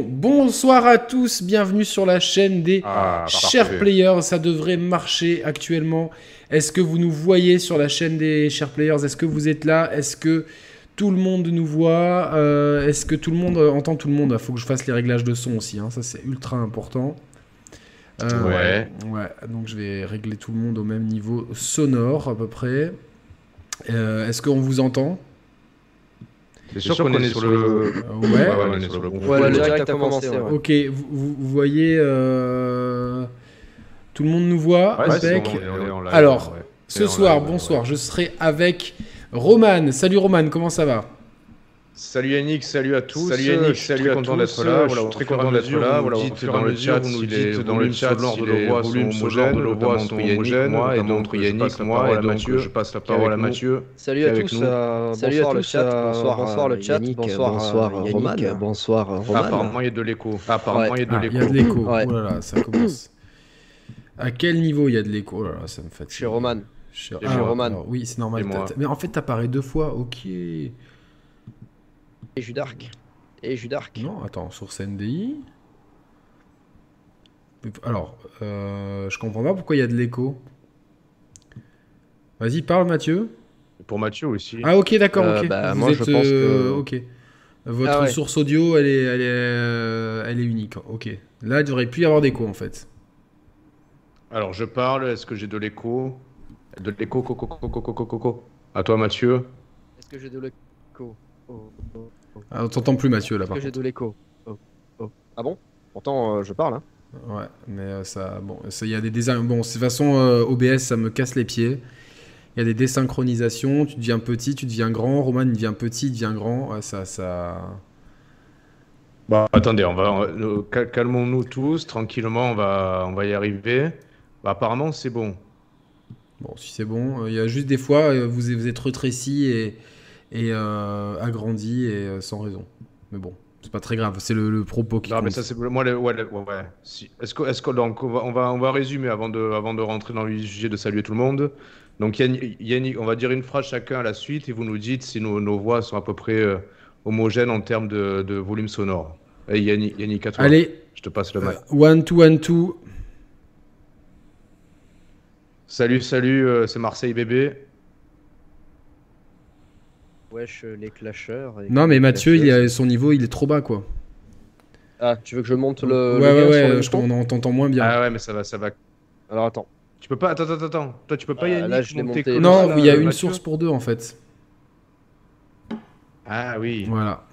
bonsoir à tous, bienvenue sur la chaîne des ah, chers players. Ça devrait marcher actuellement. Est-ce que vous nous voyez sur la chaîne des chers players? Est-ce que vous êtes là? Est-ce que tout le monde nous voit? Euh, Est-ce que tout le monde entend tout le monde? Il faut que je fasse les réglages de son aussi, hein. ça c'est ultra important. Euh, ouais. Ouais, donc je vais régler tout le monde au même niveau sonore à peu près. Euh, est-ce qu'on vous entend? C'est sûr qu'on est, sur le. Ouais, ouais, on est sur le bon. Ouais, le direct a commencé. Ok, vous, vous voyez. Euh... Tout le monde nous voit. avec... Alors, ce soir, bonsoir, je serai avec Roman. Salut Roman, comment ça va? Salut Yannick, salut à tous. Salut Yannick, salut à tous. content d'être là. Voilà, très content d'être là. Voilà, vous dites dans le chat, vous nous dites dans le chat si les volumes sont homogènes, le voix sont homogènes, moi et donc Yannick, moi et Mathieu. Je passe la parole à Mathieu. Salut à tous. Salut à tous. Bonsoir le chat. Bonsoir Roman. Bonsoir Roman. Apparemment il y a de l'écho. Apparemment il y a de l'écho. Il y a de l'écho. Oh là là, ça commence. À quel niveau il y a de l'écho? Oh là là, ça me fatigue. Chez Roman. Chez Roman. Oui, c'est normal. Mais en fait, t'apparais deux fois. Ok. Et Judark. Et Judark. Non, attends, source NDI. Alors, euh, je comprends pas pourquoi il y a de l'écho. Vas-y, parle Mathieu. Pour Mathieu aussi. Ah ok, d'accord, euh, ok. Bah, moi, je pense que... Euh, ok. Votre ah source audio, elle est, elle, est, elle est unique. Ok. Là, il devrait plus y avoir d'écho en fait. Alors, je parle. Est-ce que j'ai de l'écho? De l'écho, coco, coco, coco, coco, coco. À toi, Mathieu. Est-ce que j'ai de l'écho? Ah, on t'entend plus Mathieu là par J'ai de l'écho. Oh, oh. Ah bon? Pourtant euh, je parle. Hein. Ouais, mais euh, ça, bon, il y a des désyn... Bon, de toute façon, euh, OBS, ça me casse les pieds. Il y a des désynchronisations. Tu deviens petit, tu deviens grand. Roman il devient petit, il devient grand. ça, ça. Bah, attendez, on va, calmons-nous tous, tranquillement, on va, on va y arriver. Bah, apparemment, c'est bon. Bon, si c'est bon, il y a juste des fois, vous, vous êtes retréci et, et euh, agrandi et euh, sans raison. Mais bon, c'est pas très grave, c'est le, propos qui. Non, mais ça, c'est moi, ouais, ouais, Si. Est-ce que, est que donc on va, on va, on va résumer avant de, avant de rentrer dans le sujet de saluer tout le monde. Donc Yannick, on va dire une phrase chacun à la suite et vous nous dites si nos, nos voix sont à peu près euh, homogènes en termes de, de volume sonore. Et Yannick, Yannick, à toi. Allez. Je te passe le mic. one, two, one, two. Salut, salut, c'est Marseille bébé. Wesh, les clasheurs. non, mais Mathieu, il a, son niveau, il est trop bas, quoi. Ah, tu veux que je monte le. Ouais, ouais, ouais, je t'entends moins bien. Ah, ouais, mais ça va, ça va. Alors attends. Tu peux pas. Attends, attends, attends. Toi, tu peux pas y aller. Là, je monté. Non, il y a une source pour deux, en fait. Ah, oui. Voilà.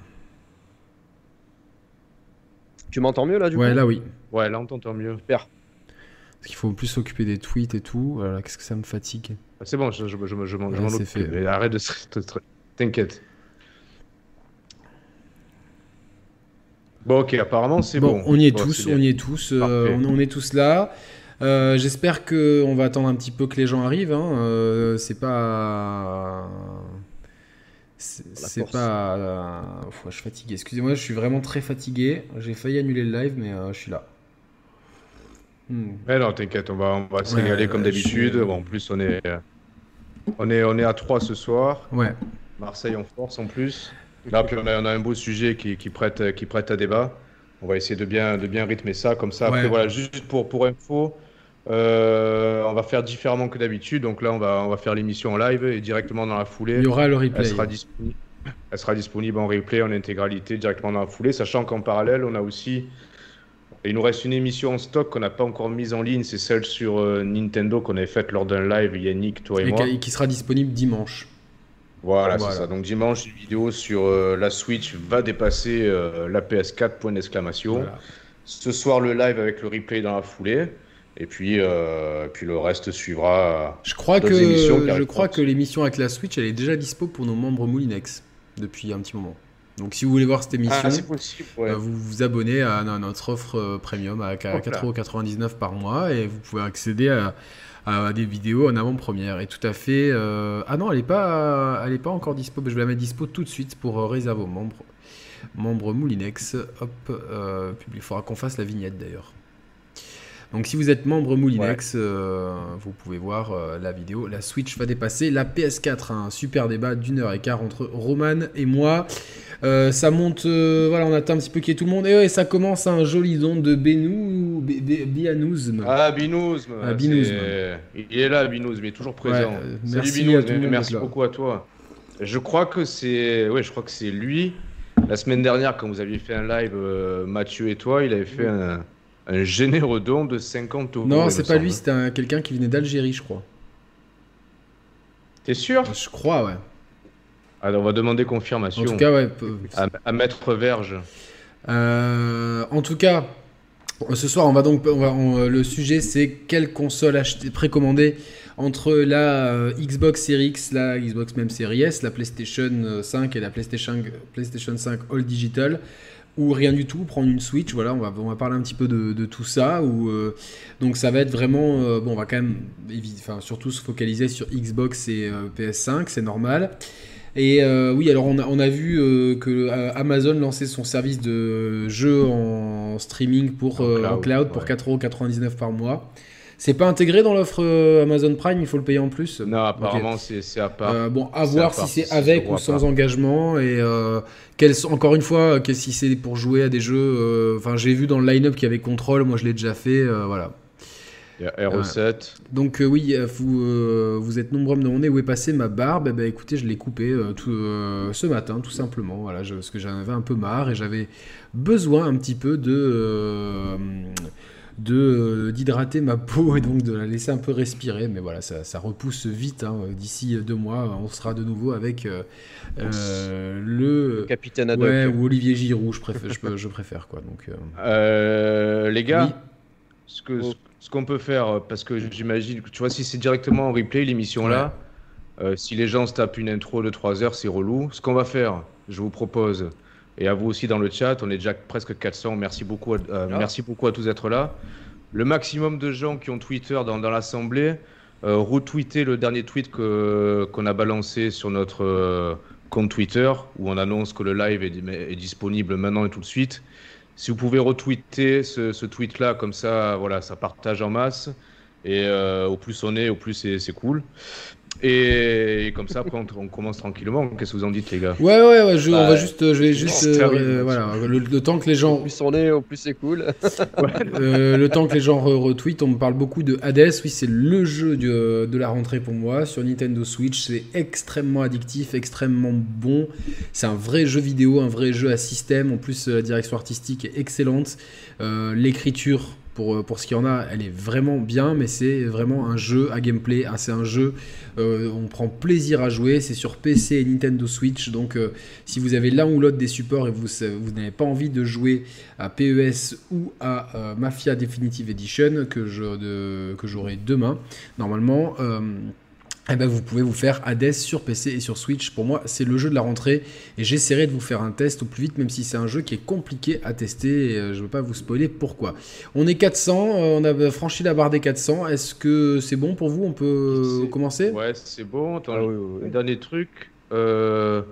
Tu m'entends mieux, là, du coup Ouais, là, oui. Ouais, là, on t'entend mieux. Super. Parce qu'il faut plus s'occuper des tweets et tout. Voilà, qu'est-ce que ça me fatigue. Ah, c'est bon, je, je, je, je m'en occupe. Fait. arrête de se T'inquiète. Bon, ok, apparemment c'est bon, On y est tous, on y est tous, euh, on, est tous là. Euh, j'espère qu'on va attendre un petit peu que les gens arrivent. Hein. Euh, c'est pas. C'est pas. je suis fatigué. Excusez-moi, je suis vraiment très fatigué. J'ai failli annuler le live, mais je suis là. Hmm. Mais non, t'inquiète, on va, on va se régaler comme d'habitude. en plus, on est, on est, on est à 3 ce soir. Ouais. Marseille en force en plus. Là, puis on a, a un beau sujet qui, qui, prête, qui prête à débat. On va essayer de bien, de bien rythmer ça comme ça. Après, voilà, juste pour, pour info, euh, on va faire différemment que d'habitude. Donc là, on va, on va faire l'émission en live et directement dans la foulée. Il y aura le replay. Elle sera disponible, elle sera disponible en replay, en intégralité, directement dans la foulée. Sachant qu'en parallèle, on a aussi. Il nous reste une émission en stock qu'on n'a pas encore mise en ligne. C'est celle sur euh, Nintendo qu'on avait faite lors d'un live, Yannick, toi et, moi. Et qui sera disponible dimanche. Voilà, c'est ça. Donc dimanche, une vidéo sur euh, la Switch va dépasser euh, la PS4, point d'exclamation. Ce soir, le live avec le replay dans la foulée. Et puis, euh, puis le reste suivra. Je crois que, je crois que l'émission avec la Switch, elle est déjà dispo pour nos membres Moulinex depuis un petit moment. Donc si vous voulez voir cette émission, ah, vous vous abonnez à, notre offre premium à 4,99€ par mois et vous pouvez accéder à, des vidéos en avant-première. Et tout à fait. Euh, ah non, elle n'est pas, elle pas encore dispo. Je vais la mettre dispo tout de suite pour euh, réserver aux membres. Membres Moulinex. Hop, euh, il faudra qu'on fasse la vignette d'ailleurs. Donc si vous êtes membre Moulinex, vous pouvez voir la vidéo. La Switch va dépasser la PS4. Un super débat d'une heure et quart entre Roman et moi. Euh, ça monte, euh, voilà, on attend un petit peu qui est tout le monde. Et, ça commence un joli don de Benou, Bianouzm. Ah, Binouzm. Ah, Il est là, Binouzm, il est toujours présent. Euh, merci Binouzm, merci beaucoup à toi. Je crois que c'est, ouais, je crois que c'est lui. La semaine dernière, quand vous aviez fait un live, Mathieu et toi, il avait fait un, généreux don de 50 euros. Non, c'est pas lui, c'était quelqu'un qui venait d'Algérie, je crois. T'es sûr? Je crois, ouais. Alors, on va demander confirmation. En tout cas, ouais. À, mettre verge. Euh, en tout cas, ce soir, on va donc, le sujet, c'est quelle console acheter, précommander entre la euh, Xbox Series X, la Xbox même Series S, la PlayStation 5 et la PlayStation, PlayStation 5 All Digital, ou rien du tout, prendre une Switch. Voilà, on va, on va parler un petit peu de, tout ça. Ou, euh, donc ça va être vraiment, bon, on va quand même, enfin, surtout se focaliser sur Xbox et PS5, c'est normal. Et euh, oui, alors on a, on a vu euh, que euh, Amazon lançait son service de jeu en streaming pour en cloud, pour 4,99€ par mois. C'est pas intégré dans l'offre Amazon Prime, il faut le payer en plus. Non, apparemment c'est à part. bon, à voir si c'est avec ou sans engagement et encore une fois, si c'est pour jouer à des jeux. Enfin, j'ai vu dans le line-up qu'il y avait Control, moi je l'ai déjà fait, voilà. Il y a RE7. donc euh, oui, euh, vous, euh, vous êtes nombreux à me demander où est passée ma barbe. Eh ben, écoutez, je l'ai coupée tout, ce matin, tout simplement. Voilà, parce que j'en avais un peu marre et j'avais besoin un petit peu de de d'hydrater ma peau et donc de la laisser un peu respirer. Mais voilà, ça, ça repousse vite. Hein. D'ici deux mois, on sera de nouveau avec le capitaine Ouais, ou Olivier Giroud, je préfère, je, préfère quoi. Donc les gars, ce que ce qu'on peut faire, euh, parce que j'imagine, tu vois, si c'est directement en replay l'émission là, euh, si les gens se tapent une intro de 3 heures, c'est relou. Ce qu'on va faire, je vous propose, et à vous aussi dans le chat, on est déjà presque 400, merci beaucoup, à, euh, ah. merci beaucoup à tous d'être là. Le maximum de gens qui ont Twitter dans, dans l'assemblée, retweeter le dernier tweet qu'on a balancé sur notre compte Twitter, où on annonce que le live est, est disponible maintenant et tout de suite. Si vous pouvez retweeter ce, tweet-là, comme ça, voilà, ça partage en masse. Et euh, au plus on est, au plus c'est cool. Et, comme ça, après, on, commence tranquillement. Qu'est-ce que vous en dites, les gars Ouais, ouais, ouais. Je, on va bah, juste, je vais juste, euh, voilà, le, temps que les gens. Au plus on est, au plus c'est cool. Euh, le temps que les gens retweetent, on me parle beaucoup de Hades. Oui, c'est le jeu de, de, la rentrée pour moi sur Nintendo Switch. C'est extrêmement addictif, extrêmement bon. C'est un vrai jeu vidéo, un vrai jeu à système. En plus, la direction artistique est excellente. Euh, l'écriture euh, pour, ce qu'il y en a, elle est vraiment bien, mais c'est vraiment un jeu à gameplay. Hein, c'est un jeu, euh, on prend plaisir à jouer. C'est sur PC et Nintendo Switch. Donc, euh, si vous avez l'un ou l'autre des supports et vous, vous n'avez pas envie de jouer à PES ou à Mafia Definitive Edition, que j'aurai demain, normalement eh ben vous pouvez vous faire Hades sur PC et sur Switch. Pour moi, c'est le jeu de la rentrée et j'essaierai de vous faire un test au plus vite, même si c'est un jeu qui est compliqué à tester. Et euh, je ne veux pas vous spoiler pourquoi. On est 400, euh, on a franchi la barre des 400. Est-ce que c'est bon pour vous? On peut commencer? Ouais, c'est bon. Attends, ah un dernier truc. Euh,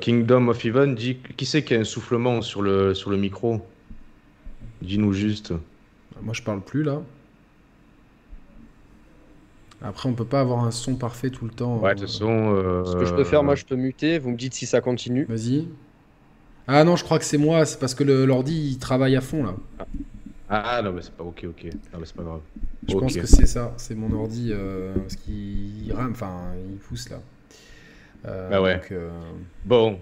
Kingdom of Heaven dit qui c'est qui a un soufflement sur le, sur le micro? Dis-nous juste. Moi, je parle plus là. Après, on peut pas avoir un son parfait tout le temps. Ouais, de toute façon. Euh... Ce que je peux faire, moi, je peux muter. Vous me dites si ça continue. Vas-y. Ah non, je crois que c'est moi. C'est parce que l'ordi, il travaille à fond là. Ah non, mais c'est pas ok, ok. Non, mais c'est pas grave. Je pense que c'est ça. C'est mon ordi. Euh, parce qu'il rame, enfin, il pousse là. Euh, bah ouais. Euh, bon,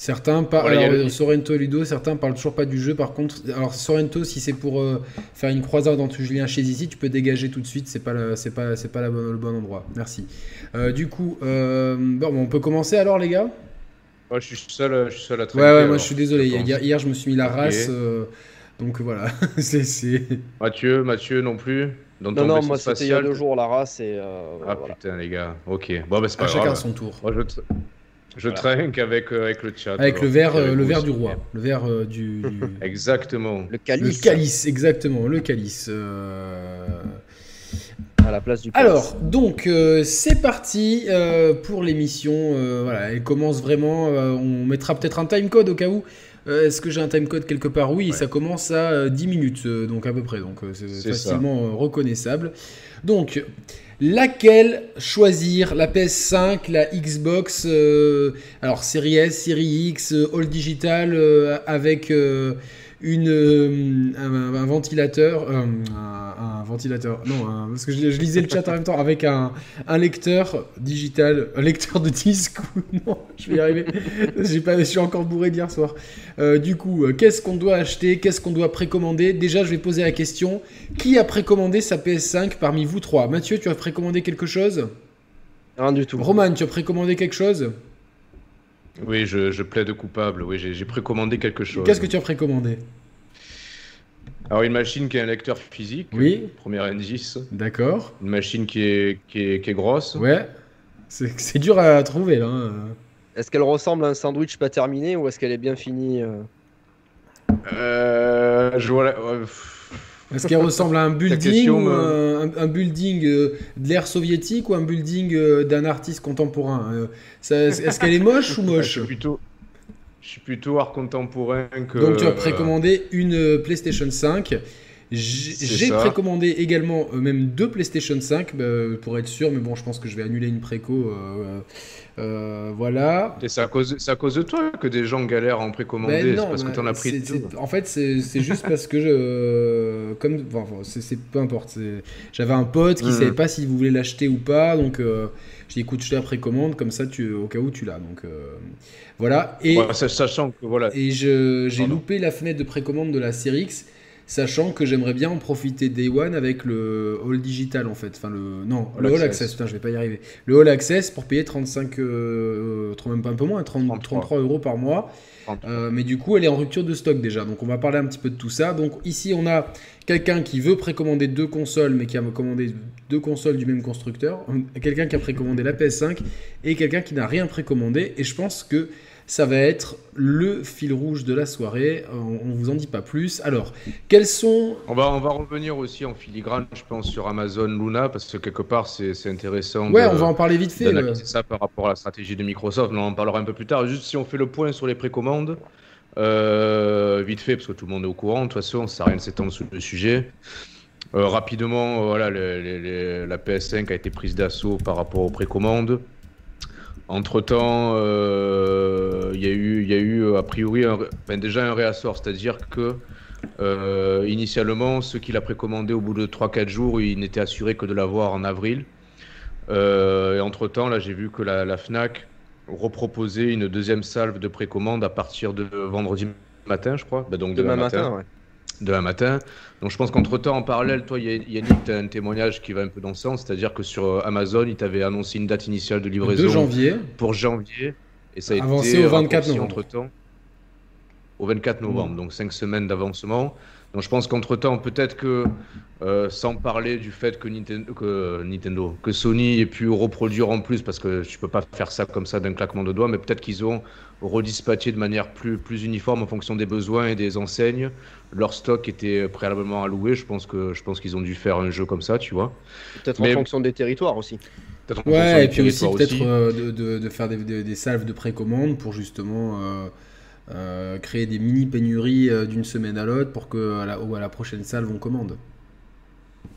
Certains parlent, alors, Sorrento et Ludo, certains parlent toujours pas du jeu. Par contre, alors Sorrento, si c'est pour euh, faire une croisade entre Julien chez ici, tu peux dégager tout de suite. C'est pas c'est pas, c'est pas le bon endroit. Merci. Euh, du coup, euh, bon, on peut commencer alors, les gars? Ouais, je suis seul, je suis seul à traiter. Ouais, ouais, moi je suis désolé. Hier, je me suis mis la race, donc voilà. c'est, Mathieu, Mathieu non plus. non, non, moi c'était il y a deux jours la race et. ah putain, les gars. Ok. Bon, bah c'est pas grave. Chacun son tour. Moi, je je trinque avec, euh, avec le chat. Avec le verre, euh, le verre du roi. Le verre euh, du, Exactement. Le calice. Le calice, exactement. Le calice. À la place du Alors, donc, c'est parti pour l'émission. voilà, elle commence vraiment. on mettra peut-être un time code au cas où. Est-ce que j'ai un timecode quelque part? Oui, ça commence à 10 minutes, donc à peu près. Donc c'est facilement reconnaissable. Donc, laquelle choisir? La PS5, la Xbox, alors Series S, Series X, All Digital, avec une, euh, un, ventilateur, euh, un, ventilateur, non, parce que je, lisais le chat en même temps avec un, un lecteur digital, un lecteur de disque, non, je vais y arriver, j'ai pas, je suis encore bourré d'hier soir. Euh, du coup, qu'est-ce qu'on doit acheter, qu'est-ce qu'on doit précommander? Déjà, je vais poser la question, qui a précommandé sa PS5 parmi vous trois? Mathieu, tu as précommandé quelque chose? Rien du tout. Roman, tu as précommandé quelque chose? Oui, je, je, plaide coupable. Oui, j'ai précommandé quelque chose. Qu'est-ce que tu as précommandé? Alors, une machine qui a un lecteur physique. Oui. Première N10. D'accord. Une machine qui est, qui est, qui est grosse. Ouais. C'est dur à trouver, là. Hein. Est-ce qu'elle ressemble à un sandwich pas terminé ou est-ce qu'elle est bien finie euh... Euh, je vois est-ce qu'elle ressemble à un building, un, building euh, de l'ère soviétique ou un building euh, d'un artiste contemporain euh, Est-ce qu'elle est moche ou moche je suis, plutôt, je suis plutôt art contemporain que. Donc tu as précommandé une PlayStation 5. J'ai précommandé également même deux PlayStation 5 bah, pour être sûr, mais bon, je pense que je vais annuler une préco. Euh, voilà. Et c'est à, cause, à cause de toi que des gens galèrent à en précommander. Ben parce que tu en as pris En fait, c'est juste parce que je. Comme. Enfin, c'est peu importe. J'avais un pote qui ne mhm. savait pas s'il voulait l'acheter ou pas. Donc, euh, je dit écoute, je la précommande. Comme ça, tu, au cas où tu l'as. Donc, euh, voilà. Et, sachant que. Voilà. Et j'ai loupé la fenêtre de précommande de la série X sachant que j'aimerais bien en profiter Day One avec le All Digital en fait. Enfin, le, non, le All Access, putain, je vais pas y arriver. Le All Access pour payer 35, euh, même pas un peu moins, 33 euros par mois. Euh, mais du coup, elle est en rupture de stock déjà. Donc, on va parler un petit peu de tout ça. Donc, ici, on a quelqu'un qui veut précommander deux consoles, mais qui a commandé deux consoles du même constructeur. Quelqu'un qui a précommandé la PS5 et quelqu'un qui n'a rien précommandé. Et je pense que ça va être le fil rouge de la soirée. On, ne vous en dit pas plus. Alors, quels sont. On va, on va revenir aussi en filigrane, je pense, sur Amazon Luna, parce que quelque part, c'est intéressant. Ouais, on va en parler vite fait. C'est ça par rapport à la stratégie de Microsoft. On en parlera un peu plus tard. Juste si on fait le point sur les précommandes. Euh, vite fait, parce que tout le monde est au courant, de toute façon, ça sert à rien de s'étendre sur le sujet. Euh, rapidement, voilà, la PS5 a été prise d'assaut par rapport aux précommandes. Entre-temps, euh, il y, a eu, a priori déjà un réassort, c'est-à-dire que euh, initialement, ceux qui l'a précommandé au bout de 3-4 jours, ils n'étaient assurés que de l'avoir en avril. Euh, et entre-temps, là, j'ai vu que la, FNAC reproposait une deuxième salve de précommande à partir de vendredi matin, je crois. Bah, donc demain, matin, matin ouais demain matin. Donc je pense qu'entre-temps, en parallèle, toi, Yannick, tu as un témoignage qui va un peu dans ce sens, c'est-à-dire que sur euh, Amazon, il t'avait annoncé une date initiale de livraison. De janvier. Pour janvier. Et ça a Avancé au 24 novembre. Entre-temps, au 24 novembre, donc 5 semaines d'avancement. Donc je pense qu'entre-temps, peut-être que, euh, sans parler du fait que Nintendo, que Nintendo, que Sony ait pu reproduire en plus, parce que tu peux pas faire ça comme ça d'un claquement de doigts, mais peut-être qu'ils ont redispatché de manière plus, plus uniforme en fonction des besoins et des enseignes. Leur stock était préalablement alloué. Je pense que je pense qu'ils ont dû faire un jeu comme ça, tu vois. Peut-être en fonction des territoires aussi. Ouais, et puis aussi peut-être euh, de, de, faire des, des, salves de précommande pour justement euh, euh, créer des mini pénuries d'une semaine à l'autre pour que à la, à la prochaine salve on commande.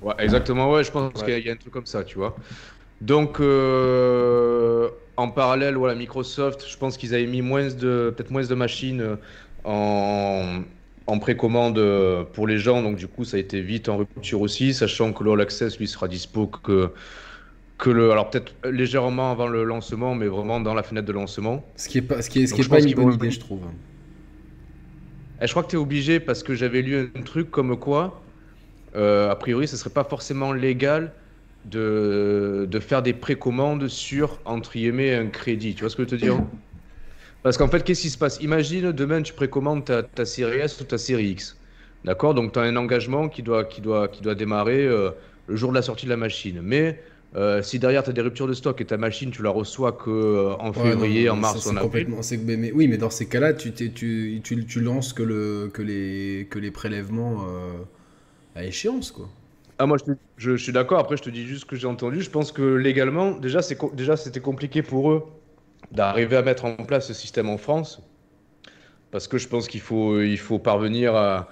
Ouais, exactement. Ouais, je pense qu'il y, a un truc comme ça, tu vois. Donc en parallèle, voilà, Microsoft, je pense qu'ils avaient mis moins de peut-être moins de machines en en précommande euh, pour les gens, donc du coup ça a été vite en rupture aussi, sachant que l'All Access lui sera dispo que, que le, alors peut-être légèrement avant le lancement, mais vraiment dans la fenêtre de lancement. Ce qui est pas, ce qui est, ce qui est pas une bonne idée, je trouve. Et eh, je crois que tu es obligé parce que j'avais lu un truc comme quoi, euh, a priori, ce serait pas forcément légal de, de faire des précommandes sur entre guillemets un crédit. Tu vois ce que je veux te dire? Parce qu'en fait, qu'est-ce qui se passe? Imagine, demain, tu précommandes ta, ta série S ou ta série X. D'accord? Donc, tu as un engagement qui doit, qui doit, qui doit démarrer euh, le jour de la sortie de la machine. Mais euh, si derrière, tu as des ruptures de stock et ta machine, tu la reçois qu'en euh, en février, en mars ou en avril. Mais, oui, mais dans ces cas-là, tu, tu, tu, tu, lances que, le, que, les, que les prélèvements à échéance, quoi. Ah, moi, je, je, je suis d'accord. Après, je te dis juste ce que j'ai entendu. Je pense que légalement, déjà, déjà c'était compliqué pour eux d'arriver à mettre en place ce système en France. parce que je pense qu'il faut, il faut parvenir à.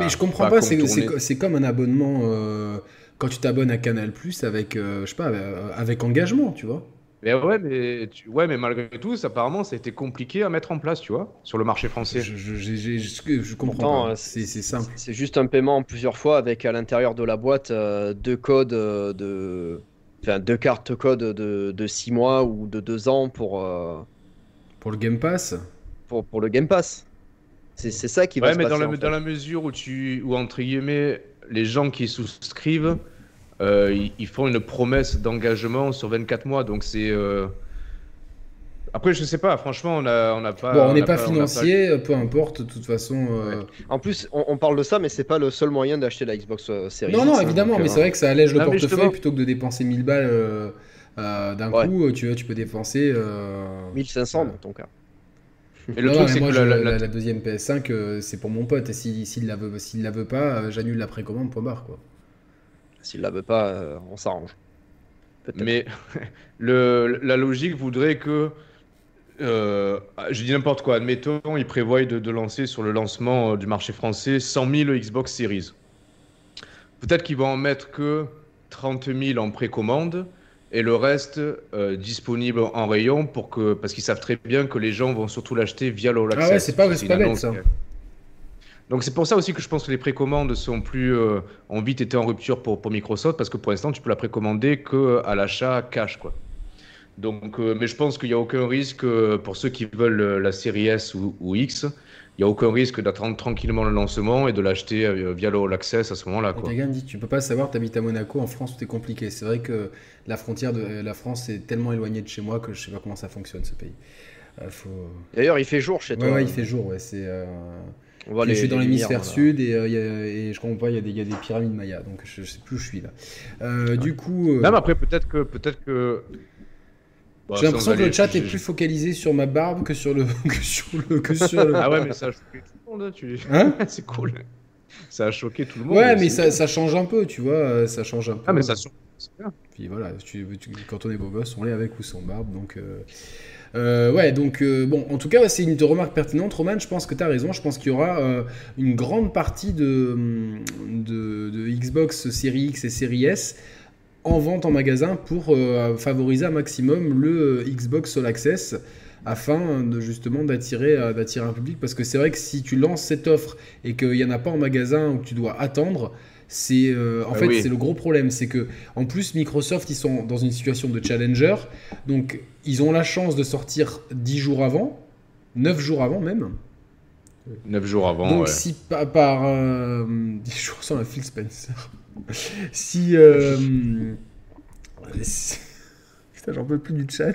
Mais je comprends pas, c'est comme un abonnement euh, quand tu t'abonnes à Canal Plus avec, euh, je sais pas, euh, avec engagement, tu vois. Mais ouais, mais, ouais, mais malgré tout, apparemment, ça a été compliqué à mettre en place, tu vois, sur le marché français. Je, je, comprends. C'est simple. C'est juste un paiement plusieurs fois avec à l'intérieur de la boîte deux codes de. Enfin, deux cartes code de, de 6 mois ou de 2 ans pour. Pour le Game Pass pour, pour le Game Pass. C'est ça qui va ouais, se mais passer. Dans la, dans la mesure où, tu, où, entre guillemets, les gens qui souscrivent, euh, ils, font une promesse d'engagement sur 24 mois. Donc c'est. Euh, après, je sais pas, franchement, on n'a on a pas. Bon, on n'est pas, financier, peu importe, de toute façon. Euh, en plus, on, parle de ça, mais c'est pas le seul moyen d'acheter la Xbox Series Non, non, hein, évidemment, mais c'est vrai que ça allège le portefeuille plutôt que de dépenser 1000 balles d'un coup, tu, tu peux dépenser. 1500 dans ton cas. Et le truc, c'est que la, deuxième PS5, euh, c'est pour mon pote. Et s'il la veut, la veut pas, j'annule la précommande. Point barre, quoi. S'il la veut pas, euh, on s'arrange. Mais le, la logique voudrait que, je dis n'importe quoi. Admettons, ils prévoient de, de, lancer sur le lancement du marché français 100 000 Xbox Series. Peut-être qu'ils vont en mettre que 30 000 en précommande et le reste euh, disponible en rayon pour que parce qu'ils savent très bien que les gens vont surtout l'acheter via le Ah ouais, c'est pas, pas bête ça. Donc c'est pour ça aussi que je pense que les précommandes sont plus euh, ont vite été en rupture pour, pour Microsoft parce que pour l'instant tu peux la précommander que à l'achat cash quoi. Donc euh, mais je pense qu'il n'y a aucun risque pour ceux qui veulent la série S ou, ou X il n'y a aucun risque d'attendre tranquillement le lancement et de l'acheter euh, via le All Access à ce moment-là. Tagan dit Tu peux pas savoir, tu habites à Monaco, en France, tout est compliqué. C'est vrai que la frontière de la France est tellement éloignée de chez moi que je sais pas comment ça fonctionne ce pays. Euh, faut... D'ailleurs, il fait jour chez toi. Ouais, il fait jour. Ouais, c'est. Euh, je suis dans l'hémisphère sud et, et, je comprends pas, il y, a des, y a des pyramides mayas, donc je, sais plus où je suis là. Du coup. Même après, peut-être que, peut-être que bah, J'ai l'impression que le chat est plus focalisé sur ma barbe que sur le. que sur le, que sur le... ah ouais, mais ça a choqué tout le monde. Hein, tu... Hein C'est cool. Ça a choqué tout le monde. Ouais, mais ça, ça, change un peu, tu vois. Euh, ça change un peu. Ah, mais ça change. Puis voilà, tu, quand on est beau gosse, on l'est avec ou sans barbe. Donc. Euh... Ouais, donc euh, bon, en tout cas, c'est une remarque pertinente. Roman, je pense que tu as raison. Je pense qu'il y aura euh, une grande partie de, de, de, Xbox Series X et Series S en vente en magasin pour favoriser un maximum le Xbox All Access afin de justement d'attirer d'attirer un public parce que c'est vrai que si tu lances cette offre et qu'il n'y en a pas en magasin ou que tu dois attendre c'est en ah fait c'est le gros problème c'est que en plus Microsoft ils sont dans une situation de challenger. Donc ils ont la chance de sortir 10 jours avant 9 jours avant même. 9 jours avant donc si par, par 10 jours sans la Phil Spencer. Si, euh... Putain, j'en peux plus du chat.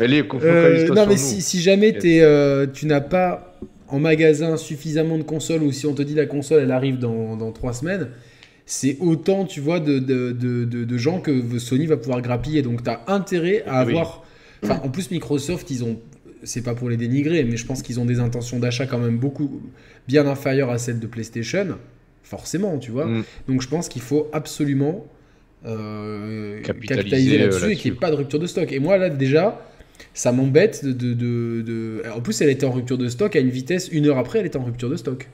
Mais les, euh, non, mais si, si, jamais es, euh, tu n'as pas en magasin suffisamment de consoles ou si on te dit la console elle arrive dans, dans 3 semaines, c'est autant, tu vois, de, de, de, de, gens que Sony va pouvoir grappiller. Donc, tu as intérêt à avoir. Enfin, en plus, Microsoft, ils ont. C'est pas pour les dénigrer, mais je pense qu'ils ont des intentions d'achat quand même beaucoup bien inférieures à celles de PlayStation forcément, tu vois. Mm. Donc je pense qu'il faut absolument euh, capitaliser, euh, là-dessus et qu'il n'y ait pas de rupture de stock. Et moi, là, déjà, ça m'embête de, de, En plus, elle était en rupture de stock à une vitesse, une heure après, elle était en rupture de stock.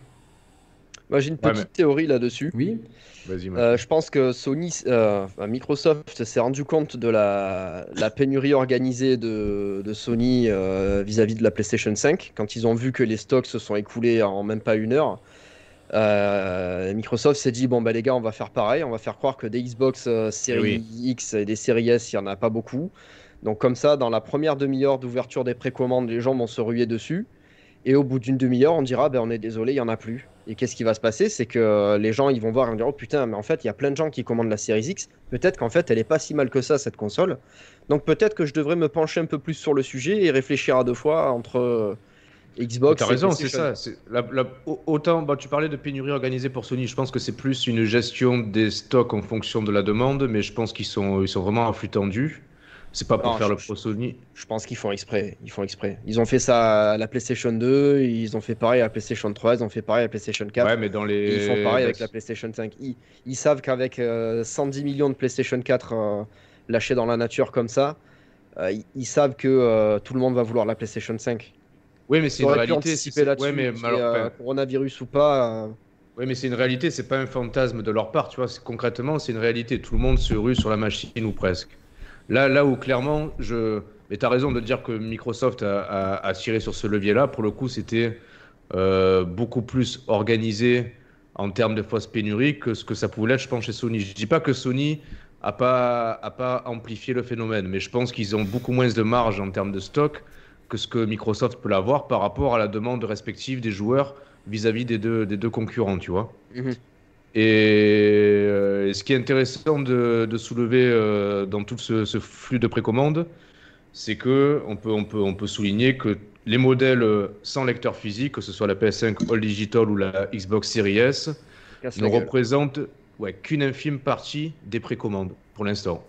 Moi, j'ai une petite théorie là-dessus. Oui. Euh, je pense que Sony, Microsoft s'est rendu compte de la, la pénurie organisée de, de Sony vis-à-vis -vis de la PlayStation 5 quand ils ont vu que les stocks se sont écoulés en même pas une heure. Euh, Microsoft s'est dit bon bah les gars on va faire pareil, on va faire croire que des Xbox euh, Series X et des Series S il y en a pas beaucoup. Donc comme ça dans la première demi-heure d'ouverture des précommandes les gens vont se ruer dessus et au bout d'une demi-heure on dira ben on est désolé il y en a plus. Et qu'est-ce qui va se passer? C'est que les gens ils vont voir et vont dire oh putain mais en fait il y a plein de gens qui commandent la Series X, peut-être qu'en fait elle est pas si mal que ça cette console. Donc peut-être que je devrais me pencher un peu plus sur le sujet et réfléchir à deux fois entre Xbox. T'as raison, c'est ça. autant, bah, tu parlais de pénurie organisée pour Sony. Je pense que c'est plus une gestion des stocks en fonction de la demande, mais je pense qu'ils sont, ils sont vraiment à flux tendu. C'est pas pour faire le pro Sony. Je pense qu'ils font exprès. Ils font exprès. Ils ont fait ça à la PlayStation 2, ils ont fait pareil à la PlayStation 3, ils ont fait pareil à la PlayStation 4. Ouais, mais dans les... ils font pareil avec la PlayStation 5. Ils, savent qu'avec 110 euh, millions de PlayStation 4 euh, lâchés dans la nature comme ça, euh, ils, savent que tout le monde va vouloir la PlayStation 5 Oui, mais c'est une réalité. Si ouais, mais coronavirus ou pas. Oui, mais c'est une réalité, c'est pas un fantasme de leur part, tu vois. Concrètement, c'est une réalité. Tout le monde se rue sur la machine ou presque. Là, là où clairement, je. Mais tu as raison de dire que Microsoft a, tiré sur ce levier-là. Pour le coup, c'était euh, beaucoup plus organisé en termes de fausses pénuries que ce que ça pouvait être, je pense, chez Sony. Je dis pas que Sony a pas, a pas amplifié le phénomène, mais je pense qu'ils ont beaucoup moins de marge en termes de stock que ce que Microsoft peut l'avoir par rapport à la demande respective des joueurs vis-à-vis des, deux, des deux concurrents, tu vois. Mhm. Euh, et, ce qui est intéressant de, soulever euh, dans tout ce, flux de précommande, c'est que on peut, on, peut, on peut souligner que les modèles sans lecteur physique, que ce soit la PS5 All Digital ou la Xbox Series S, ne représentent ouais, qu'une infime partie des précommandes pour l'instant.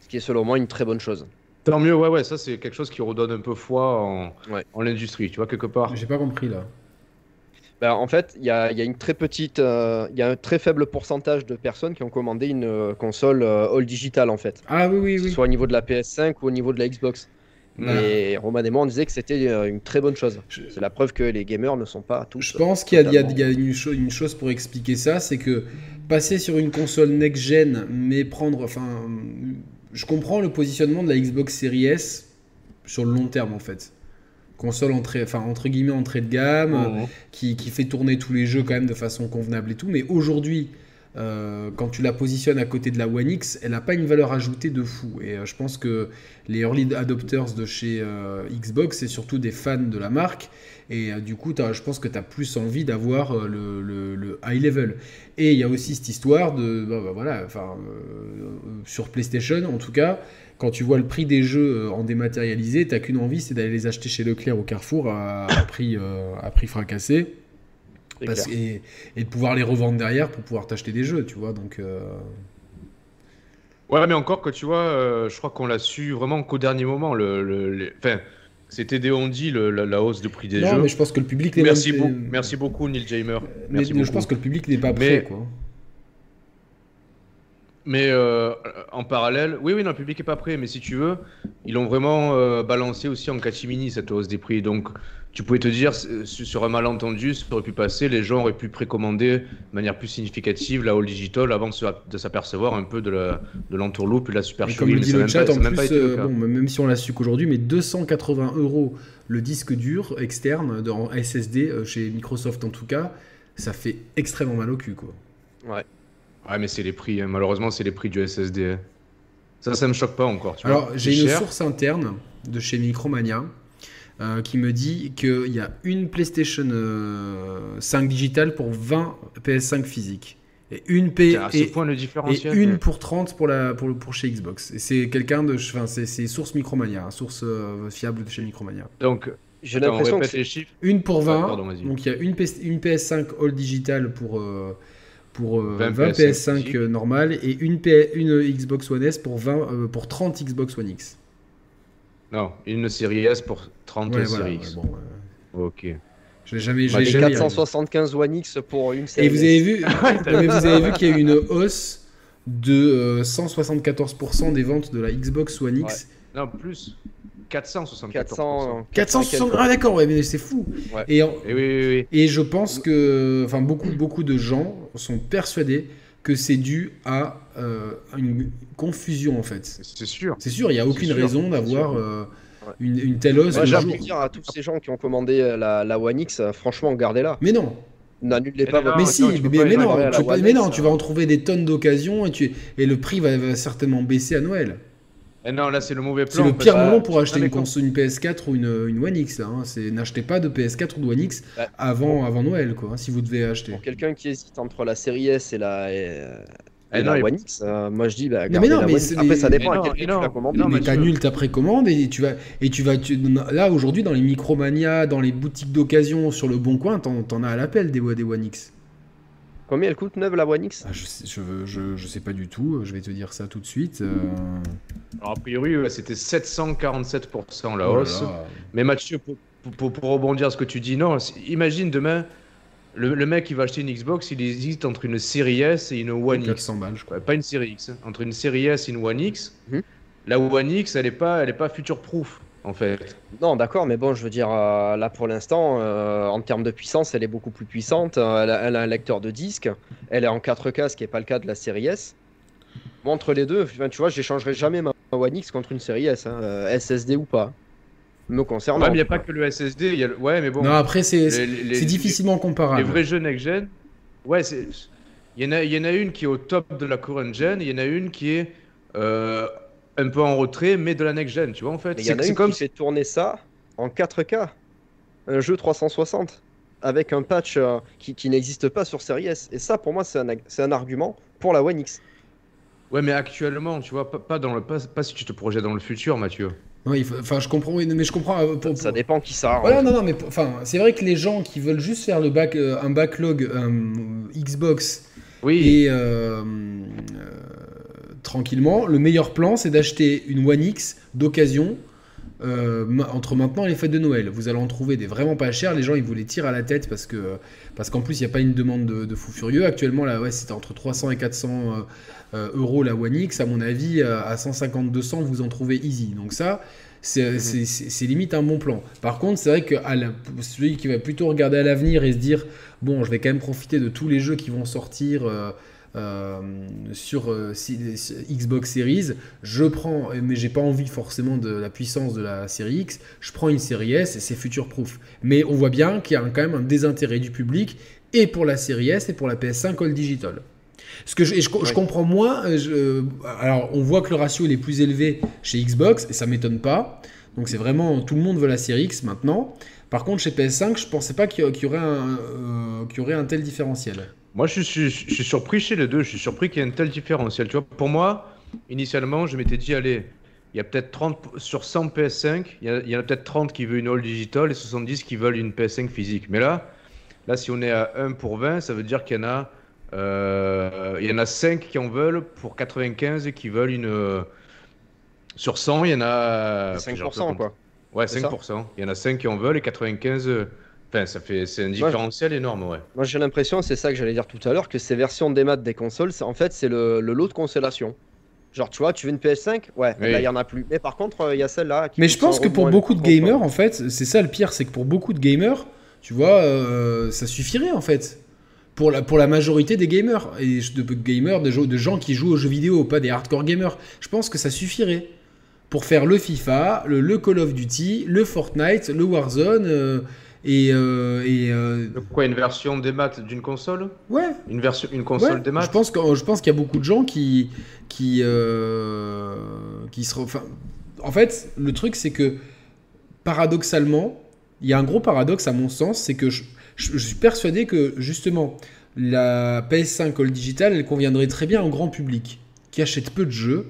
Ce qui est selon moi une très bonne chose. Tant mieux, ouais, ouais, ça c'est quelque chose qui redonne un peu foi en, en l'industrie, tu vois, quelque part. J'ai pas compris là. Bah, en fait, il y a, une très petite, euh, il y a un très faible pourcentage de personnes qui ont commandé une euh, console euh, all digital en fait. Ah oui, oui, oui. Soit au niveau de la PS5 ou au niveau de la Xbox. Mais Roman et moi, on disait que c'était une très bonne chose. C'est la preuve que les gamers ne sont pas tous. Je pense qu'il y, a, une, une, chose pour expliquer ça, c'est que passer sur une console next-gen, mais prendre. Enfin, je comprends le positionnement de la Xbox Series S sur le long terme en fait console entrée, enfin, entre guillemets entrée de gamme, mmh. qui, qui, fait tourner tous les jeux quand même de façon convenable et tout. Mais aujourd'hui, euh, quand tu la positionnes à côté de la One X, elle n'a pas une valeur ajoutée de fou. Et euh, je pense que les early adopters de chez euh, Xbox, c'est surtout des fans de la marque. Et du coup, je pense que tu as plus envie d'avoir le, le, high level. Et il y a aussi cette histoire de, bah, bah, voilà, enfin, sur PlayStation en tout cas, quand tu vois le prix des jeux euh, en dématérialisé, t'as qu'une envie, c'est d'aller les acheter chez Leclerc ou Carrefour à, prix, euh, à prix fracassé. et, de pouvoir les revendre derrière pour pouvoir t'acheter des jeux, tu vois. Donc. Euh, ouais, mais encore que tu vois, je crois qu'on l'a su vraiment qu'au dernier moment. Le, Enfin, c'était des la, hausse du prix des jeux. Non, mais je pense que le public merci, beaucoup, merci beaucoup, Neil Jamer. Mais, je pense que le public n'est pas prêt, quoi. Mais euh, en parallèle, oui, oui, non, le public est pas prêt, mais si tu veux, ils l'ont vraiment euh, balancé aussi en catimini cette hausse des prix. Donc, tu pouvais te dire, sur un malentendu, ça aurait pu passer, les gens auraient pu précommander de manière plus significative la All Digital avant de s'apercevoir un peu de l'entourloupe et de la supercherie. Comme le dit le chat, en plus, euh, même si on l'a su qu'aujourd'hui, mais 280 euros le disque dur externe en SSD, chez Microsoft en tout cas, ça fait extrêmement mal au cul, quoi. Ouais. Ouais, mais c'est les prix. Hein. Malheureusement, c'est les prix du SSD. Ça, ça me choque pas encore. Alors, j'ai une source interne de chez Micromania euh, qui me dit qu'il y a une PlayStation 5 euh, digitale pour 20 PS5 physiques. Et une, P et, point le et une pour 30 pour, la, pour, pour chez Xbox. Et c'est quelqu'un de. Enfin, c'est source Micromania, hein, source euh, fiable de chez Micromania. Donc, j'ai l'impression que c'est. Une pour 20. donc, il y a une, une PS5 All Digital pour pour 20, euh, PS5 euh, normal et une, une Xbox One S pour, 20, euh, pour 30 Xbox One X. Non, une série S pour 30 ouais, X. bon, Ok. Je l'ai jamais, bah, 475 One X pour une série Et vous avez vu, vous avez vu qu'il y a eu une hausse de 174% des ventes de la Xbox One X. Non, plus. 474. 400, Ah d'accord, ouais, mais c'est fou. Et, et, oui, oui, oui. et, je pense que enfin, beaucoup, beaucoup de gens sont persuadés que c'est dû à euh, une confusion en fait. C'est sûr. C'est sûr, il n'y a aucune raison d'avoir euh, une, telle hausse. J'ai envie de dire à tous ces gens qui ont commandé la, la One X, franchement, gardez-la. Mais non, n'annulez pas votre Mais si, mais, non, tu, mais non, tu vas en trouver des tonnes d'occasions et, tu, et le prix va, certainement baisser à Noël. Eh non, là c'est le mauvais plan. C'est le pire moment pour acheter une, console, une PS4 ou une, une One X. Hein. C'est n'achetez pas de PS4 ou de One X avant, avant Noël, quoi, si vous devez acheter. Pour quelqu'un qui hésite entre la série S et la, et, eh la One X, euh, moi je dis, bah, non, mais non, mais après ça dépend à quel prix tu la commandes. Non, mais t'annules ta précommande et tu vas, et tu vas, là aujourd'hui dans les Micromania, dans les boutiques d'occasion sur le Bon Coin, t'en as à l'appel des, des One X. Combien elle coûte neuve la One X? Ah, je, sais, je, je, sais pas du tout, je vais te dire ça tout de suite. Euh. Alors, a priori, c'était 747% la hausse. Mais Mathieu, pour, pour, rebondir à ce que tu dis, non, imagine demain, le, mec qui va acheter une Xbox, il hésite entre une série S et une One 400 balles, je crois. Pas une série X, hein. entre une série S et une One X. La One X, elle n'est pas, elle est pas future proof. en fait. Non, d'accord, mais bon, je veux dire, euh, là pour l'instant, euh, en termes de puissance, elle est beaucoup plus puissante. Euh, elle, a, elle a un lecteur de disque. Elle est en 4K, ce qui n'est pas le cas de la série S. Bon, entre les deux, tu vois, j'échangerai jamais ma One X contre une série S, hein, SSD ou pas. Me concernant. Ouais, mais il n'y a pas que le SSD. il Y a le... Ouais, mais bon. Non, après, c'est difficilement comparable. Les vrais jeux next-gen, ouais, c'est. Il y, en a, il y en a une qui est au top de la current gen, il y en a une qui est euh, un peu en retrait, mais de la next-gen, tu vois, en fait. Il y C'est en a une comme qui fait tourner ça en 4K. Un jeu 360 avec un patch euh, qui, qui n'existe pas sur série S. Et ça, pour moi, c'est un, c'est un argument pour la One X. Ouais, mais actuellement, tu vois, pas, pas dans le, pas, pas si tu te projettes dans le futur, Mathieu. Oui, enfin, je comprends, oui, mais je comprends. euh, pour- Ça dépend qui ça. Voilà, non, non, mais enfin, c'est vrai que les gens qui veulent juste faire le back, euh, un backlog euh, Xbox Oui, et tranquillement, le meilleur plan, c'est d'acheter une One X d'occasion euh, entre maintenant et les fêtes de Noël. Vous allez en trouver des vraiment pas chers. Les gens, ils vous les tirent à la tête parce que parce qu'en plus, il n'y a pas une demande de, de fou furieux. Actuellement, là, ouais, c'est entre 300 et 400 euh, euh, euros la One X. À mon avis, euh, à 150-200, vous en trouvez easy. Donc ça. C'est c'est- limite un bon plan. Par contre, c'est vrai que à la- celui qui va plutôt regarder à l'avenir et se dire bon, je vais quand même profiter de tous les jeux qui vont sortir euh, euh, sur euh, Xbox Series, je prends, mais j'ai pas envie forcément de la puissance de la série X, je prends une série S et c'est future proof. Mais on voit bien qu'il y a un- quand même un désintérêt du public et pour la série S et pour la PS5 All Digital. Ce que je, je, je Ouais. comprends moins. euh, je- alors, on voit que le ratio il est plus élevé chez Xbox et ça m'étonne pas. Donc, c'est vraiment tout le monde veut la série X maintenant. Par contre, chez PS5, je pensais pas qu'il y, qu'il y aurait un, euh, y aurait un tel différentiel. moi je suis, je suis surpris chez les deux, je suis surpris qu'il y ait un tel différentiel. Tu vois, pour moi, initialement, je m'étais dit, allez, il y a peut-être 30 sur 100 PS5, il y, a- il y en a peut-être 30 qui veulent une all digital et 70 qui veulent une PS5 physique. Mais là, là, si on est à 1 pour 20, ça veut dire qu'il y en a, euh, il y en a 5 qui en veulent pour 95 et qui veulent une. euh, sur 100, il y en a. 5%, quoi. Ouais, C'est ça 5%. Il y en a 5 qui en veulent et 95. euh, Enfin, ça fait, c'est un différentiel énorme, ouais. Moi, j'ai l'impression, c'est ça que j'allais dire tout à l'heure, que ces versions des maths des consoles, c'est- en fait, c'est le, le lot de consolation. Genre, tu vois, tu veux une PS5 Ouais, Oui. là, il y en a plus. Mais par contre, euh, il y a celle-là. qui Mais je pense 100 que pour beaucoup de elle coûte 30 gamers, en fait, c'est ça le pire, c'est que pour beaucoup de gamers, tu vois, euh, ça suffirait en fait. Pour la, pour la majorité des gamers, et de gamers, de, gens- de gens qui jouent aux jeux vidéo, pas des hardcore gamers, je pense que ça suffirait. Pour faire le FIFA, le, le Call of Duty, le Fortnite, le Warzone, euh, et. euh, et euh, Quoi, une version des maths d'une console? Ouais, Une version, une console Ouais, des maths? Je pense que- je pense qu'il y a beaucoup de gens qui qui euh, qui se. Enfin, en fait, le truc c'est que paradoxalement, il y a un gros paradoxe à mon sens, c'est que je, je- je suis persuadé que justement la PS5 All Digital, elle conviendrait très bien au grand public qui achète peu de jeux,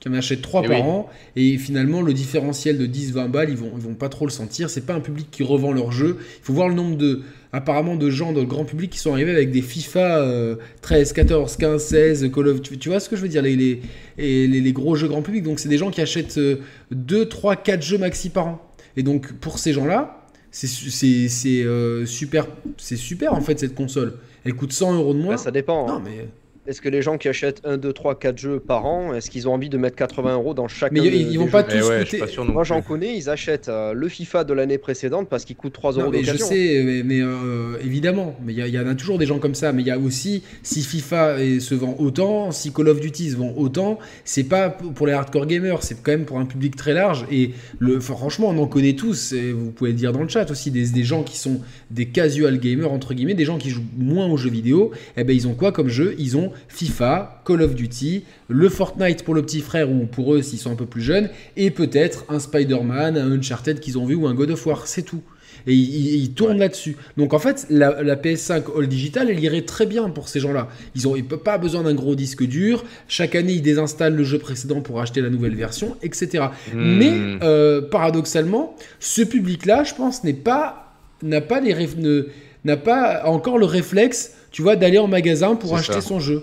qui en achète 3 Eh par oui. an, et finalement le différentiel de 10-20 balles, ils vont, ils vont pas trop le sentir. C'est pas un public qui revend leurs jeux. Il faut voir le nombre de apparemment de gens dans le grand public qui sont arrivés avec des FIFA euh, 13, 14, 15, 16, Call of. Tu, tu vois ce que je veux dire les, les, et les, les gros jeux grand public. Donc c'est des gens qui achètent euh, 2, 3, 4 jeux maxi par an. Et donc pour ces gens-là, c'est su- c'est c'est, euh, super, c'est super en fait cette console. Elle coûte 100 euros de moins. Bah, ça dépend. hein. mais Est-ce que les gens qui achètent 1, 2, 3, 4 jeux par an, est-ce qu'ils ont envie de mettre 80 euros dans chaque Mais ils- ils vont pas tous Eh ouais, coûter- pas sûr Moi j'en connais, ils achètent euh, le FIFA de l'année précédente parce qu'il coûte 3 Non, euros mais je d'occasion. sais, mais, mais, euh, évidemment, mais il y, en a toujours des gens comme ça. Mais il y a aussi, si FIFA est- se vend autant, si Call of Duty se vend autant, c'est pas pour les hardcore gamers, c'est quand même pour un public très large. Et le, franchement, on en connaît tous. Et vous pouvez le dire dans le chat aussi, des, des gens qui sont des casual gamers entre guillemets, des gens qui jouent moins aux jeux vidéo. Eh ben, ils ont quoi comme jeu? Ils ont FIFA, Call of Duty, le Fortnite pour le petit frère ou pour eux s'ils sont un peu plus jeunes, et peut-être un Spider-Man, un Uncharted qu'ils ont vu ou un God of War. C'est tout. Et ils, tournent là-dessus. Donc en fait, la, la PS5 All Digital, elle irait très bien pour ces gens-là. Ils n'ont pas besoin d'un gros disque dur. Chaque année, ils désinstallent le jeu précédent pour acheter la nouvelle version, etc. Hmm. Mais euh, paradoxalement, ce public-là, je pense, n'est pas n'a pas les réf- ne- n'a pas encore le réflexe, tu vois, d'aller en magasin pour acheter ça. son jeu.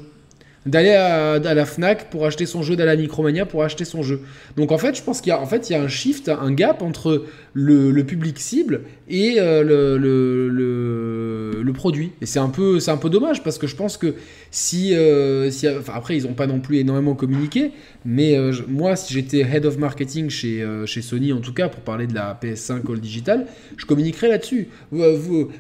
D'aller à, la Fnac pour acheter son jeu, d'aller à Micromania pour acheter son jeu. Donc en fait, je pense qu'il y a, en fait, il y a un shift, un gap entre le, public cible et euh, le, le, produit. Et c'est un peu, c'est un peu dommage parce que je pense que si, euh, si après ils n'ont pas non plus énormément communiqué, mais euh, moi si j'étais head of marketing chez, chez Sony en tout cas pour parler de la PS5 All Digital, je communiquerais là-dessus. Vous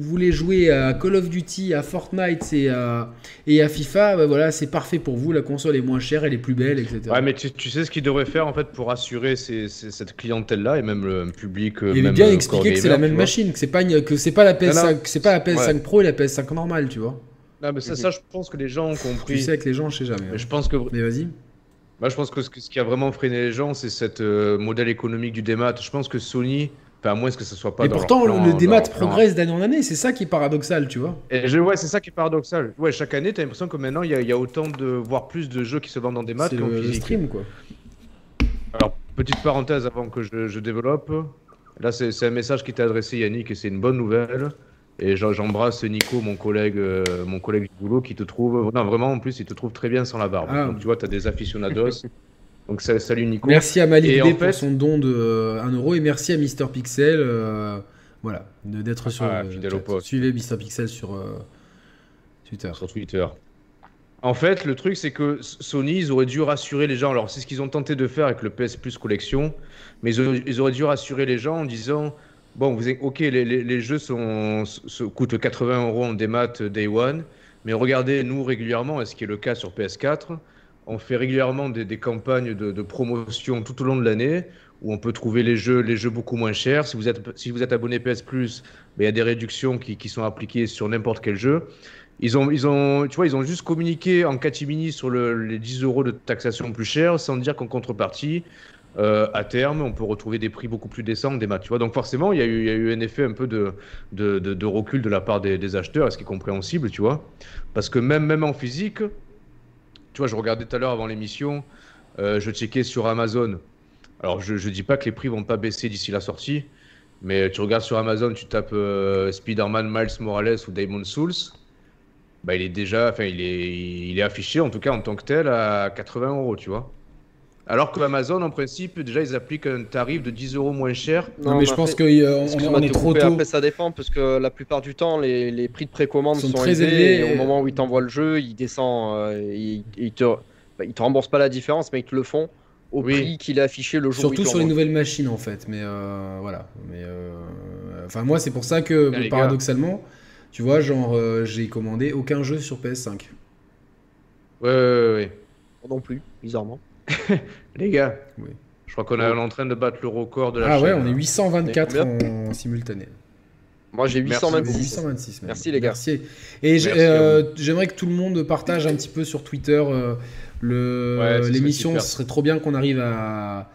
voulez jouer à Call of Duty, à Fortnite et à, et à FIFA, bah voilà, c'est parfait pour vous. La console est moins chère, elle est plus belle, etc. Ouais, mais tu, sais ce qu'ils devraient faire en fait pour assurer cette clientèle-là et même le public. Il même bien expliqué que c'est la même machine, que c'est pas que c'est pas la PS5, c'est pas la PS5 Pro et la PS5 normale, tu vois. Non, mais ça, ça, je pense que les gens ont compris. Tu sais que les gens, je sais jamais. Mais hein. je pense que. Mais vas-y. Moi, je pense que ce, qui a vraiment freiné les gens, c'est cette euh, modèle économique du démat. Je pense que Sony, enfin, à moins que ce soit pas. Et pourtant, le démat progresse d'année en année. C'est ça qui est paradoxal, tu vois. Et je, ouais, c'est ça qui est paradoxal. Ouais, chaque année, t'as l'impression que maintenant, il y, a autant de, voire plus de jeux qui se vendent dans des maths qu'en physique. stream, quoi. Alors, petite parenthèse avant que je, je développe. Là, c'est un message qui t'est adressé, Yannick, et c'est une bonne nouvelle. Et j'embrasse Nico, mon collègue, euh, mon collègue du boulot, qui te trouve. Non, vraiment, en plus, il te trouve très bien sans la barbe. Ah. Donc, tu vois, tu as des aficionados. Donc, salut Nico. Merci à Malik B pour son don de 1 euh, euro et merci à Mister Pixel. Euh, voilà, d'être sur. Ah, Suivez Mister Pixel sur Twitter. Sur Twitter. En fait, le truc, c'est que Sony, ils auraient dû rassurer les gens. Alors, c'est ce qu'ils ont tenté de faire avec le PS Plus Collection, mais ils auraient dû rassurer les gens en disant Bon, vous ok, les, jeux sont, coûtent 80 euros en démat Day One, mais regardez, nous, régulièrement, et ce qui est le cas sur PS4, on fait régulièrement des, campagnes de, promotion tout au long de l'année où on peut trouver les jeux, beaucoup moins chers. Si vous êtes, abonné PS Plus, ben, il y a des réductions qui, sont appliquées sur n'importe quel jeu. Ils ont, tu vois, ils ont juste communiqué en catimini sur les 10 euros de taxation plus chers sans dire qu'en contrepartie, euh, à terme, on peut retrouver des prix beaucoup plus décents des maths. Tu vois Donc forcément, il y, a eu, un effet un peu de, recul de la part des, acheteurs, ce qui est compréhensible, tu vois. Parce que même en physique, tu vois, je regardais tout à l'heure avant l'émission, euh, je checkais sur Amazon. Alors, je ne dis pas que les prix vont pas baisser d'ici la sortie, mais tu regardes sur Amazon, tu tapes euh, Spider-Man Miles Morales ou Damon Souls, bah, il est déjà, enfin, il est, il est affiché en tout cas en tant que tel à 80 euros, tu vois. Alors que Amazon, en principe, déjà, ils appliquent un tarif de 10 euros moins cher. Non, mais je pense qu'on euh, on est trop tôt. Après, ça dépend, parce que la plupart du temps, les, les prix de précommande sont, très élevés. Et au moment où ils t'envoient le jeu, ils descendent, euh, ils, te, bah, ils te remboursent pas la différence, mais ils te le font au prix qu'il a affiché le jour Surtout sur les nouvelles machines, en fait. Mais euh, voilà. Mais enfin, moi, c'est pour ça que, paradoxalement, tu vois, genre, j'ai commandé aucun jeu sur PS5. Ouais, ouais, ouais. ouais. Non plus, bizarrement. Les gars, je crois qu'on est en train de battre le record de la Ah ouais, on est 824 en simultané. Moi j'ai 826. 826 Merci les gars. Merci. Et euh, j'aimerais que tout le monde partage un petit peu sur Twitter euh, le l'émission. Ce serait trop bien qu'on arrive à,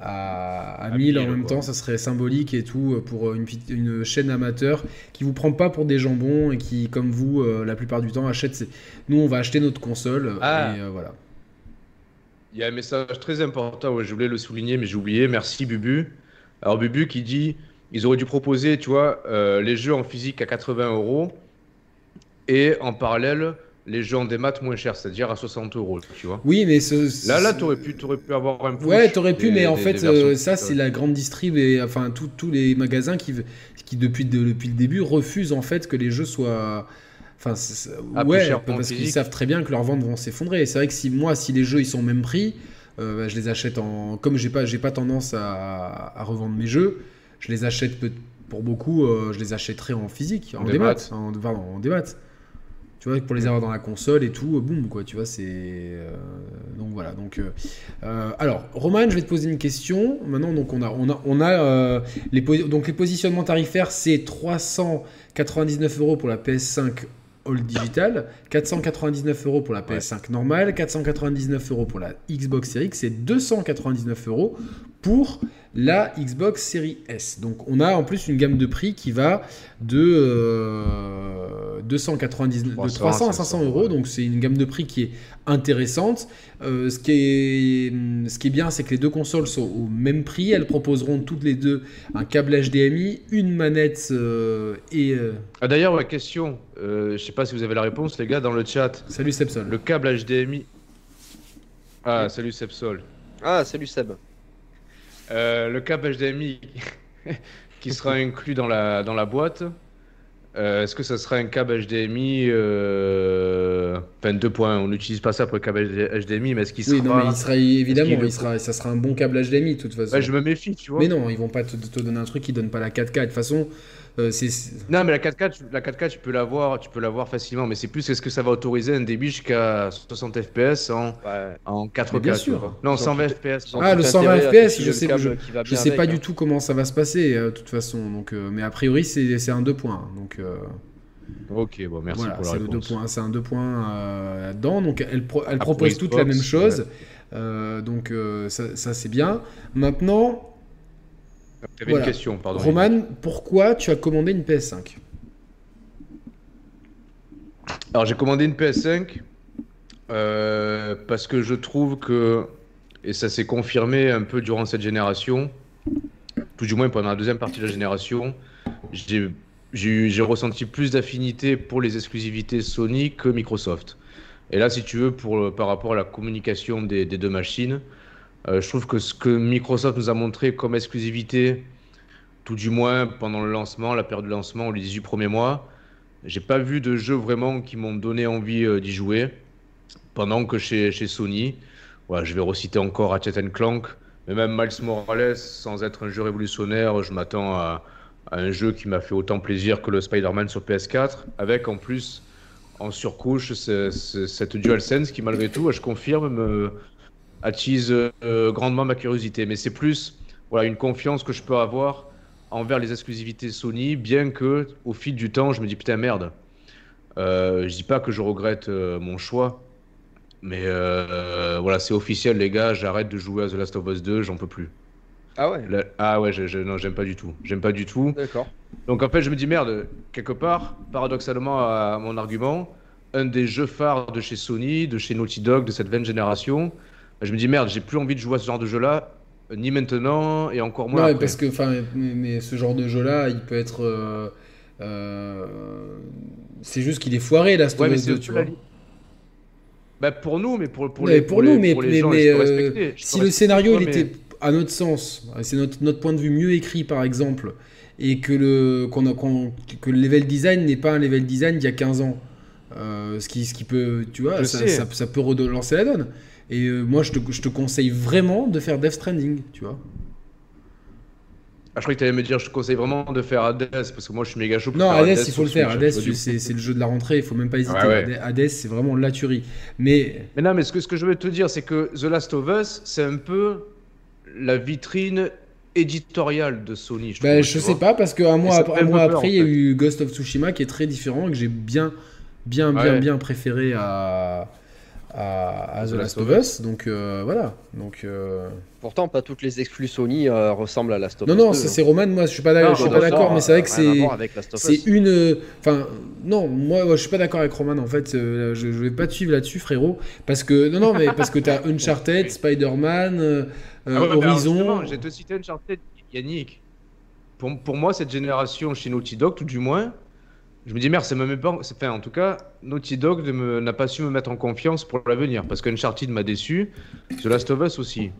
à, 1000 en même temps. Ça serait symbolique et tout pour une, une chaîne amateur qui vous prend pas pour des jambons et qui, comme vous, euh, la plupart du temps achète. Nous, on va acheter notre console ah. et voilà. Il y a un message très important, je voulais le souligner, mais j'ai oublié. Merci Bubu. Alors Bubu qui dit, ils auraient dû proposer, tu vois, euh, les jeux en physique à 80 euros et en parallèle les jeux en démat moins chers, c'est-à-dire à 60 euros, tu vois. Oui, mais ce, là, là, t'aurais pu, aurais pu avoir un peu. Ouais, t'aurais pu, mais en fait, euh, ça, c'est la grande distrib et enfin tous les magasins qui, qui depuis, depuis le début refusent en fait que les jeux soient Enfin, ah, ouais, parce qu'ils savent très bien que leurs ventes vont s'effondrer. C'est vrai que si moi, si les jeux ils sont au même prix, euh, bah, je les achète en. Comme j'ai pas, j'ai pas tendance à, à, revendre mes jeux, je les achète pour beaucoup, euh, je les achèterai en physique, en, démat, en, pardon, en démat. Tu vois, pour les avoir dans la console et tout, boum, quoi, tu vois, c'est. Euh, donc voilà, donc. alors, Roman, je vais te poser une question. Maintenant, donc, on a, on a, on a les, donc, les positionnements tarifaires, c'est 399 euros pour la PS5 All Digital, 499 euros pour la PS5 normale, 499 euros pour la Xbox Series X et 299 euros pour la Xbox Series S. Donc on a en plus une gamme de prix qui va de, 299, euh, de 300 à 500 euros. Donc c'est une gamme de prix qui est intéressante. Euh, ce, qui est, ce qui est bien, c'est que les deux consoles sont au même prix. Elles proposeront toutes les deux un câble HDMI, une manette euh, et... Ah, D'ailleurs, ma question, je sais pas si vous avez la réponse les gars dans le chat. Salut Sebsol. Le câble HDMI... Ah, salut Sebsol. Ah, salut Seb. Euh, le câble HDMI qui sera inclus dans la, dans la boîte, euh, est-ce que ça sera un câble HDMI euh... Enfin, 2.1, on n'utilise pas ça pour le câble HDMI, mais est-ce qu'il sera. Oui, non, mais il sera évidemment, il, sera, ça sera un bon câble HDMI de toute façon. Je me méfie, tu vois. Mais non, ils vont pas te, te donner un truc qui donne pas la 4K. De toute façon, euh, non, mais la 4K, la 4K, tu peux l'avoir, tu peux l'avoir facilement, mais c'est plus est-ce que ça va autoriser un débit jusqu'à 60 FPS en, en 4K Bien sûr. Non, 120 FPS. Ah, le 120 FPS, je sais, je, je sais pas du hein. tout comment ça va se passer, euh, de toute façon. Donc, euh, mais a priori, c'est un 2 points. Donc. Ok, bon, merci pour la réponse. C'est un 2 points là-dedans. Donc, elle, elle propose toute la même chose. donc, ça, ça c'est bien. Maintenant, une question, pardon. Roman, pourquoi tu as commandé une PS5 Alors j'ai commandé une PS5 euh, parce que je trouve que, et ça s'est confirmé un peu durant cette génération, tout du moins pendant la deuxième partie de la génération, j'ai ressenti plus d'affinité pour les exclusivités Sony que Microsoft. Et là, si tu veux, pour, par rapport à la communication des deux machines, euh, je trouve que ce que Microsoft nous a montré comme exclusivité, tout du moins pendant le lancement, la période de lancement, les 18 premiers mois, j'ai pas vu de jeux vraiment qui m'ont donné envie euh, d'y jouer. Pendant que chez, chez Sony, je vais reciter encore Ratchet Clank, mais même Miles Morales, sans être un jeu révolutionnaire, je m'attends à, un jeu qui m'a fait autant plaisir que le Spider-Man sur PS4, avec en plus en surcouche cette DualSense qui malgré tout, je confirme, me, attise euh, grandement ma curiosité. Mais c'est plus voilà, une confiance que je peux avoir envers les exclusivités Sony, bien que au fil du temps, je me dis putain merde. Euh, je dis pas que je regrette euh, mon choix, mais euh, voilà, c'est officiel les gars, j'arrête de jouer à The Last of Us 2, j'en peux plus. Ah ouais Ah ouais, je, non, j'aime pas du tout. J'aime pas du tout. D'accord. Donc en fait, je me dis merde, quelque part, paradoxalement à mon argument, un des jeux phares de chez Sony, de chez Naughty Dog, de cette 20 génération, je me dis merde, j'ai plus envie de jouer à ce genre de jeu-là, ni maintenant et encore moins. Ouais, parce que enfin, mais, ce genre de jeu-là, il peut être. Euh, euh, c'est juste qu'il est foiré là, ce ouais, tu vois. Bah pour nous, mais pour, pour les, pour, nous, mais, mais, gens, euh, si le scénario il était à notre sens, c'est notre, notre point de vue mieux écrit par exemple, et que le qu'on a, que le level design n'est pas un level design d'il y a 15 ans, ce qui ce qui peut, tu vois, ça, ça, ça, peut relancer la donne. Et euh, moi, je te, je te, conseille vraiment de faire Death Stranding, tu vois. Ah, je croyais que tu allais me dire, je te conseille vraiment de faire Hades, parce que moi, je suis méga chaud pour Non, Hades, il faut le faire. Hades, c'est le jeu de la rentrée, il faut même pas hésiter. Hades, c'est vraiment la tuerie. Mais... mais non, mais ce que, ce que je veux te dire, c'est que The Last of Us, c'est un peu la vitrine éditoriale de Sony. Je, ben, je sais pas, parce qu'un mois, un mois après, il y a eu Ghost of Tsushima qui est très différent et que j'ai bien, bien, bien, bien préféré à à, The Last of Us. Donc euh, voilà. Donc, euh, Pourtant, pas toutes les exclus Sony euh, ressemblent à Last of Us. Non, non, c'est Roman. Moi, je suis pas d'accord, mais c'est vrai que c'est c'est une. Enfin, non, moi, je suis pas d'accord avec Roman. En fait, je, je, vais pas te suivre là-dessus, frérot, parce que non, non, mais parce que t'as Uncharted, Spider-Man, ah Horizon. J'ai te cité Uncharted, Yannick. Pour, pour moi, cette génération chez Naughty Dog, tout du moins, je me dis merde, ça me met pas. Enfin, en tout cas, Naughty Dog n'a pas su me mettre en confiance pour l'avenir parce qu'Uncharted m'a déçu, The Last of Us aussi.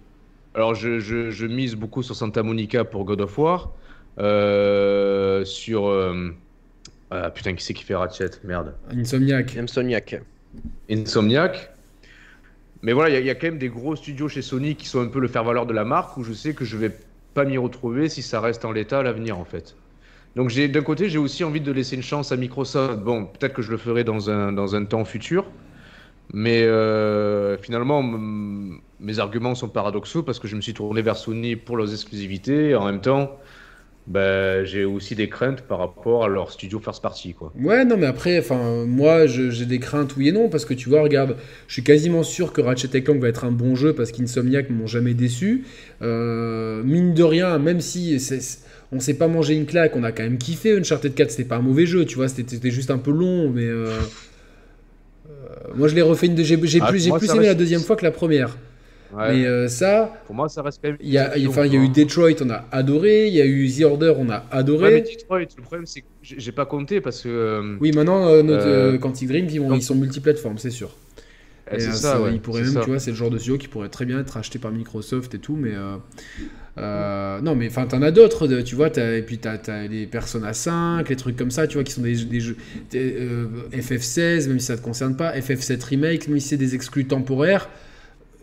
Alors, je, je, mise beaucoup sur Santa Monica pour God of War, euh, sur. Euh, ah, putain, qui c'est qui fait Ratchet? Merde. Insomniac. Insomniac. Insomniac. Mais voilà, il y, y, a quand même des gros studios chez Sony qui sont un peu le faire-valoir de la marque où je sais que je vais pas m'y retrouver si ça reste en l'état à l'avenir en fait. Donc d'un côté, j'ai aussi envie de laisser une chance à Microsoft. Bon, peut-être que je le ferai dans un, dans un temps futur. Mais euh, finalement, mes arguments sont paradoxaux parce que je me suis tourné vers Sony pour leurs exclusivités. Et en même temps, ben, j'ai aussi des craintes par rapport à leur studio first party. Quoi. Ouais, non, mais après, moi, j'ai des craintes oui et non parce que tu vois, regarde, je suis quasiment sûr que Ratchet Clank va être un bon jeu parce qu'Insomniac m'ont jamais déçu. Euh, mine de rien, même si c'est on s'est pas mangé une claque, on a quand même kiffé Uncharted 4, c'était pas un mauvais jeu, tu vois, c'était juste un peu long, mais euh, euh, moi je l'ai refait une, j'ai ah, plus, j'ai plus aimé la deuxième fois que la première. Mais euh, ça, pour moi ça reste quand même. Il y a, enfin, il y a eu Detroit, on a adoré, il y a eu The Order, on a adoré. Ouais, mais Detroit, le problème c'est que j'ai pas compté parce que. oui, maintenant notre Quantic Dream, ils, ils sont multiplateformes, c'est sûr. Eh, c'est ça, il pourrait même, tu vois, c'est le genre de studio qui pourrait très bien être acheté par Microsoft et tout, mais euh, non, mais enfin, t'en as d'autres, tu vois, as, et puis t'as as les Persona 5, les trucs comme ça, tu vois, qui sont des, jeux FF16, même si ça te concerne pas, FF7 Remake, même si c'est des exclus temporaires,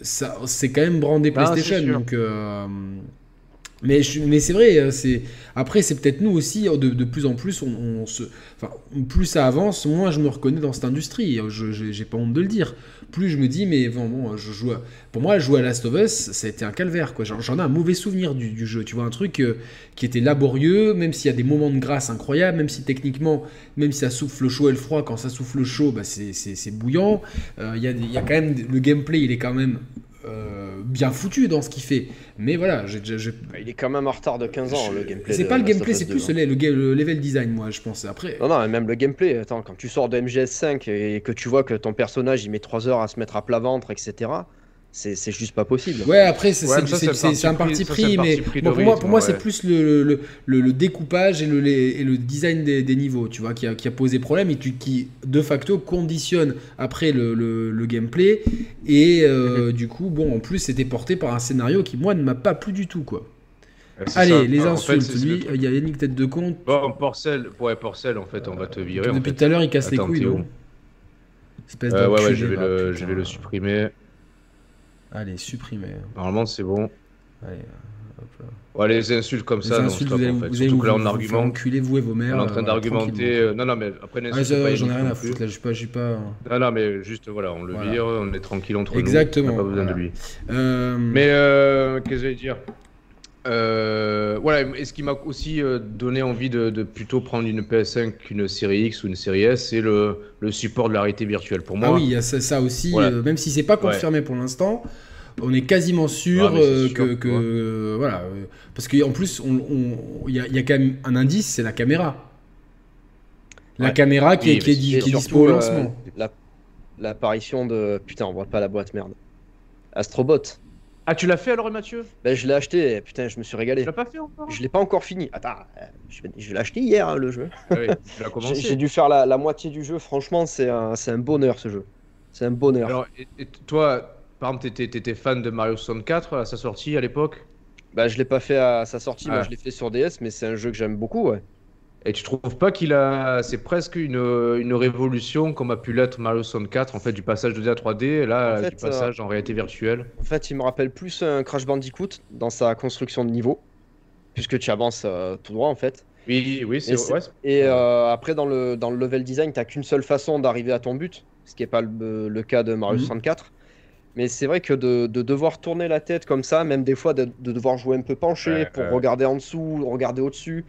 c'est quand même brandé ah, PlayStation, donc. Mais, c'est vrai, euh, après c'est peut-être nous aussi de, de, plus en plus on, se, plus ça avance, moins je me reconnais dans cette industrie. Je j'ai pas honte de le dire. Plus je me dis mais bon, bon je joue pour moi jouer à Last of Us ça a été un calvaire. J'en ai un mauvais souvenir du, jeu. Tu vois un truc euh, qui était laborieux, même s'il y a des moments de grâce incroyables, même si techniquement, même si ça souffle le chaud et le froid, quand ça souffle le chaud, bah c'est bouillant. Euh, il y, a, y a quand même le gameplay, il est quand même euh, bien foutu dans ce qu'il fait. Mais voilà, il est quand même en retard de 15 ans le gameplay. C'est pas le gameplay, c'est plus le, le, level design, moi, je pense. Après. Non, non, même le gameplay. Attends, quand tu sors de MGS5 et que tu vois que ton personnage il met 3 heures à se mettre à plat ventre, etc c'est juste pas possible. Ouais, après, c'est un parti pris, mais pour, moi, pour moi c'est plus le, le, le, découpage et le, et le design des, des, niveaux, tu vois, qui a, qui a posé problème et qui, de facto, conditionne après le, gameplay. Et euh, du coup, bon, en plus, c'était porté par un scénario qui, moi, ne m'a pas plu du tout, quoi. Allez, les insultes. Lui, il y a Yannick tête de compte. Bon, Porcel, ouais, Porcel, en fait, on va te virer. Depuis tout à l'heure, il casse les couilles, euh, ouais, ouais, je vais, le, je vais le supprimer. Allez, supprimer. Normalement, c'est bon. Allez, hop là. les insultes comme ça, non, stop, vous allez. Vous là, on argumente. vous et vos mères. On est en train euh, d'argumenter. Euh, non, non, mais après, ah, J'en ai rien à foutre, là, je pas. pas... Non, non, mais juste, voilà, on le vire, on est tranquille entre Exactement, nous. Exactement. pas besoin de lui. Euh... Mais, euh, qu'est-ce que j'allais dire? Euh, voilà, et ce qui m'a aussi euh, donné envie de, de, plutôt prendre une PS5 qu'une série X ou une série S, c'est le, le, support de la réalité virtuelle pour moi. Ah oui, il y a ça, ça aussi, euh, même si c'est pas confirmé pour l'instant, on est quasiment sûr, euh, que, que voilà, parce qu'en plus, il on, y, a, y, a, quand même un indice, c'est la caméra. La caméra qui, est, qui, est, qui est dispo au lancement. L'apparition de putain, on voit pas la boîte merde. Astrobot. Ah, tu l'as fait alors, Mathieu? Ben, je l'ai acheté, putain, je me suis régalé. Tu l'as pas fait encore? Je l'ai pas encore fini. Attends, euh, je, je l'ai acheté hier, hein, le jeu. Ah oui, commencé. J'ai dû faire la, moitié du jeu, franchement, c'est un, un bonheur ce jeu. C'est un bonheur. Alors, et, toi, par exemple, t'étais fan de Mario 64 à sa sortie à l'époque? Bah, je l'ai pas fait à sa sortie, moi ah. je l'ai fait sur DS, mais c'est un jeu que j'aime beaucoup, ouais. Et tu trouves pas qu'il a. C'est presque une, une révolution comme a pu l'être Mario 64, en fait, du passage de 2D à 3D, là, du passage en réalité virtuelle? En fait, il me rappelle plus un Crash Bandicoot dans sa construction de niveau, puisque tu avances euh, tout droit, en fait. Oui, oui, c'est vrai. Et euh, après, dans le, dans le level design, tu qu'une seule façon d'arriver à ton but, ce qui n'est pas le, le, cas de Mario 64. Mais c'est vrai que de, de, devoir tourner la tête comme ça, même des fois de, de devoir jouer un peu penché pour regarder en dessous, regarder au-dessus,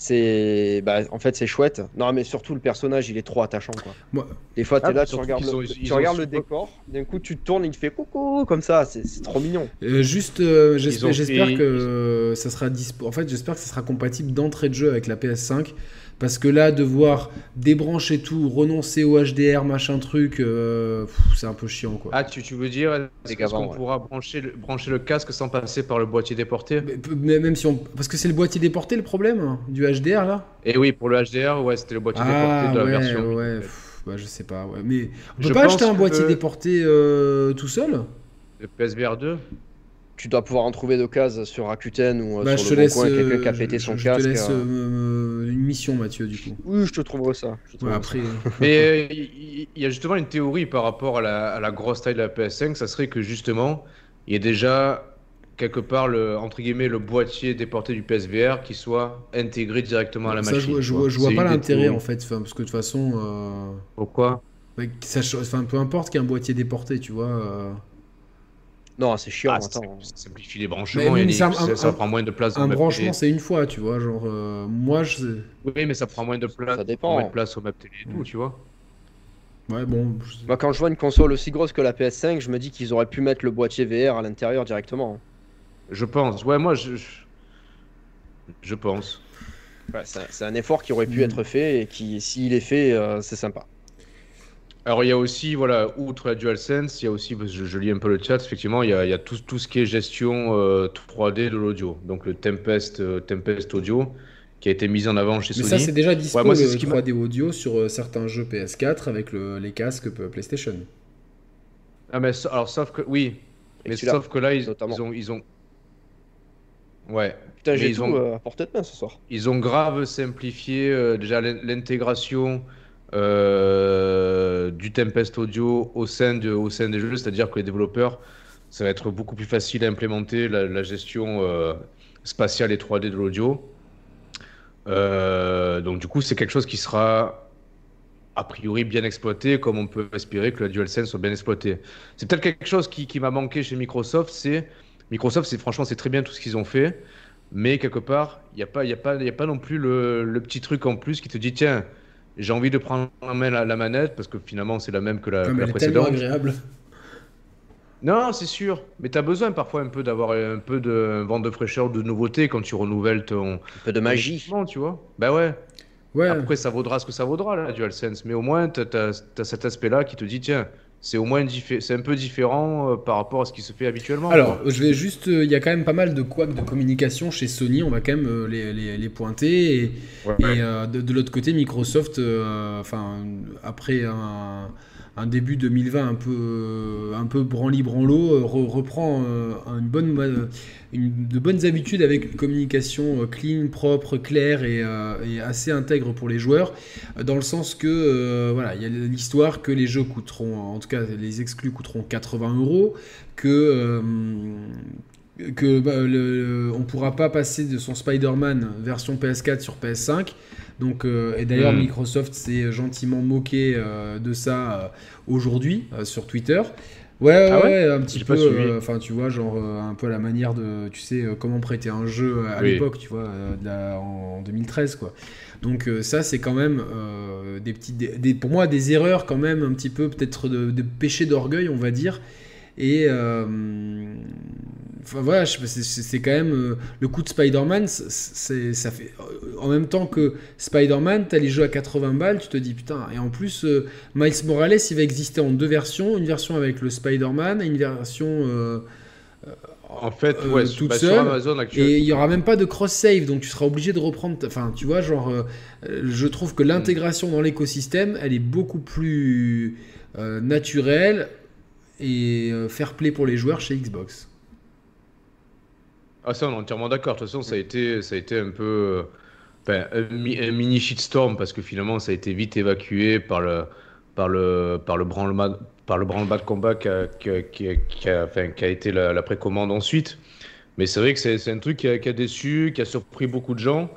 c'est bah, en fait c'est chouette. Non mais surtout le personnage il est trop attachant quoi. Des fois tu es ah, là tu regardes le, tu regardes le décor d'un coup tu te tournes il te fait coucou comme ça c'est trop mignon. Euh, juste euh, j'espère que ça sera dispo en fait j'espère que ça sera compatible d'entrée de jeu avec la PS5 parce que là, devoir débrancher tout, renoncer au HDR, machin truc, euh, c'est un peu chiant quoi. Ah, tu, tu veux dire, est-ce qu'on pourra brancher le, brancher le casque sans passer par le boîtier déporté? Mais, même si on. Parce que c'est le boîtier déporté le problème hein, du HDR là? Et eh oui, pour le HDR, ouais, c'était le boîtier ah, déporté de la version. Ouais, bah, je sais pas, ouais. Mais on peut pas acheter un boîtier déporté euh, tout seul? Le PSVR 2 tu dois pouvoir en trouver d'occasion sur Rakuten ou euh, bah, sur le bon coin, quelqu'un qui a pété son casque. Je te laisse euh. une mission, Mathieu, du coup. Oui, je te trouverai ça. après. Mais il y, a justement une théorie par rapport à la, à la, grosse taille de la PS5, ça serait que justement, il y a déjà quelque part le entre guillemets le boîtier déporté du PSVR qui soit intégré directement à la machine. Je, je, vois, je vois pas l'intérêt en fait, parce que de toute façon. Euh... Pourquoi? Ça, enfin, peu importe qu'il y ait un boîtier déporté, tu vois. Non, c'est chiant. Ah, ça, simplifie les branchements. ça, prend moins de place. Un branchement, c'est une fois, tu vois. Genre, euh, moi, je. Oui, mais ça prend moins de place. Ça dépend. Moins de place au map télé et tout, tu vois. Ouais, bon. Moi, quand je vois une console aussi grosse que la PS5, je me dis qu'ils auraient pu mettre le boîtier VR à l'intérieur directement. Je pense. Ouais, moi, je. Je pense. c'est un effort qui aurait pu hmm. être fait et qui, s'il est fait, euh, c'est sympa. Alors il y a aussi, voilà, outre la DualSense, il y a aussi, je, je lis un peu le chat, effectivement, il y a, il y a tout, tout, ce qui est gestion 3D euh, de l'audio. Donc le Tempest, euh, Tempest Audio qui a été mis en avant chez Mais Sony. Mais ça c'est déjà dispo le 3D audio sur euh, certains jeux PS4 avec le, les casques PlayStation. Ah, mais alors, sauf que, oui. Mais sauf que là, ils, ils, ont, ils ont. Ouais. Putain, j'ai tout ont... Euh, à portée de main ce soir. Ils ont grave simplifié euh, déjà l'intégration euh, du Tempest Audio au sein, de, au sein des jeux, c'est-à-dire que les développeurs, ça va être beaucoup plus facile à implémenter la, gestion spatiale et 3D de l'audio. donc du coup, c'est quelque chose qui sera a priori bien exploité, comme on peut espérer que la DualSense soit bien exploitée. C'est peut-être quelque chose qui, qui m'a manqué chez Microsoft, c'est Microsoft, c'est franchement c'est très bien tout ce qu'ils ont fait, mais quelque part il n'y a pas a a pas non plus le, le, petit truc en plus qui te dit tiens j'ai envie de prendre en main la, manette parce que finalement c'est la même que la, que la précédente. agréable. Non, c'est sûr. Mais tu as besoin parfois un peu d'avoir un peu de vent de fraîcheur, de nouveauté quand tu renouvelles ton. Un peu de magie. tu vois. Bah ouais. Ouais. Après, ça vaudra ce que ça vaudra, la DualSense. Mais au moins, tu as, cet aspect-là qui te dit tiens, c'est au moins c'est un peu différent euh, par rapport à ce qui se fait habituellement. Alors, je vais juste, euh, il y a quand même pas mal de couacs de communication chez Sony, on va quand même euh, les, les, les, pointer. Et, et de, de l'autre côté, Microsoft, enfin, après un un début 2020 un peu, un peu branli-branlo, euh, reprend euh, une bonne, une, de bonnes habitudes avec une communication euh, clean, propre, claire et, assez intègre pour les joueurs, dans le sens que voilà, il y a l'histoire que les jeux coûteront, en tout cas les exclus coûteront 80 euros, que que bah, le, on pourra pas passer de son Spider-Man version PS4 sur PS5 donc, euh, et d'ailleurs, hmm. Microsoft s'est gentiment moqué euh, de ça euh, aujourd'hui sur Twitter. Ouais, ah ouais, un petit peu. Enfin, tu vois, genre un peu à la manière de, tu sais, comment prêter un jeu à l'époque, tu vois, en 2013, quoi. Donc ça, c'est quand même des petites, des, pour moi, des erreurs quand même un petit peu peut-être de, de péché d'orgueil, on va dire. Et Enfin voilà, c'est quand même euh, le coup de Spider-Man. Ça fait euh, en même temps que Spider-Man, t'as les jeux à 80 balles, tu te dis putain. Et en plus, euh, Miles Morales, il va exister en deux versions, une version avec le Spider-Man et une version en fait, ouais, toute seule. et il y aura même pas de cross save, donc tu seras obligé de reprendre. Enfin, tu vois, genre, je trouve que l'intégration dans l'écosystème, elle est beaucoup plus naturelle et fair play pour les joueurs chez Xbox. Ah ça, on est entièrement d'accord. De toute façon, ça a été, ça a été un peu un, mini shitstorm parce que finalement, ça a été vite évacué par le, par le, par le branle-bas par le branle de combat qui a, qui a, enfin, qui a été la, précommande ensuite. Mais c'est vrai que c'est un truc qui a, qui a, déçu, qui a surpris beaucoup de gens.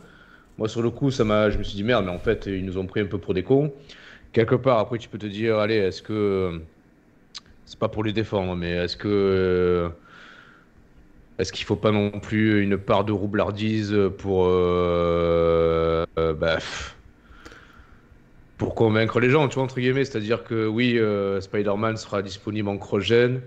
Moi, sur le coup, ça m'a, je me suis dit merde, mais en fait, ils nous ont pris un peu pour des cons. Quelque part, après, tu peux te dire, allez, est-ce que c'est pas pour les défendre, mais est-ce que est-ce qu'il ne faut pas non plus une part de roublardise pour, euh, euh, bah, pour convaincre les gens, tu vois, entre guillemets? C'est-à-dire que oui, euh, Spider-Man sera disponible en cross-gen.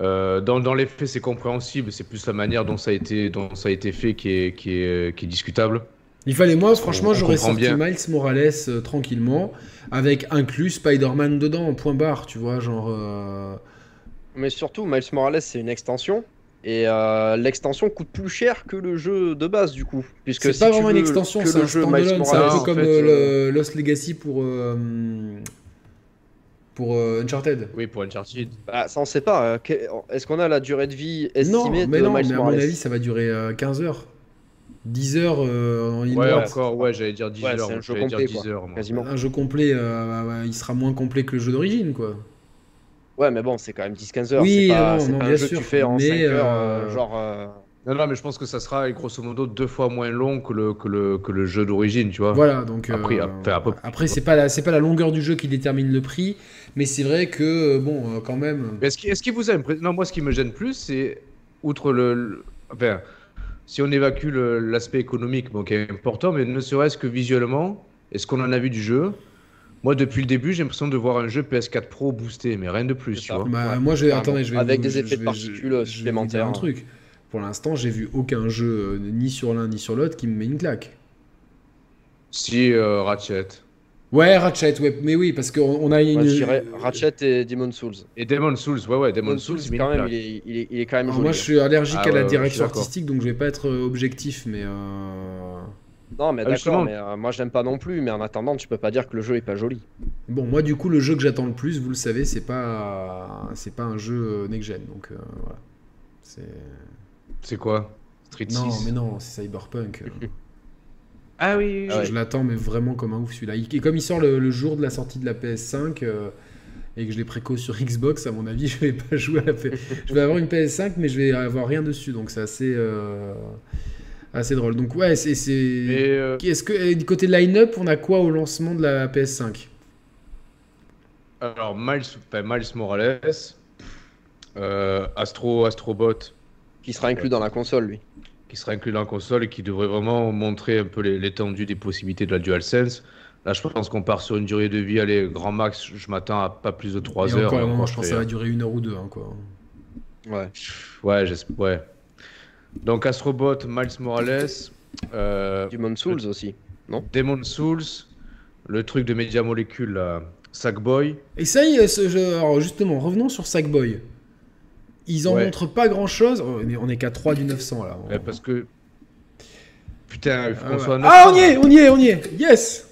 dans, dans, les faits, c'est compréhensible, c'est plus la manière dont ça a été, dont ça a été fait qui est, qui est, qui est discutable. Il fallait, moi, franchement, j'aurais sorti Miles Morales tranquillement, avec inclus Spider-Man dedans, point barre, tu vois, genre. Mais surtout, Miles Morales, c'est une extension. Et euh, l'extension coûte plus cher que le jeu de base du coup. Puisque c'est pas vraiment une extension, c'est un standalone. C'est un peu comme euh, le Lost Legacy pour, euh, pour Uncharted. Oui, pour Uncharted. Bah, ça on sait pas. Est-ce qu'on a la durée de vie estimée non, mais non, mais à mon avis ça va durer 15 heures. 10 heures en ligne Ouais, encore, ouais, j'allais dire 10 heures. Un jeu complet, 10 heures, quasiment. Un jeu complet, il sera moins complet que le jeu d'origine, quoi. Ouais, mais bon, c'est quand même 10-15 heures. Oui, pas, non, un bien jeu sûr. Que tu fais en 5 heures, euh, genre. Euh, non, non, mais je pense que ça sera grosso modo deux fois moins long que le, que le, que le jeu d'origine, tu vois. Voilà, donc. Après, euh, après, après c'est pas, la, pas la longueur du jeu qui détermine le prix, mais c'est vrai que, bon, quand même. Est-ce qu'il est vous a Non, moi, ce qui me gêne plus, c'est, outre le. Enfin, si on évacue l'aspect économique, bon, qui est important, mais ne serait-ce que visuellement, est-ce qu'on en a vu du jeu? Moi, depuis le début, j'ai l'impression de voir un jeu PS4 Pro boosté, mais rien de plus, tu vois. Bah, moi, je, attendez, je vais avec des effets de particules supplémentaires. un truc. Pour l'instant, j'ai vu aucun jeu euh, ni sur l'un ni sur l'autre qui me met une claque. Si euh, Ratchet. Ouais, Ratchet, ouais, mais oui, parce qu'on a une. Je dirais Ratchet et Demon Souls. Et Demon Souls, ouais, ouais, Demon, Souls, quand même, il, est, il, est, il, est, quand même. moi, je suis allergique ah à la direction artistique, donc je vais pas être euh, objectif, mais. Euh... Non, mais d'accord, mais euh, moi j'aime pas non plus, mais en attendant, tu peux pas dire que le jeu est pas joli. Bon, moi du coup, le jeu que j'attends le plus, vous le savez, c'est pas c'est pas un jeu next-gen, donc voilà. C'est. C'est quoi? Street Non, mais non, c'est Cyberpunk. ah oui, Je, l'attends, mais vraiment comme un ouf celui-là. Et comme il sort le, jour de la sortie de la PS5 euh, et que je l'ai préco sur Xbox, à mon avis, je vais pas jouer à la PS. je vais avoir une PS5, mais je vais avoir rien dessus, donc c'est assez. Euh, assez drôle. Donc ouais, c'est. Euh, Est-ce que du côté line-up, on a quoi au lancement de la PS5 Alors Miles, Miles Morales, Astro, Astrobot, qui sera inclus dans la console, lui. Qui sera inclus dans la console et qui devrait vraiment montrer un peu l'étendue des possibilités de la DualSense. Là, je pense qu'on part sur une durée de vie, allez, grand max, je m'attends à pas plus de 3 heures. Encore, je pense que ça va durer une heure ou deux. Hein, quoi. Ouais. Ouais, ouais. Donc, Astrobot, Miles Morales. Euh, Demon Souls aussi, non? Demon Souls, le truc de Media Molecule, Sackboy. Et ça y est, alors justement, revenons sur Sackboy. Ils en montrent pas grand chose. On est qu'à 3 du 900 là. parce que. Putain, il faut qu'on soit Ah, on y est, on y est, on y est. Yes!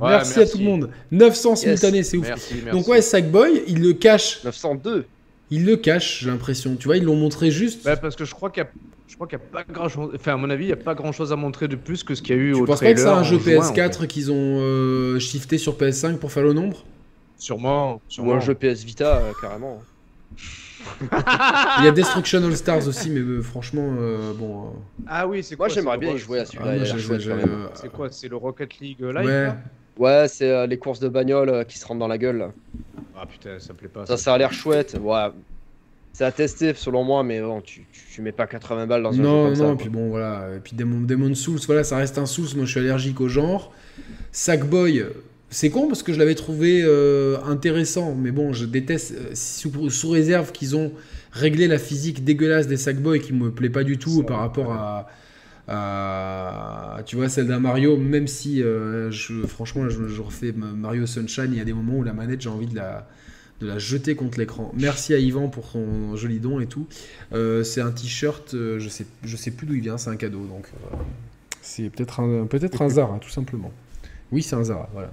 merci, à tout le monde. 900 simultanés, c'est ouf. Donc ouais, Sackboy, il le cache. 902. Il le cache, j'ai l'impression. Tu vois, ils l'ont montré juste. Bah, parce que je crois qu'il y a, je crois qu'il y a pas grand chose. Enfin, à mon avis, il y a pas grand chose à montrer de plus que ce qu'il y a eu tu au penses pas que c'est un jeu PS4 qu'ils ont euh, shifté sur PS5 pour faire le nombre? Sûrement. Ou un jeu PS Vita, euh, carrément. Il y a Destruction All Stars aussi, mais euh, franchement, euh, bon. Euh. Ah oui, c'est quoi Moi j'aimerais bien jouer à celui-là. Ah, c'est quoi C'est le Rocket League Live Ouais, ouais c'est les courses de bagnole qui se rendent dans la gueule. Ah putain, ça me plaît pas. Ça, ça, a l'air chouette. Ouais. C'est à tester selon moi, mais bon, tu, tu, mets pas 80 balles dans un non, jeu comme non, Non, puis bon, voilà. Et puis Demon, Demon Souls, voilà, ça reste un Souls. Moi, je suis allergique au genre. Sackboy, c'est con parce que je l'avais trouvé euh, intéressant, mais bon, je déteste, euh, sous, réserve qu'ils ont réglé la physique dégueulasse des Sackboy qui me plaît pas du tout par rapport à, tu vois, celle d'un Mario, même si, euh, je, franchement, je, refais Mario Sunshine, il y a des moments où la manette, j'ai envie de la, de la jeter contre l'écran. Merci à Yvan pour son joli don et tout. c'est un t-shirt, je sais, je sais plus d'où il vient, c'est un cadeau, donc c'est peut-être un, peut-être un Zara, tout simplement. Oui, c'est un Zara. Voilà,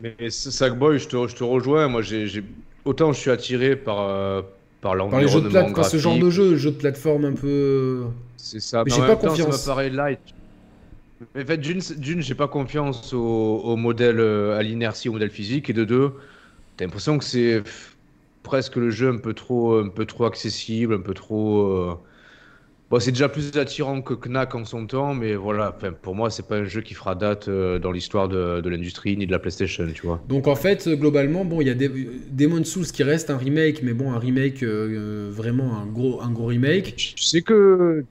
Mais Sackboy, je te, je te rejoins. Moi, j'ai, autant je suis attiré par, euh, par l'environnement. Par les jeux de plateforme, ce genre de jeu, jeu de plateforme un peu. C'est ça. Mais, j'ai pas confiance. Ça paraît light. Mais en fait, d'une, j'ai pas confiance au, modèle, euh, à l'inertie, au modèle physique. Et de deux, t'as l'impression que c'est presque le jeu un peu trop, un peu trop accessible, un peu trop. Euh, c'est déjà plus attirant que Knack en son temps, mais voilà, pour moi, c'est pas un jeu qui fera date euh, dans l'histoire de, l'industrie ni de la PlayStation, tu vois. Donc en fait, globalement, bon, il y a des, Demon's Souls qui reste un remake, mais bon, un remake euh, vraiment un gros, un gros remake. Tu sais que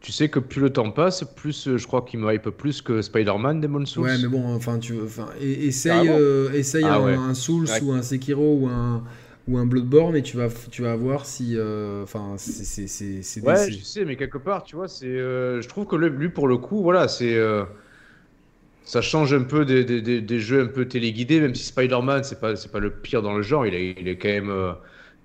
tu sais que plus le temps passe, plus euh, je crois qu'il me hype plus que Spider-Man Demon's Souls. Ouais, mais bon, enfin, tu, enfin, essaye, essaye ah un, Souls ou un Sekiro ou un ou un Bloodborne et tu vas, tu vas voir si. Euh, enfin, c'est. Ouais, je sais, mais quelque part, tu vois, c'est. Euh, je trouve que lui, pour le coup, voilà, c'est. Euh, ça change un peu des, des, des, jeux un peu téléguidés, même si Spider-Man, c'est pas, pas le pire dans le genre, il est, il est quand même.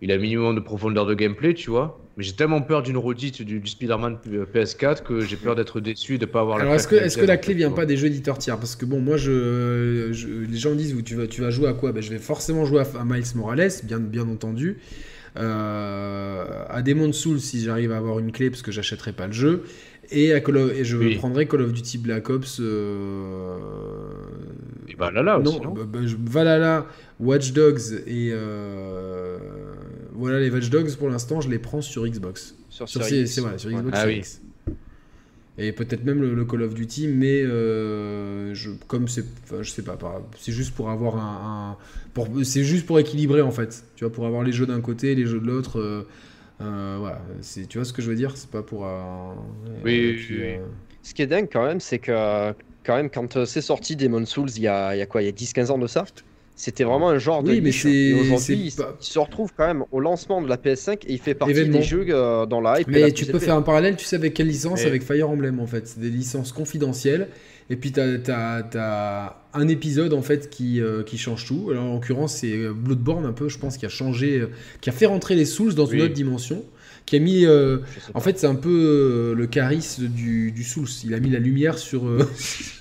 Il a un minimum de profondeur de gameplay, tu vois. Mais j'ai tellement peur d'une redite du, Spider-Man PS4 que j'ai peur d'être déçu de ne pas avoir la Alors est-ce que, est que la clé vient pas des jeux éditeurs tiers? Parce que bon, moi, je, les gens me disent tu vas, tu vas jouer à quoi? Ben, Je vais forcément jouer à, Miles Morales, bien, bien entendu. Euh, à Demon Souls si j'arrive à avoir une clé parce que j'achèterai pas le jeu. Et, à et je prendrai Call of Duty Black Ops euh... et Valhalla aussi, non, bah, bah, Valhalla Watch Dogs et euh... Voilà, les Watch Dogs, pour l'instant, je les prends sur Xbox. Sur, sur, Xbox ah, oui. Et peut-être même le, Call of Duty, mais euh, je, comme c'est, je sais pas, c'est juste pour avoir un, c'est juste pour équilibrer en fait. Tu vois, pour avoir les jeux d'un côté, les jeux de l'autre. Euh, euh, voilà, c'est, tu vois ce que je veux dire? C'est pas pour. oui. Ce qui est dingue quand même, c'est que quand même quand c'est sorti Demon Souls, il y a, il y a quoi? Il y a 10-15 ans de ça? C'était vraiment un genre de mais c'est aujourd'hui il, se retrouve quand même au lancement de la PS5 et il fait partie des jeux euh, dans la hype. Mais tu peux faire un parallèle, tu sais avec quelle licence Avec Fire Emblem en fait, c'est des licences confidentielles. Et puis tu as, un épisode en fait qui, euh, qui change tout. Alors en l'occurrence c'est Bloodborne un peu, je pense, qui a changé, qui a fait rentrer les Souls dans une autre dimension. qui a mis. euh, en fait, c'est un peu euh, le charisme du, du Souls. Il a mis la lumière sur.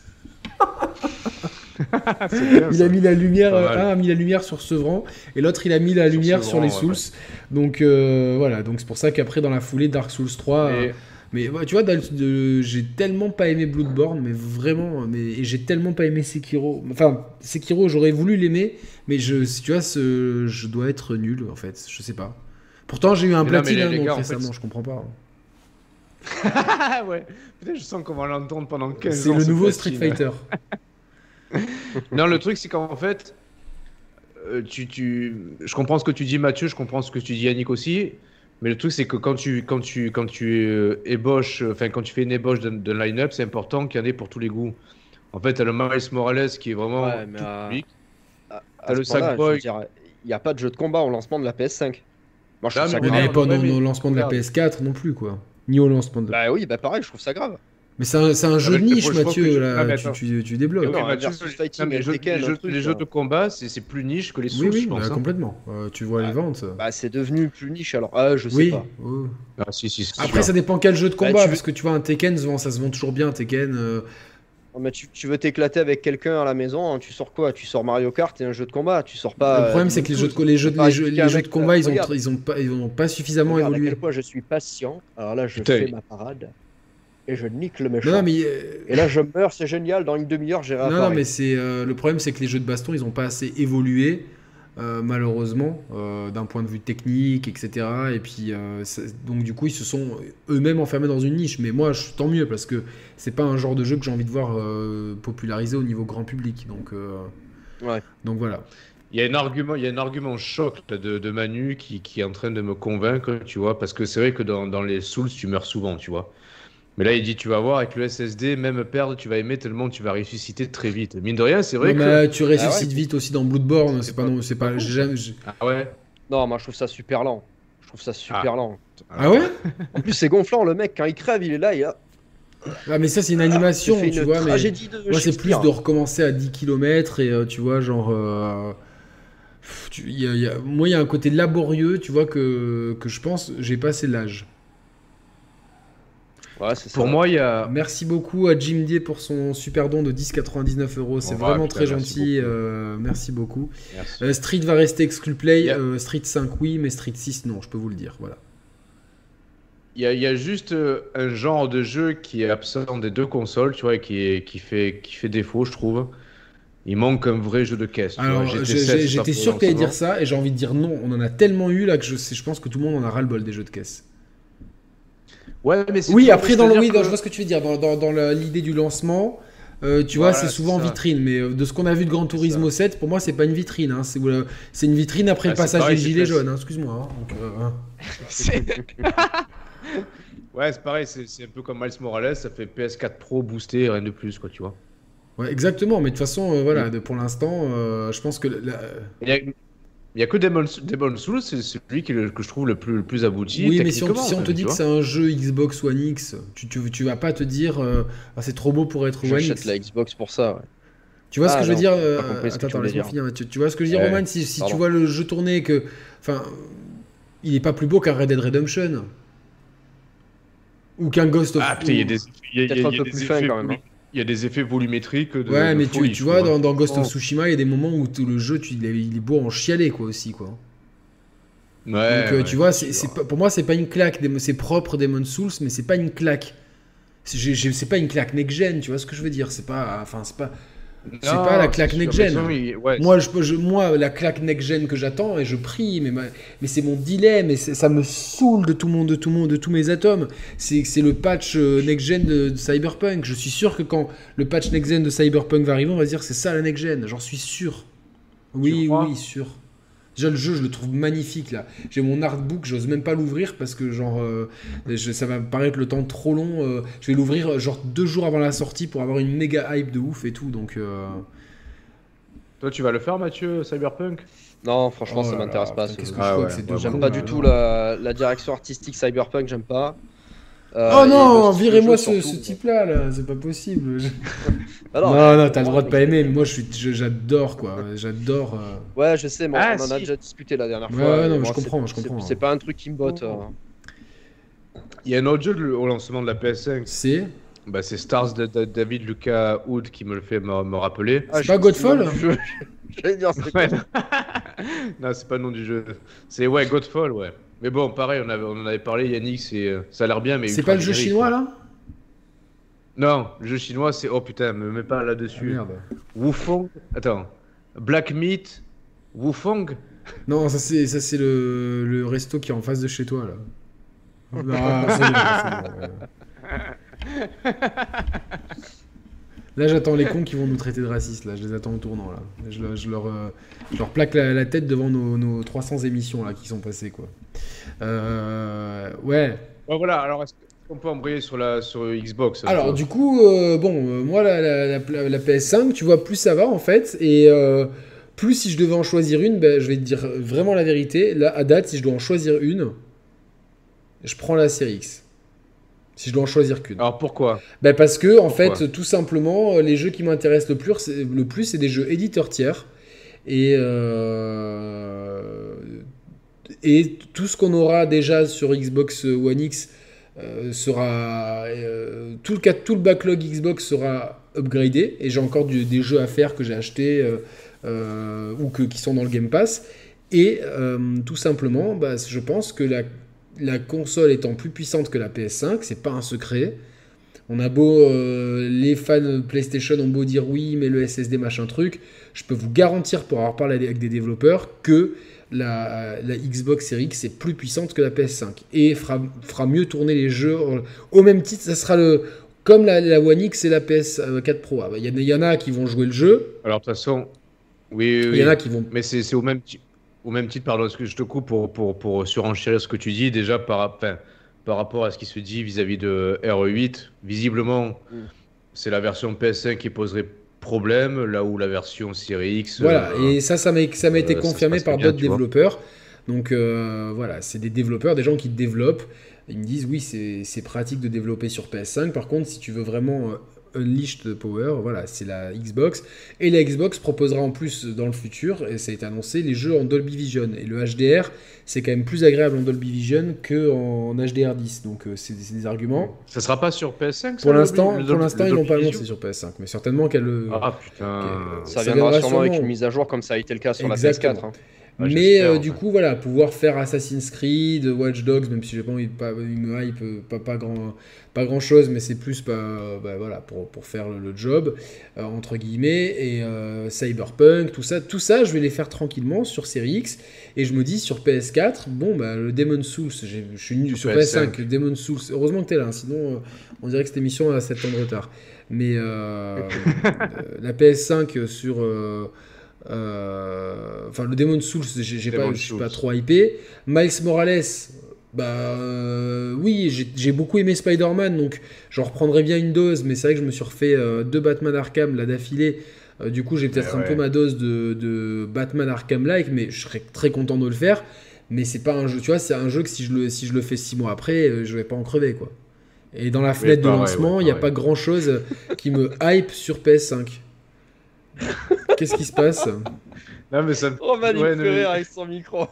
euh, C'est bien, il a mis la lumière. Euh, un a mis la lumière sur Sevran et l'autre il a mis la Sur lumière sur les ouais, Souls. Donc euh, voilà. Donc c'est pour ça qu'après dans la foulée Dark Souls 3. euh, Et- mais ouais, tu vois, le- j'ai tellement pas aimé Bloodborne, mais vraiment, mais et j'ai tellement pas aimé Sekiro. Enfin, Sekiro, j'aurais voulu l'aimer, mais je, si tu vois, ce- je dois être nul en fait. Je sais pas. Pourtant, j'ai eu un platine les- hein, les gars, fait, récemment, c'est- je comprends pas. Ah ouais. Putain, je sens qu'on va l'entendre pendant 15 C'est ans. le ce nouveau platine. Street Fighter. Non, le truc, c'est qu'en fait, euh, tu, tu... je comprends ce que tu dis, Mathieu, je comprends ce que tu dis, Yannick aussi. Mais le truc, c'est que quand tu, quand tu, quand tu euh, ébauches, enfin, quand tu fais une ébauche d'un d'un line-up, c'est important qu'il y en ait pour tous les goûts. En fait, t'as le Miles Morales qui est vraiment Ouais, mais, tout public. À- T'as à le Sackboy. Il n'y a pas de jeu de combat au lancement de la PS5. Moi, je Ah, trouve ça mais Mais grave. n'avait pas au mais- au lancement de la regarde. PS4 non plus, quoi. Ni au lancement de. Bah oui, bah pareil, je trouve ça grave. Mais c'est un, jeu de niche, Mathieu. je- Là, Ah, tu, attends. tu, tu débloques. Non, Mathieu, mais les jeux, Tekken, les un jeux- truc, les jeux là. de combat, c'est plus niche que les Oui, Souls, oui, je pense. bah, hein. complètement. Euh, tu vois les Ouais. ventes. Bah c'est devenu plus niche alors. Ah, je sais oui. pas. oui. Ah, si, si, c'est Après, sûr. ça dépend quel jeu de Bah, combat, tu- parce que tu vois, un Tekken, ça se vend toujours bien, un Tekken. euh, Non, mais tu, tu veux t'éclater avec quelqu'un à la maison, hein, tu sors quoi? Tu sors Mario Kart et un jeu de combat, tu sors pas. le problème, euh, c'est que les jeux de, les jeux, les jeux, les de combat, ils ont, ils ont pas, ils ont pas suffisamment Regarde à évolué. quel point je suis patient. Alors là, je fais ma parade et je nique le méchant. Non, mais, euh, Et là, je meurs, c'est génial. Dans une demi-heure, j'irai à non, non, mais c'est euh, le problème, c'est que les jeux de baston, ils ont pas assez évolué, euh, malheureusement, euh, d'un point de vue technique, etc. Et puis, euh, donc du coup, ils se sont eux-mêmes enfermés dans une niche. Mais moi, je, tant mieux parce que c'est pas un genre de jeu que j'ai envie de voir euh, popularisé au niveau grand public. Donc, euh, Ouais. donc voilà. Il y a un argument, il y a un argument choc là, de, de Manu qui, qui est en train de me convaincre, tu vois, parce que c'est vrai que dans, dans les Souls, tu meurs souvent, tu vois. Mais là, il dit, tu vas voir, avec le SSD, même perdre, tu vas aimer tellement tu vas ressusciter très vite. Mine de rien, c'est vrai Non, que... mais, euh, tu ressuscites Ah ouais. vite aussi dans Bloodborne. C'est C'est pas, pas- non, c'est pas. j'ai jamais- j'ai- Ah ouais Non, moi, je trouve ça super lent. Je trouve ça super lent. Ah ouais En plus, c'est gonflant. Le mec, quand il crève, il est là. Il a... Ah, mais ça, c'est une il animation, tu une vois. Mais... Moi, c'est plus de recommencer à 10 km et euh, tu vois, genre. euh, pff, tu- il y a- il y a- moi, il y a un côté laborieux, tu vois, que, que je pense, j'ai pas assez l'âge. Ouais, c'est ça. Pour moi, il y a... Merci beaucoup à Jim D pour son super don de 10,99 euros. C'est vraiment putain, très merci gentil. beaucoup. euh, merci beaucoup. Merci. Euh, Street va rester exclu play. Euh, Street 5, oui, mais Street 6, non, je peux vous le dire. Voilà. Il y, a, il y a juste un genre de jeu qui est absent des deux consoles, tu vois, et qui, est, qui, fait, qui fait défaut, je trouve. Il manque un vrai jeu de caisse. tu Alors, vois. GT7, j'ai- c'est j'ai- pas j'étais sûr que tu allais lancement. dire ça et j'ai envie de dire non. On en a tellement eu là que je, sais- je pense que tout le monde en a ras-le-bol des jeux de caisse. Ouais, mais Oui, après, dans le, oui, dans- je vois ce que tu veux dire. Dans, dans- dans l'idée du lancement, euh, tu vois, c'est souvent ça. vitrine. Mais euh, de ce qu'on a vu de Gran Turismo 7, pour moi, c'est pas une vitrine. hein. C'est c'est une vitrine après Ah, le passage pareil, des gilets jaunes. hein. Excuse-moi. hein. Donc, euh, hein. C'est- ouais, c'est pareil, c'est c'est un peu comme Miles Morales, ça fait PS4 Pro boosté, rien de plus, quoi, tu vois. Ouais, exactement. Mais de toute façon, euh, voilà, de, pour l'instant, euh, je pense que. la- Il y a, il y a que Demon, Demon Souls, c'est celui qui que je trouve le plus, le plus abouti. oui, mais si on, si on te même, dit que c'est un jeu Xbox One X, tu, tu, tu vas pas te dire euh, Ah, c'est trop beau pour être One J'achète X. la Xbox pour ça. ouais. Tu vois ce Ah, que je veux non, dire euh, ce Attends, tu voulais laisse-moi finir. Tu, tu vois ce que je veux dire, Ouais, Roman Si, si tu vois le jeu tourner et que. Enfin, il est pas plus beau qu'un Red Dead Redemption. Ou qu'un Ghost of Ah putain, il y a des, y a- y a- y a un peu des effets quand même, volu- Il y a des effets volumétriques de. Ouais, de mais tu, folie, tu vois, dans, dans Ghost of Oh. Tsushima, il y a des moments où tout le jeu, tu, il, est, beau en chialer, quoi, aussi, quoi. Ouais, Donc, euh, ouais, tu vois, pas- pour moi, c'est pas une claque. C'est propre Demon Souls, mais c'est pas une claque. C'est pas une claque next-gen, tu vois ce que je veux dire C'est pas. Enfin, c'est pas. C'est pas la claque next-gen. ouais, Moi, je, moi, la claque next-gen que j'attends, et je prie, mais, ma- mais c'est mon dilemme, et ça me saoule de tout mon, de tout mon, de tous mes atomes. C'est, le patch euh, next-gen de, de Cyberpunk. Je suis sûr que quand le patch next-gen de Cyberpunk va arriver, on va dire c'est ça la next-gen. J'en suis sûr. Oui, oui, sûr. Déjà, le jeu, je le trouve magnifique là. J'ai mon artbook, j'ose même pas l'ouvrir parce que, genre, euh, je- ça va me paraître le temps trop long. euh, je vais l'ouvrir, euh, genre, deux jours avant la sortie pour avoir une méga hype de ouf et tout. Donc. euh, Toi, tu vas le faire, Mathieu, Cyberpunk? Non, franchement, Oh ça m'intéresse pas. putain, ce- qu'est-ce que Ah je trouve ouais, que c'est ouais, de J'aime pas là. du tout la, la direction artistique Cyberpunk, j'aime pas. Euh, Oh non, virez-moi ce, type-là, là, c'est pas possible. Ah Non, non, t'as le droit de pas aimer, mais moi j'adore quoi, j'adore. euh, Ouais, je sais, mais Ah, on en a déjà discuté la dernière Ouais, fois. ouais, non, mais moi, je comprends, je c'est- comprends. C'est pas un truc qui me botte. euh. Il y a un autre jeu au lancement de la PS5. C'est bah, c'est Stars de, David Lucas Wood qui me le fait me, rappeler. Ah, c'est pas Godfall J'allais dire c'est Non, c'est pas le nom du jeu. C'est ouais, Godfall, ouais. Mais bon, pareil, on, avait, on en avait parlé, Yannick, c'est, ça a l'air bien, mais. C'est pas le jeu chinois là? Non, le jeu chinois, c'est. Oh putain, me mets pas là-dessus. Ah, Wufong. Attends. Black Meat. Wufong? Non, ça c'est, ça, c'est le, le resto qui est en face de chez toi là. Ah, Là, j'attends les cons qui vont nous traiter de racistes. Là, je les attends au tournant. Là, je, leur, euh, leur, plaque la, tête devant nos, 300 émissions là qui sont passées, quoi. Euh, ouais. voilà. Alors, est-ce qu'on peut embrayer sur la sur Xbox Alors, du coup, euh, bon, moi, la, la, PS5, tu vois, plus ça va en fait, et plus si je devais en choisir une, ben, je vais te dire vraiment la vérité. Là, à date, si je dois en choisir une, je prends la série X. Si je dois en choisir qu'une. Alors pourquoi? Ben Parce que, en fait, tout simplement, les jeux qui m'intéressent le plus, c'est, le plus, c'est des jeux éditeurs tiers. Et, euh, et tout ce qu'on aura déjà sur Xbox One X euh, sera. Euh, tout, le, tout le backlog Xbox sera upgradé. Et j'ai encore des jeux à faire que j'ai achetés ou que, qui sont dans le Game Pass. Et tout simplement, bah, je pense que la la console étant plus puissante que la PS5, c'est pas un secret. On a beau, euh, les fans PlayStation ont beau dire oui, mais le SSD machin truc, je peux vous garantir pour avoir parlé avec des développeurs que la, Xbox Series X est plus puissante que la PS5 et fera, fera mieux tourner les jeux au même titre. Ça sera le comme la, One X et la PS4 Pro. Ah, il y, en a qui vont jouer le jeu. Alors de toute façon, oui, il y en a qui vont. Mais c'est au même titre au même titre, pardon, que je te coupe pour, pour, pour, surenchérir ce que tu dis, déjà par, par rapport à ce qui se dit vis-à-vis de RE8, visiblement, mm. c'est la version PS5 qui poserait problème, là où la version Series X. Voilà, euh, et ça, ça m'a été euh, confirmé par d'autres développeurs. Donc euh, voilà, c'est des développeurs, des gens qui développent. Ils me disent oui, c'est pratique de développer sur PS5. Par contre, si tu veux vraiment Unleashed Power, voilà, c'est la Xbox. Et la Xbox proposera en plus dans le futur, et ça a été annoncé, les jeux en Dolby Vision. Et le HDR, c'est quand même plus agréable en Dolby Vision qu'en HDR10. Donc euh, c'est des arguments. Ça sera pas sur PS5 Pour l'instant, pour l'instant ils l'ont pas annoncé sur PS5, mais certainement qu'elle. Ah putain. Ça, viendra sûrement avec une mise à jour comme ça a été le cas sur la PS4. Hein. Mais euh, du coup, voilà, pouvoir faire Assassin's Creed, Watch Dogs, même si j'ai pas envie pas, me hype, pas, pas, grand, pas grand chose, mais c'est plus bah, voilà, pour, pour, faire le, job, euh, entre guillemets, et euh, Cyberpunk, tout ça, tout ça, je vais les faire tranquillement sur Series X, et je me dis sur PS4, bon, bah, le Demon Souls, je suis nul sur PS5, le Demon Souls, heureusement que t'es là, hein, sinon on dirait que cette émission a 7 ans de retard. Mais la PS5 sur. Enfin, le Demon Souls, j'ai pas, je suis pas trop hypé. Miles Morales, bah euh, oui, j'ai beaucoup aimé Spider-Man, donc j'en reprendrai bien une dose, mais c'est vrai que je me suis refait euh, deux Batman Arkham là d'affilée. Euh, du coup, j'ai peut-être un peu ma dose de, Batman Arkham-like, mais je serais très content de le faire. Mais c'est pas un jeu, tu vois, c'est un jeu que si je le, si je le fais six mois après, je vais pas en crever quoi. Et dans la fenêtre de lancement, il n'y a pas grand chose qui me hype sur PS5. Qu'est-ce qui se passe Non mais ça. Roman ouais, avec son micro.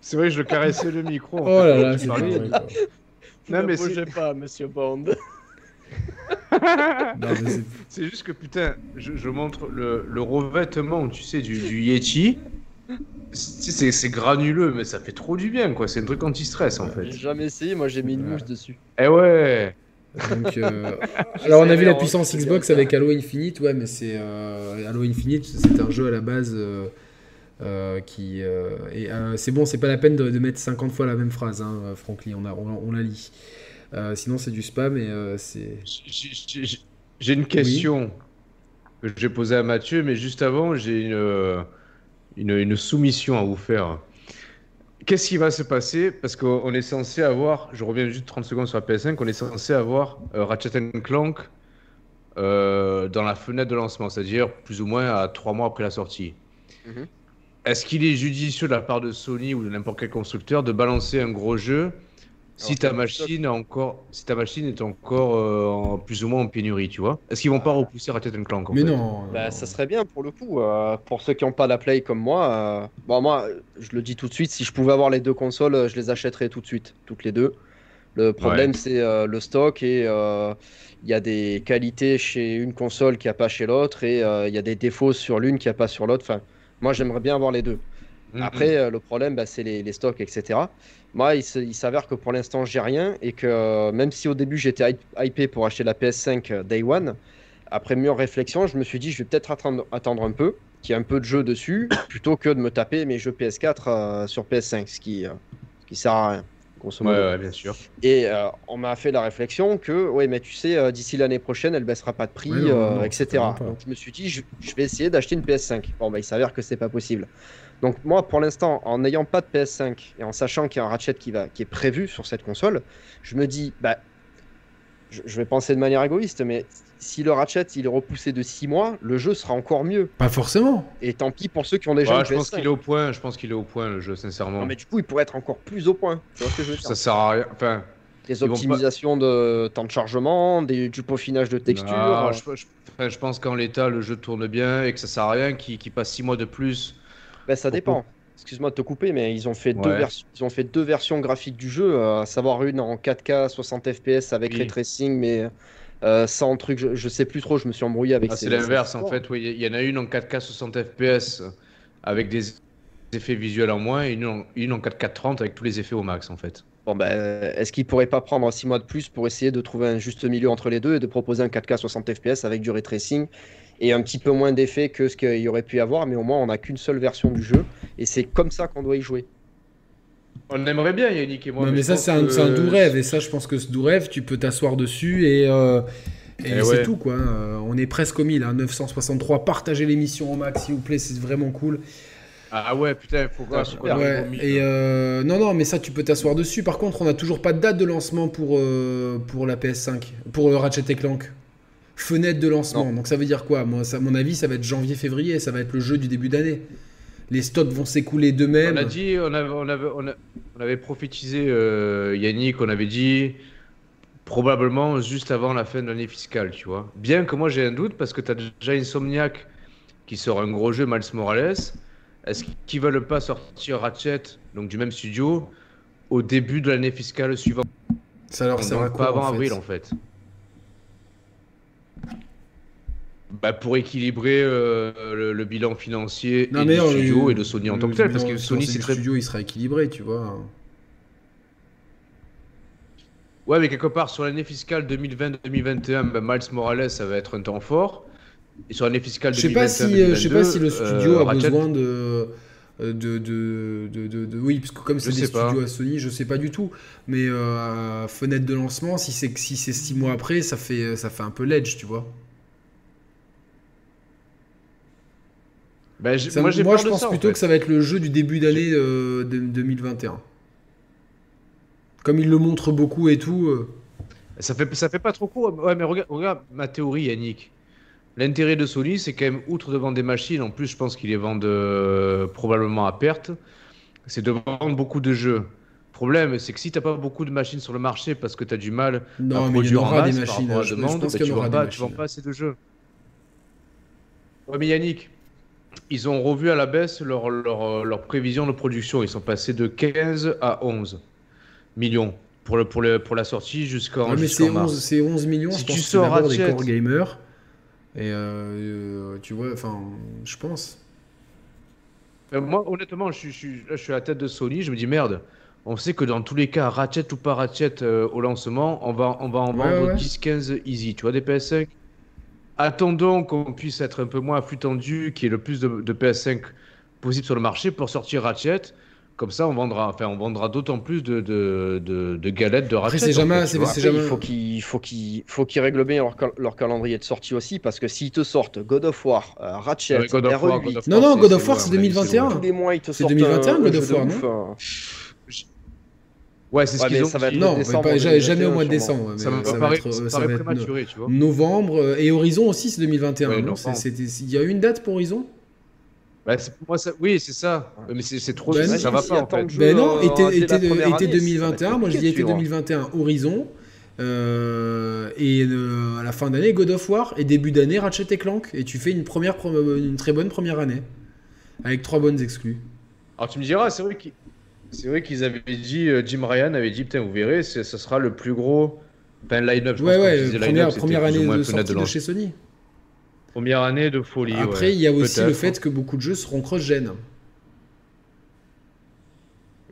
C'est vrai, je le caressais le micro. Oh là là, c'est Non, mais bougez pas, monsieur Bond. c'est juste que putain, je, montre le, le, revêtement, tu sais, du, du Yeti. C'est granuleux, mais ça fait trop du bien, quoi. C'est un truc anti-stress, en fait. J'ai jamais essayé, moi j'ai mis une mouche dessus. Eh ouais Donc, euh, Alors on a vu la puissance Xbox avec Halo Infinite, ouais, mais c'est euh, Halo Infinite, c'est un jeu à la base euh, euh, qui euh, et euh, c'est bon, c'est pas la peine de, mettre 50 fois la même phrase, hein, Franklin, on, a, on, la lit. sinon, c'est du spam et c'est. J'ai une question que j'ai posée à Mathieu, mais juste avant, j'ai une, une, une, soumission à vous faire. Qu'est-ce qui va se passer? Parce qu'on est censé avoir, je reviens juste 30 secondes sur la PS5, on est censé avoir Ratchet Clank dans la fenêtre de lancement, c'est-à-dire plus ou moins à 3 mois après la sortie. Mhm. Est-ce qu'il est judicieux de la part de Sony ou de n'importe quel constructeur de balancer un gros jeu si ta machine encore, si ta machine est encore euh, plus ou moins en pénurie, tu vois Est-ce qu'ils vont pas repousser Ratchet Clank Mais non. Bah, ça serait bien pour le coup. Euh, pour ceux qui n'ont pas la Play comme moi, euh, bon moi, je le dis tout de suite, si je pouvais avoir les deux consoles, je les achèterais tout de suite, toutes les deux. Le problème, c'est le stock et il y a des qualités chez une console qu'il n'y a pas chez l'autre et il y a des défauts sur l'une qu'il n'y a pas sur l'autre. Enfin, moi, j'aimerais bien avoir les deux. Après, le problème, bah, c'est les, stocks, etc. Moi, il, s'avère que pour l'instant, j'ai rien et que même si au début j'étais hypé pour acheter la PS5 Day One, après mûre réflexion, je me suis dit, je vais peut-être attendre, un peu, qu'il y ait un peu de jeu dessus, plutôt que de me taper mes jeux PS4 euh, sur PS5, ce qui, euh, qui sert à rien. Ouais, bien sûr. Et euh, on m'a fait la réflexion que, ouais, mais tu sais, d'ici l'année prochaine, elle baissera pas de prix, etc. Donc je me suis dit, je, vais essayer d'acheter une PS5. Bon, bah, il s'avère que c'est pas possible. Donc moi, pour l'instant, en n'ayant pas de PS5 et en sachant qu'il y a un Ratchet qui, va, qui est prévu sur cette console, je me dis, bah, je vais penser de manière égoïste, mais si le Ratchet il est repoussé de 6 mois, le jeu sera encore mieux. Pas forcément. Et tant pis pour ceux qui ont déjà ouais, je pense qu'il est au point, je pense qu'il est au point le jeu sincèrement. Non mais du coup, il pourrait être encore plus au point. Tu vois ce que je veux dire? Ça sert à rien. Enfin, des optimisations de temps de chargement, des, du peaufinage de texture. Ah, je, pense qu'en l'état, le jeu tourne bien et que ça sert à rien qu'il passe 6 mois de plus. Ben, ça dépend excuse-moi de te couper, mais ils ont fait, deux, versions, ils ont fait deux versions graphiques du jeu, euh, à savoir une en 4K 60 FPS avec ray tracing, mais euh, sans truc, je, sais plus trop, je me suis embrouillé avec. Ah, c'est l'inverse en fait, oui. Il y en a une en 4K 60 FPS avec des effets visuels en moins et une en, une en 4K 30 avec tous les effets au max en fait. Bon ben, est-ce qu'ils pourraient pas prendre 6 mois de plus pour essayer de trouver un juste milieu entre les deux et de proposer un 4K 60 FPS avec du ray tracing et un petit peu moins d'effets que ce qu'il y aurait pu y avoir, mais au moins on n'a qu'une seule version du jeu, et c'est comme ça qu'on doit y jouer. On aimerait bien, Yannick et moi. mais, ça, c'est un, doux rêve, et ça, je pense que ce doux rêve, tu peux t'asseoir dessus et. Euh, et, eh c'est tout quoi. Euh, on est presque au 1000, hein, 963. Partagez l'émission au max s'il vous plaît, c'est vraiment cool. Ah ouais, putain, faut voir ce qu'on ouais, Et hein. euh, non, non, mais ça, tu peux t'asseoir dessus. Par contre, on n'a toujours pas de date de lancement pour, pour la PS5, pour le Ratchet Clank fenêtre de lancement. Donc ça veut dire quoi? Moi, à mon avis, ça va être janvier-février, ça va être le jeu du début d'année. Les stocks vont s'écouler d'eux-mêmes. On a dit, on avait, on avait, on avait prophétisé, euh, Yannick, on avait dit probablement juste avant la fin de l'année fiscale, tu vois. Bien que moi j'ai un doute parce que tu as déjà Insomniac qui sort un gros jeu, Miles Morales. Est-ce qu'ils veulent pas sortir Ratchet, donc du même studio, au début de l'année fiscale suivante? Ça leur sert à quoi Pas avant avril en fait. Bah, pour équilibrer euh, le, bilan financier et du studio et de Sony en tant que tel, parce que Sony c'est très. studio il sera équilibré, tu vois. Ouais, mais quelque part sur l'année fiscale 2020-2021, bah, Miles Morales ça va être un temps fort. Et sur l'année fiscale 2021 je sais pas si, je sais pas si le studio a euh, besoin de. De, de, de, oui parce que comme c'est des studios à Sony je sais pas du tout mais euh, fenêtre de lancement si c'est si c'est six mois après ça fait ça fait un peu ledge tu vois Bah, moi, je pense plutôt que ça va être le jeu du début d'année 2021. Euh, Comme il le montre beaucoup et tout. Euh. Ça fait, ça fait pas trop court. Ouais, mais regarde, regarde ma théorie, Yannick. L'intérêt de Sony, c'est quand même, outre de vendre des machines, en plus, je pense qu'ils les vendent euh, probablement à perte, c'est de vendre beaucoup de jeux. Le problème, c'est que si tu n'as pas beaucoup de machines sur le marché parce que tu as du mal à produire en masse des machines, par rapport à demande, bah, tu ne vends, vends, pas assez de jeux. Ouais, mais Yannick, ils ont revu à la baisse leur, leur, leur, prévision de production. Ils sont passés de 15 à 11 millions pour, le, pour, le, pour la sortie jusqu'en ouais, mais c'est 11, 11, millions, si je pense tu sors des core gamers. Et euh, tu vois, enfin, je pense. Euh, moi, honnêtement, je, je, je, suis à la tête de Sony. Je me dis merde. On sait que dans tous les cas, Ratchet ou pas Ratchet euh, au lancement, on va, on va en vendre 10-15 easy. Tu vois, des PS5 attendons qu'on puisse être un peu moins flux tendu, qu'il y ait le plus de, PS5 possible sur le marché pour sortir Ratchet. Comme ça, on vendra, enfin, on vendra d'autant plus de, de, de, galettes de Ratchet. c'est jamais, c'est jamais... Il faut qu'ils, faut qu'ils, faut qu'ils règlent bien leur, calendrier de sortie aussi, parce que s'ils te sortent God of War, euh, Ratchet, God of War, non non, God of War, c'est 2021. Tous les mois, ils te sortent. C'est 2021, God of War, non Ouais, c'est ce qu'ils ont. Ça va être non, pas, jamais au mois de décembre. Ça, ça, va, être, ça va être prématuré, tu vois. Novembre euh, et Horizon aussi, c'est 2021. Il y a une date pour Horizon bah, moi, ça... Oui, c'est ça. Mais c'est trop. Ben, ça va pas en fait. Ben non, été, été, été 2021. Moi, je dis été 2021 Horizon. Euh, et euh, à la fin d'année, God of War. Et début d'année, Ratchet et Clank. Et tu fais une, première, une très bonne première année. Avec trois bonnes exclus. Alors tu me diras, c'est vrai qu'il C'est vrai qu'ils avaient dit, euh, Jim Ryan avait dit, putain, vous verrez, ça sera le plus gros ben, line-up. Ouais, ouais, première, première année de sortie de, chez Sony. Première année de folie. Après, il y a aussi le fait que beaucoup de jeux seront cross-gen.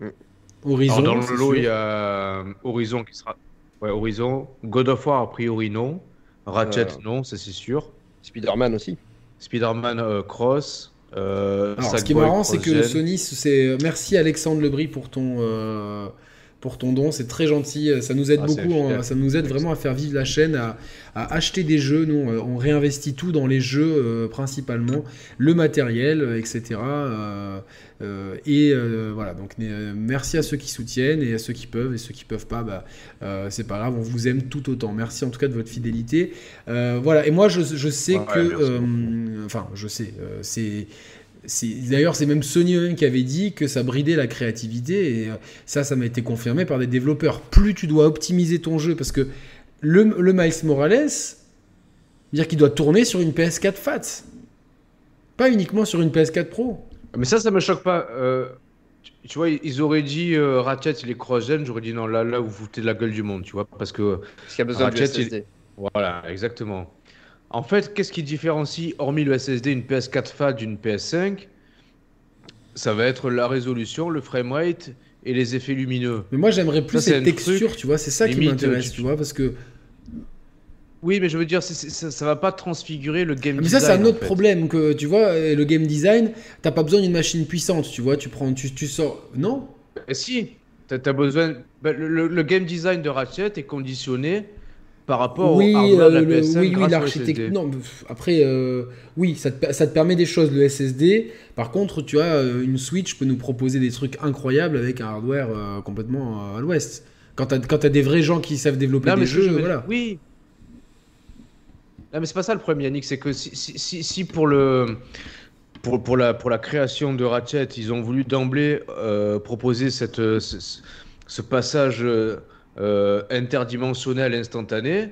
Mm. Horizon. dans le lot, il y a Horizon qui sera. Ouais, Horizon. God of War, a priori, non. Ratchet, euh. non, ça c'est sûr. Spider-Man aussi. Spider-Man euh, Cross. Euh, Alors, ce qui est marrant, c'est que Sony, c'est merci Alexandre Lebris pour ton euh, pour ton don, c'est très gentil, ça nous aide ah, beaucoup, hein. ça nous aide vraiment à faire vivre la chaîne, à, acheter des jeux, nous on, réinvestit tout dans les jeux euh, principalement, le matériel, etc. et voilà, donc merci à ceux qui soutiennent et à ceux qui peuvent et ceux qui peuvent pas, bah, c'est pas grave, on vous aime tout autant. Merci en tout cas de votre fidélité. voilà, et moi je, sais que, enfin je sais, c'est D'ailleurs, c'est même Sony qui avait dit que ça bridait la créativité, et euh, ça, ça m'a été confirmé par des développeurs. Plus tu dois optimiser ton jeu, parce que le, le Miles Morales, dire qu'il doit tourner sur une PS4 FAT, pas uniquement sur une PS4 Pro. Mais ça, ça me choque pas. Euh, tu, vois, ils auraient dit euh, Ratchet, il est cross-gen, j'aurais dit non, là, là, vous foutez de la gueule du monde, tu vois, parce que. Parce qu'il y a besoin Ratchet, de SSD. Voilà, exactement. En fait, qu'est-ce qui différencie, hormis le SSD, une PS4 FAT d'une PS5 Ça va être la résolution, le framerate et les effets lumineux. Mais moi, j'aimerais plus cette texture, tu vois, c'est ça qui m'intéresse, tu vois, parce que. Oui, mais je veux dire, ça, ça va pas transfigurer le game design. Mais ça, c'est un autre problème que tu vois, le game design, t'as pas besoin d'une machine puissante, tu vois, tu prends, tu, tu sors. Non? Et Si, tu as besoin. Ben, le, game design de Ratchet est conditionné par rapport oui, au de la PS5 Oui, oui l'architecture. Non, après, euh, oui, ça te, ça te, permet des choses, le SSD. Par contre, tu as euh, une Switch peut nous proposer des trucs incroyables avec un hardware euh, complètement à l'ouest. Quand tu as, as, des vrais gens qui savent développer des jeux, voilà. Oui. Non, mais c'est pas ça le problème, Yannick. C'est que si, si, si, pour le. Pour, pour, la, pour la création de Ratchet, ils ont voulu d'emblée proposer cette, ce, ce passage euh, interdimensionnel instantané,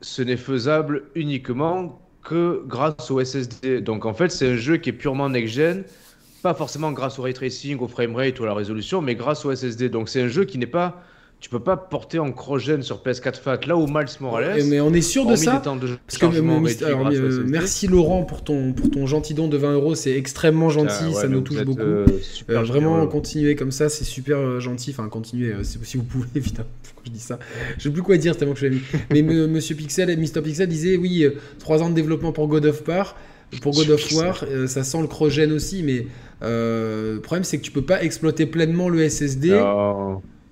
ce n'est faisable uniquement que grâce au SSD. Donc en fait, c'est un jeu qui est purement next-gen, pas forcément grâce au ray tracing, au framerate ou à la résolution, mais grâce au SSD. Donc c'est un jeu qui n'est pas tu peux pas porter en cross-gen sur PS4 Fat là où Miles Morales. Mais on est sûr de ça. Parce que, euh, merci Laurent pour ton, pour ton gentil don de 20 euros, c'est extrêmement gentil, ça nous touche beaucoup. Euh, vraiment, continuer comme ça, c'est super gentil. Enfin, continuer si vous pouvez, évidemment. Pourquoi je dis ça Je sais plus quoi dire tellement que je l'ai mis. Mais Monsieur Pixel et Mr. Pixel disait oui, 3 ans de développement pour God of War. Pour God of War, ça sent le cross-gen aussi, mais le problème c'est que tu peux pas exploiter pleinement le SSD.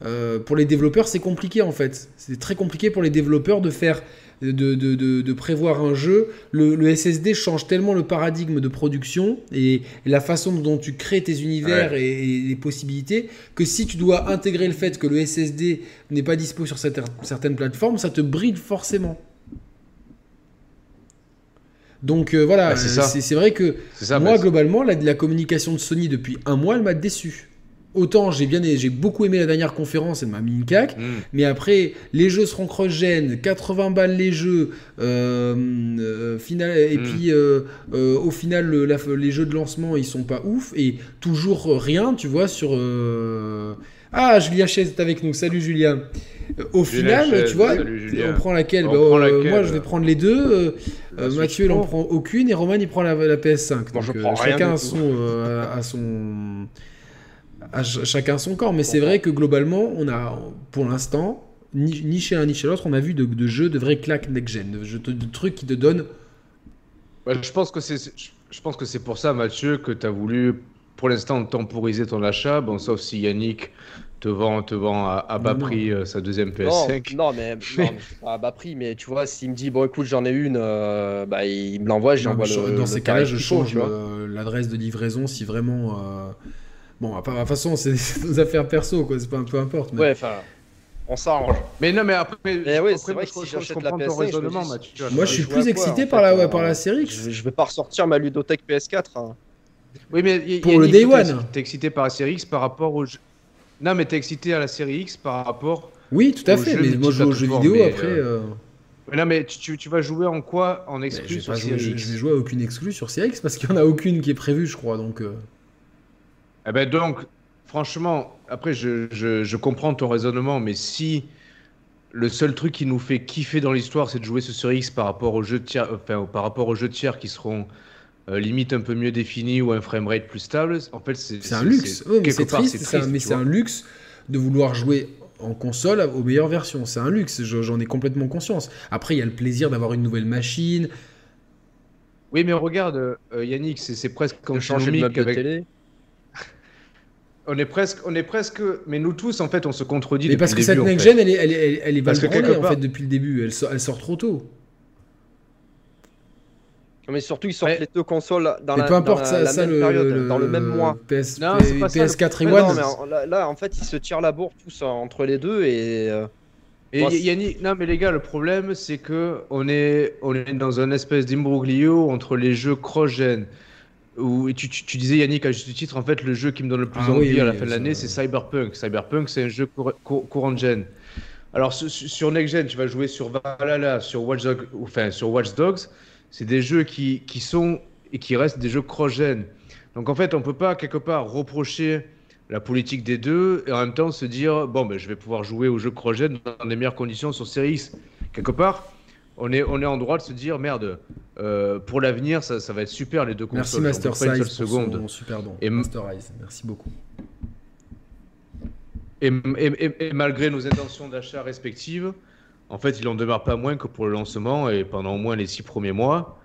Euh, pour les développeurs, c'est compliqué en fait. C'est très compliqué pour les développeurs de faire, de, de, de, prévoir un jeu. Le, SSD change tellement le paradigme de production et, la façon dont tu crées tes univers et, les possibilités que si tu dois intégrer le fait que le SSD n'est pas dispo sur certaines plateformes, ça te bride forcément. Donc euh, voilà, c'est vrai que moi globalement, la, la communication de Sony depuis un mois, elle m'a déçu autant j'ai bien j'ai beaucoup aimé la dernière conférence elle m'a mis une caque mm. mais après les jeux seront cross-gen 80 balles les jeux euh, euh, final, et mm. puis euh, au final les jeux de lancement ils sont pas ouf. Et toujours rien tu vois sur ah Julien Chaise est avec nous. Salut Julien au final tu vois on prend laquelle, bah, moi je vais prendre les deux. Mathieu il en prend aucune et Roman il prend la, PS5 donc chacun a son, à son chacun son corps. Mais c'est vrai que globalement, on a, pour l'instant, ni, chez un ni chez l'autre, on a vu de, jeux de vrais claques next-gen, de, trucs qui te donnent. je pense que c'est, je pense que c'est pour ça, Mathieu, que tu as voulu, pour l'instant, temporiser ton achat. Bon, sauf si Yannick te vend, te vend à, bas prix euh, sa deuxième PS5. Non, mais, pas à bas prix, mais tu vois, s'il me dit, bon, écoute, j'en ai une, euh, bah, il me l'envoie, j'envoie le. Dans ces cas-là, je change l'adresse de livraison si vraiment. Euh, Bon, de toute façon, c'est nos affaires perso, quoi. C'est pas un peu importe. Ouais, enfin. On s'arrange. Mais non, mais après, mais oui, c'est vrai que si j'achète la PS5, je Moi, je suis plus excité par, la, par la série. Je, je vais pas ressortir ma ludothèque PS4. Hein. Oui, mais pour le Day One. T'es excité par la série X par rapport au jeu. Non, mais t'es excité à la série X par rapport. Oui, tout à fait. Mais moi, je joue aux jeux vidéo après. Euh, euh. non, mais tu, tu, vas jouer en quoi En exclu sur série X? Je vais jouer à aucune exclu sur série X parce qu'il y en a aucune qui est prévue, je crois. Donc. Euh. Eh ben donc, franchement, après, je, je, comprends ton raisonnement, mais si le seul truc qui nous fait kiffer dans l'histoire, c'est de jouer ce sur X par rapport aux jeux tiers, enfin, par rapport aux jeux tiers qui seront euh, limite un peu mieux définis ou un framerate plus stable, en fait, c'est un luxe. mais c'est triste, mais c'est un luxe de vouloir jouer en console aux meilleures versions. C'est un luxe, j'en ai complètement conscience. Après, il y a le plaisir d'avoir une nouvelle machine. Oui, mais regarde, euh, Yannick, c'est presque comme changer de avec... télé. On est presque, on est presque, mais nous tous en fait, on se contredit. Mais parce que cette next gen, elle est, elle est, elle est en fait depuis le début. Elle sort, elle sort trop tôt. Mais surtout, ils sortent les deux consoles dans, la, dans la, même période, dans le même mois. PS, non, PS4 et One. Non, là, en fait, ils se tirent la bourre tous entre les deux et. Euh, et Yannick, non mais les gars, le problème c'est que on est, on est dans un espèce d'imbroglio entre les jeux cross-gen. Où, tu, tu, disais Yannick à juste titre, en fait le jeu qui me donne le plus ah envie à la fin de l'année c'est Cyberpunk. Cyberpunk c'est un jeu courant gen. Alors sur, Next Gen tu vas jouer sur Valhalla, sur Watch Dogs, enfin sur Watch Dogs, c'est des jeux qui, qui, sont et qui restent des jeux cross-gen. Donc en fait on peut pas quelque part reprocher la politique des deux et en même temps se dire bon ben je vais pouvoir jouer aux jeux cross-gen dans les meilleures conditions sur Series X. Quelque part on est, on est en droit de se dire merde, euh, pour l'avenir, ça, ça, va être super les deux consoles. Merci Master Size seconde. Son super don. Et Master merci beaucoup. Et, et, malgré nos intentions d'achat respectives, en fait, il en demeure pas moins que pour le lancement et pendant au moins les six premiers mois,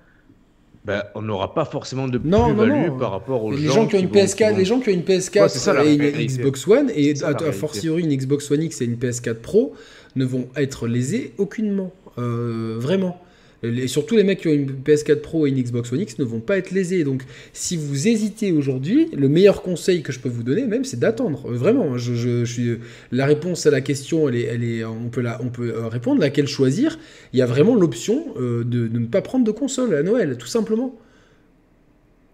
ben, on n'aura pas forcément de plus-value par rapport aux les gens, qui ont une PS4, les gens qui ont une PS4 et une Xbox One et à, à fortiori une Xbox One X et une PS4 Pro ne vont être lésés aucunement. Euh, vraiment. Et surtout, les mecs qui ont une PS4 Pro et une Xbox One X ne vont pas être lésés. Donc, si vous hésitez aujourd'hui, le meilleur conseil que je peux vous donner, même, c'est d'attendre. Euh, vraiment, je, suis la réponse à la question, elle est, elle est, on peut la, on peut euh, répondre. Laquelle choisir? Il y a vraiment l'option de, ne pas prendre de console à Noël, tout simplement.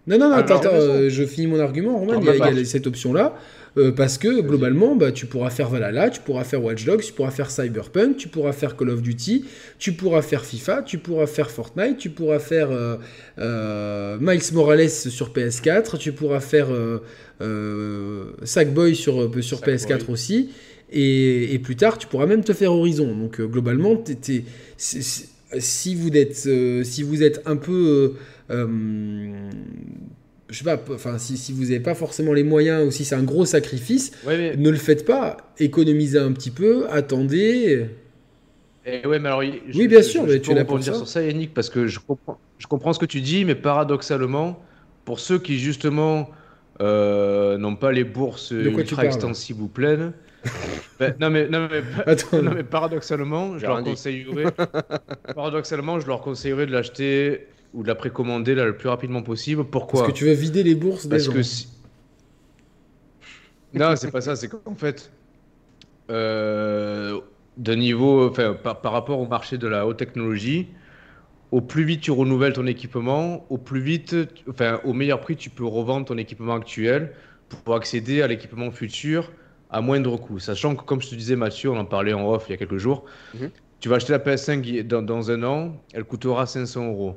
Non, non, non, attends, je finis mon argument, Roman. il y a cette option-là. Euh, parce que globalement, bah, tu pourras faire Valhalla, tu pourras faire Watch Dogs, tu pourras faire Cyberpunk, tu pourras faire Call of Duty, tu pourras faire FIFA, tu pourras faire Fortnite, tu pourras faire euh, euh, Miles Morales sur PS4, tu pourras faire Sackboy sur, sur PS4 aussi, et, plus tard, tu pourras même te faire Horizon. Donc globalement, si, vous êtes, si vous êtes un peu je sais pas, enfin, si, si vous n'avez pas forcément les moyens ou si c'est un gros sacrifice, ne le faites pas. Économisez un petit peu, attendez. Et ouais, mais alors, oui, bien sûr, mais tu es là pour dire sur ça, Yannick, parce que je comprends, je comprends ce que tu dis, mais paradoxalement, pour ceux qui justement euh, n'ont pas les bourses ultra extensibles ou pleines, ben, non, mais, non, mais, non, mais, paradoxalement, je leur conseillerais, paradoxalement, je leur conseillerais de l'acheter ou de la précommander là, le plus rapidement possible. Pourquoi Parce que tu veux vider les bourses Parce que si... Non, c'est pas ça. C'est qu'en fait, euh, de niveau, enfin, par, rapport au marché de la haute technologie, au plus vite tu renouvelles ton équipement, au plus vite, enfin, au meilleur prix, tu peux revendre ton équipement actuel pour accéder à l'équipement futur à moindre coût. Sachant que, comme je te disais, Mathieu, on en parlait en off il y a quelques jours, mhm. tu vas acheter la PS5 dans, dans, un an, elle coûtera 500 euros.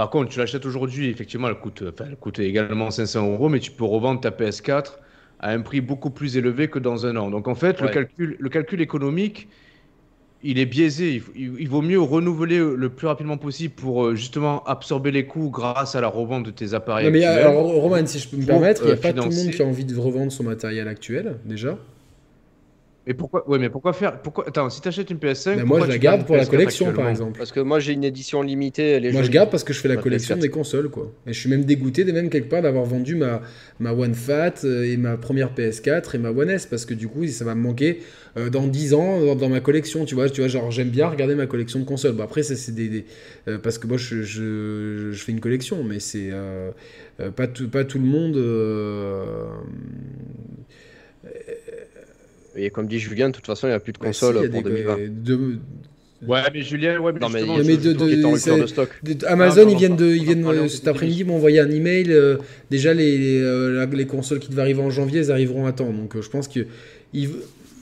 Par contre, tu l'achètes aujourd'hui, effectivement, elle coûte, elle coûte également 500 euros, mais tu peux revendre ta PS4 à un prix beaucoup plus élevé que dans un an. Donc en fait, le, calcul, le calcul économique, il est biaisé. Il, vaut mieux renouveler le plus rapidement possible pour euh, justement absorber les coûts grâce à la revente de tes appareils. Non, mais alors, Roman, si je peux me permettre, il n'y a pas tout le monde qui a envie de revendre son matériel actuel, déjà? Mais pourquoi, ouais, mais pourquoi faire pourquoi... Attends, si tu achètes une PS5, mais moi je la garde pour la collection par exemple. Parce que moi j'ai une édition limitée. moi je garde parce que je fais la collection des consoles quoi. Et je suis même dégoûté de même quelque part d'avoir vendu ma, ma One Fat euh, et ma première PS4 et ma One S parce que du coup ça va me manquer euh, dans 10 ans dans, ma collection. Tu vois, tu vois genre j'aime bien regarder ma collection de consoles. Bon, après c'est des, euh, parce que moi je, je, je, fais une collection, mais c'est pas, tout, pas tout le monde et comme dit Julien, de toute façon, il n'y a plus de bah, console pour 2020. Ouais, mais Julien, ouais, mais non, mais, de, stock. Amazon, ils viennent, de, ils viennent cet après-midi m'envoyer un email. Euh, déjà, les, les, euh, les, consoles qui devaient arriver en janvier, elles arriveront à temps. Donc, euh, je pense que. Ils...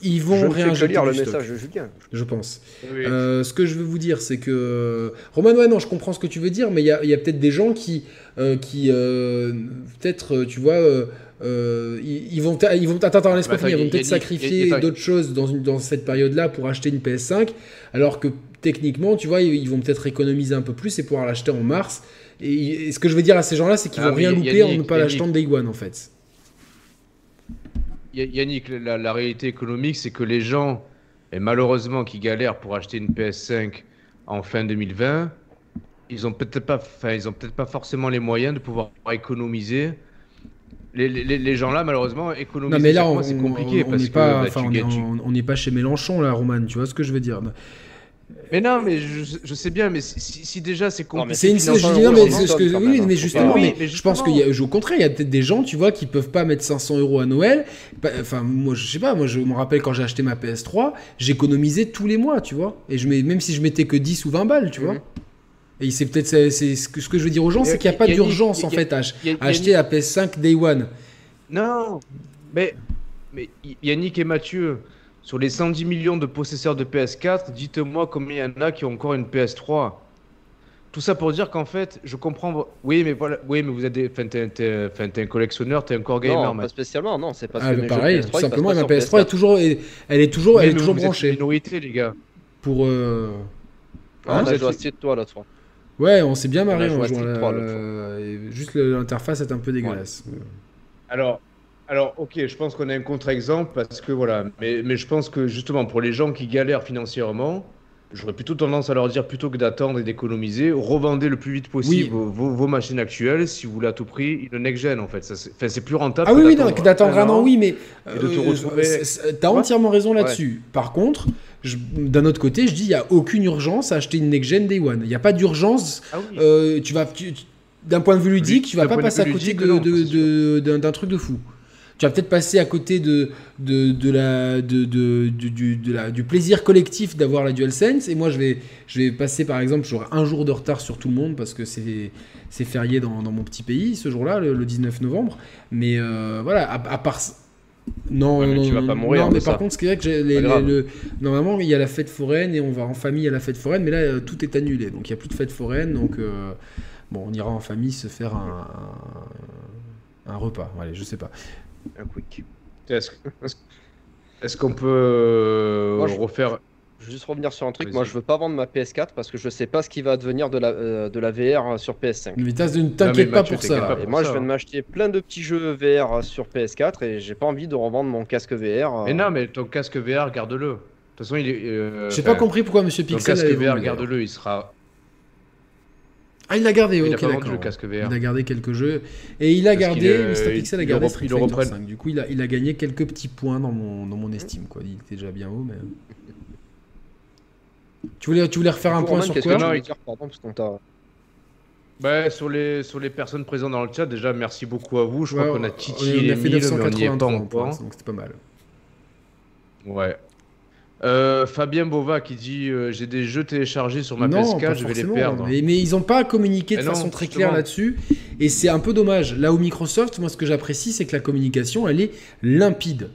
ils vont réinjecter lire le stock, message de Julien. je pense. Oui. Euh, ce que je veux vous dire, c'est que Roman, ouais, non, je comprends ce que tu veux dire, mais il y a, il y a peut-être des gens qui, euh, qui euh, peut-être, euh, tu vois, euh, ils, ils vont, ils vont, attends, attends, laisse-moi Attends, finir, ils vont peut-être sacrifier d'autres choses dans, une, dans cette période-là pour acheter une PS5, alors que techniquement, tu vois, ils, ils vont peut-être économiser un peu plus et pouvoir l'acheter en mars. Et, et ce que je veux dire à ces gens-là, c'est qu'ils Ah, vont rien louper en ne pas l'achetant Day One, en fait. Yannick, la, la réalité économique, c'est que les gens, et malheureusement, qui galèrent pour acheter une PS5 en fin 2020, ils ont peut-être pas, enfin, ils ont peut-être pas forcément les moyens de pouvoir économiser. Les, les- les gens là, malheureusement, économiser Non mais là on c'est compliqué on- on parce n'est que pas, bah, on on- pas chez Mélenchon là, Roman. Tu vois ce que je veux dire Mais non, mais je, je sais bien, mais si, si- si déjà c'est compliqué. C'est une, je dis non, mais ce que, oui, mais justement, mais, je pense qu'il y a, au contraire, il y a peut-être des gens, tu vois, qui peuvent pas mettre 500 euros à Noël. Bah, Enfin, moi, je sais pas, moi, je me rappelle quand j'ai acheté ma PS3, j'économisais tous les mois, tu vois, et je mets, même si je mettais que 10 ou 20 balles, tu vois. Et c'est peut-être, c'est c'est ce que, ce que je veux dire aux gens, c'est qu'il n'y a pas Yannick, d'urgence en fait à, acheter la PS5 Day One. Non, mais, Yannick et Mathieu, sur les 110 millions de possesseurs de PS4, dites-moi combien il y en a qui ont encore une PS3. Tout ça pour dire qu'en fait, je comprends. Oui, mais voilà, oui, mais vous êtes, des... enfin, t'es, t'es- enfin, t'es un collectionneur, t'es encore gamer, Non, pas spécialement, non, c'est parce Ah, que bah, pareil, tout PS3, ils simplement, ma pas PS3 sur est toujours, elle est toujours, elle est mais toujours vous êtes une branchée minorité, les gars. pour. euh, Ah, Hein, on a vous joué à êtes- Street 3 l'autre fois. Ouais, on s'est bien marré en jouant. Street la- 3 l'autre fois. et Juste l'interface est un peu dégueulasse. Alors, alors, ok, je pense qu'on a un contre-exemple parce que voilà, mais, mais je pense que justement pour les gens qui galèrent financièrement, j'aurais plutôt tendance à leur dire plutôt que d'attendre et d'économiser, revendez le plus vite possible Oui. vos, vos- machines actuelles si vous voulez à tout prix le next-gen en fait. C'est, enfin, c'est plus rentable. Ah que oui, oui, d'attendre un an, oui, mais et de te euh, t'as entièrement raison là-dessus. Par contre, d'un autre côté, je dis, il y a aucune urgence à acheter une next gen day one. Il n'y a pas d'urgence. Ah oui. euh, tu vas, d'un point de vue ludique, tu vas pas passer à côté d'un truc de fou. Tu vas peut-être passer à côté de, de, de la, de, de- du- la- plaisir collectif d'avoir la DualSense. Et moi, je vais, je vais passer, par exemple, j'aurai un jour de retard sur tout le monde parce que c'est c'est férié dans, dans mon petit pays ce jour-là, le, le 19 novembre. Mais euh, voilà, à, à part. Non, Ouais, mais non, tu vas non, pas mourir non, mais par ça. contre, ce qui est vrai que les- les- le- normalement, il y a la fête foraine et on va en famille à la fête foraine, mais là, euh, tout est annulé. Donc, il n'y a plus de fête foraine. Donc, euh, bon, on ira en famille se faire un, un, un repas. Allez, je sais pas. Un quick. Est-ce, qu'on peut Moi, je- refaire Je veux juste revenir sur un truc. Moi, je veux pas vendre ma PS4 parce que je sais pas ce qui va devenir de la, euh, de la VR sur PS5. Mais t'inquiète pas pour ça. pas Et moi, ça, je viens hein. de m'acheter plein de petits jeux VR sur PS4 et j'ai pas envie de revendre mon casque VR. Mais euh, non, mais ton casque VR, garde-le. De toute façon, il est. euh, J'ai pas compris pourquoi Monsieur Ton Pixel casque avait VR, garde-le, il sera. Ah, il l'a gardé, Il a ok, d'accord. le casque VR. Il a gardé quelques jeux. Et il a Parce gardé, est- Mr. il- Pixel a il gardé le Street il Fighter reprenne. 5. Du coup, il a, il a gagné quelques petits points dans mon, dans mon estime. Quoi. Il était déjà bien haut, mais... Tu voulais, tu voulais refaire un point sur quoi Bah, sur les, sur les personnes présentes dans le chat, déjà, merci beaucoup à vous. Je Ouais, crois qu'on a on a les fait 1000, mais on n'y est 983 pas en encore. donc c'était pas mal. Ouais. Euh, Fabien Bova qui dit euh, J'ai des jeux téléchargés sur ma non, PS4, pas je vais les perdre. Mais, mais ils n'ont pas communiqué de Mais non, façon très claire là-dessus. Et c'est un peu dommage. Là où Microsoft, moi, ce que j'apprécie, c'est que la communication, elle est limpide.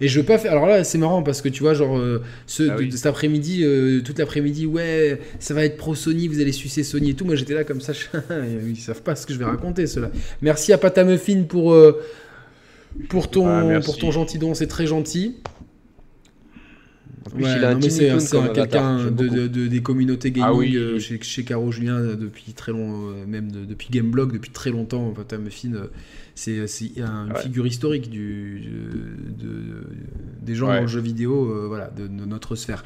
Et je veux pas faire. Alors là, c'est marrant parce que tu vois, genre, euh, ce, Ah oui. cet après-midi, euh, toute l'après-midi, ouais, ça va être pro Sony, vous allez sucer Sony et tout. Moi, j'étais là comme ça, je- ils savent pas ce que je vais raconter, cela. Merci à Pata Muffin pour, euh, pour, ton, Ah, pour ton gentil don, c'est très gentil. Ouais, c'est quelqu'un de, de- de- des communautés gaming Ah oui. euh, chez, chez Caro Julien depuis très long, euh, même de- depuis Gameblog, depuis très longtemps. Pata Muffin, euh, c'est un- une Ouais. figure historique du, de- de- des gens Ouais. dans le jeu vidéo, euh, voilà, de, de notre sphère.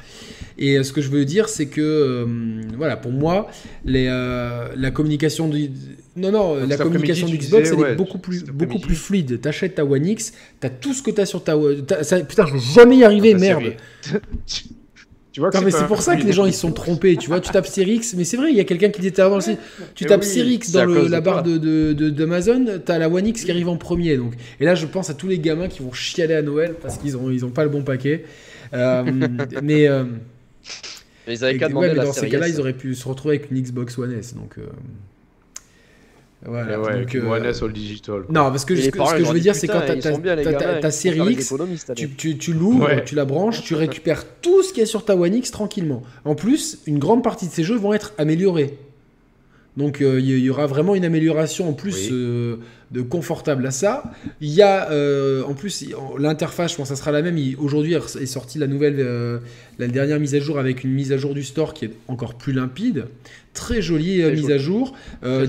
Et euh, ce que je veux dire, c'est que, euh, voilà, pour moi, les, euh, la communication du, non non, Donc la communication d'Xbox, disais, elle est beaucoup plus, beaucoup plus fluide. T'achètes ta One X, t'as tout ce que t'as sur ta, putain, je vais jamais y arriver, Ta merde. tu vois que Non mais c'est pour ça que les gens ils se sont trompés, tu vois, tu tapes Cyrix, mais c'est vrai, il y a quelqu'un qui dit dans tu Mais tapes Cyrix dans le- la barre de, de, de- d'Amazon, t'as la One X qui arrive en premier, donc. Et là je pense à tous les gamins qui vont chialer à Noël parce qu'ils ont, ils ont pas le bon paquet. Euh, mais euh, Ils avaient qu'à ouais, demander mais la dans ces cas-là ils auraient pu se retrouver avec une Xbox One S, donc. euh, Voilà, ouais, donc, euh... digital. Non, parce que, ce, que, je veux dire, c'est quand ta série X, tu, tu, tu l'ouvres, tu la branches, tu récupères tout ce qu'il y a sur ta One X tranquillement. En plus, une grande partie de ces jeux vont être améliorés. Donc euh, il y, aura vraiment une amélioration en plus euh, de confortable à ça. Il y a euh, en plus l'interface, je pense que ça sera la même. Aujourd'hui est sortie la nouvelle, la dernière mise à jour avec une mise à jour du store qui est encore plus limpide, très jolie mise à jour.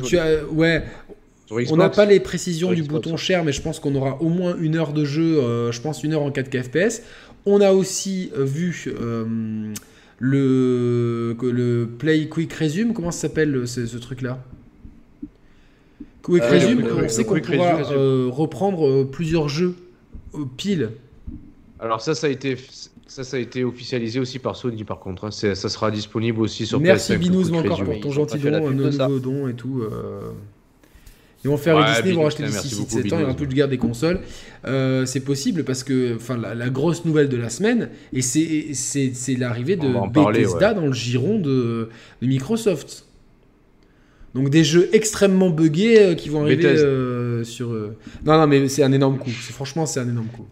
tu as, ouais. On n'a pas les précisions du bouton share, mais je pense qu'on aura au moins une heure de jeu, je pense une heure en 4K FPS. On a aussi vu le, le Play Quick Resume, comment ça s'appelle ce, truc-là? Quick euh, Resume, on sait qu'on pourra euh, reprendre euh, plusieurs jeux pile. Alors ça, ça a été ça, ça a été officialisé aussi par Sony par contre. Hein. Ça sera disponible aussi sur Merci Binous encore pour ton gentil don, un nouveau don et tout. Ils vont faire Disney, ils vont racheter d'ici 7 ans, il y aura plus de guerre des consoles. Euh, c'est possible parce que enfin, la, grosse nouvelle de la semaine, et c'est l'arrivée de Bethesda dans le giron de, Microsoft. Donc des jeux extrêmement buggés euh, qui vont arriver euh, sur... Non, non, mais c'est un énorme coup. Franchement, c'est un énorme coup.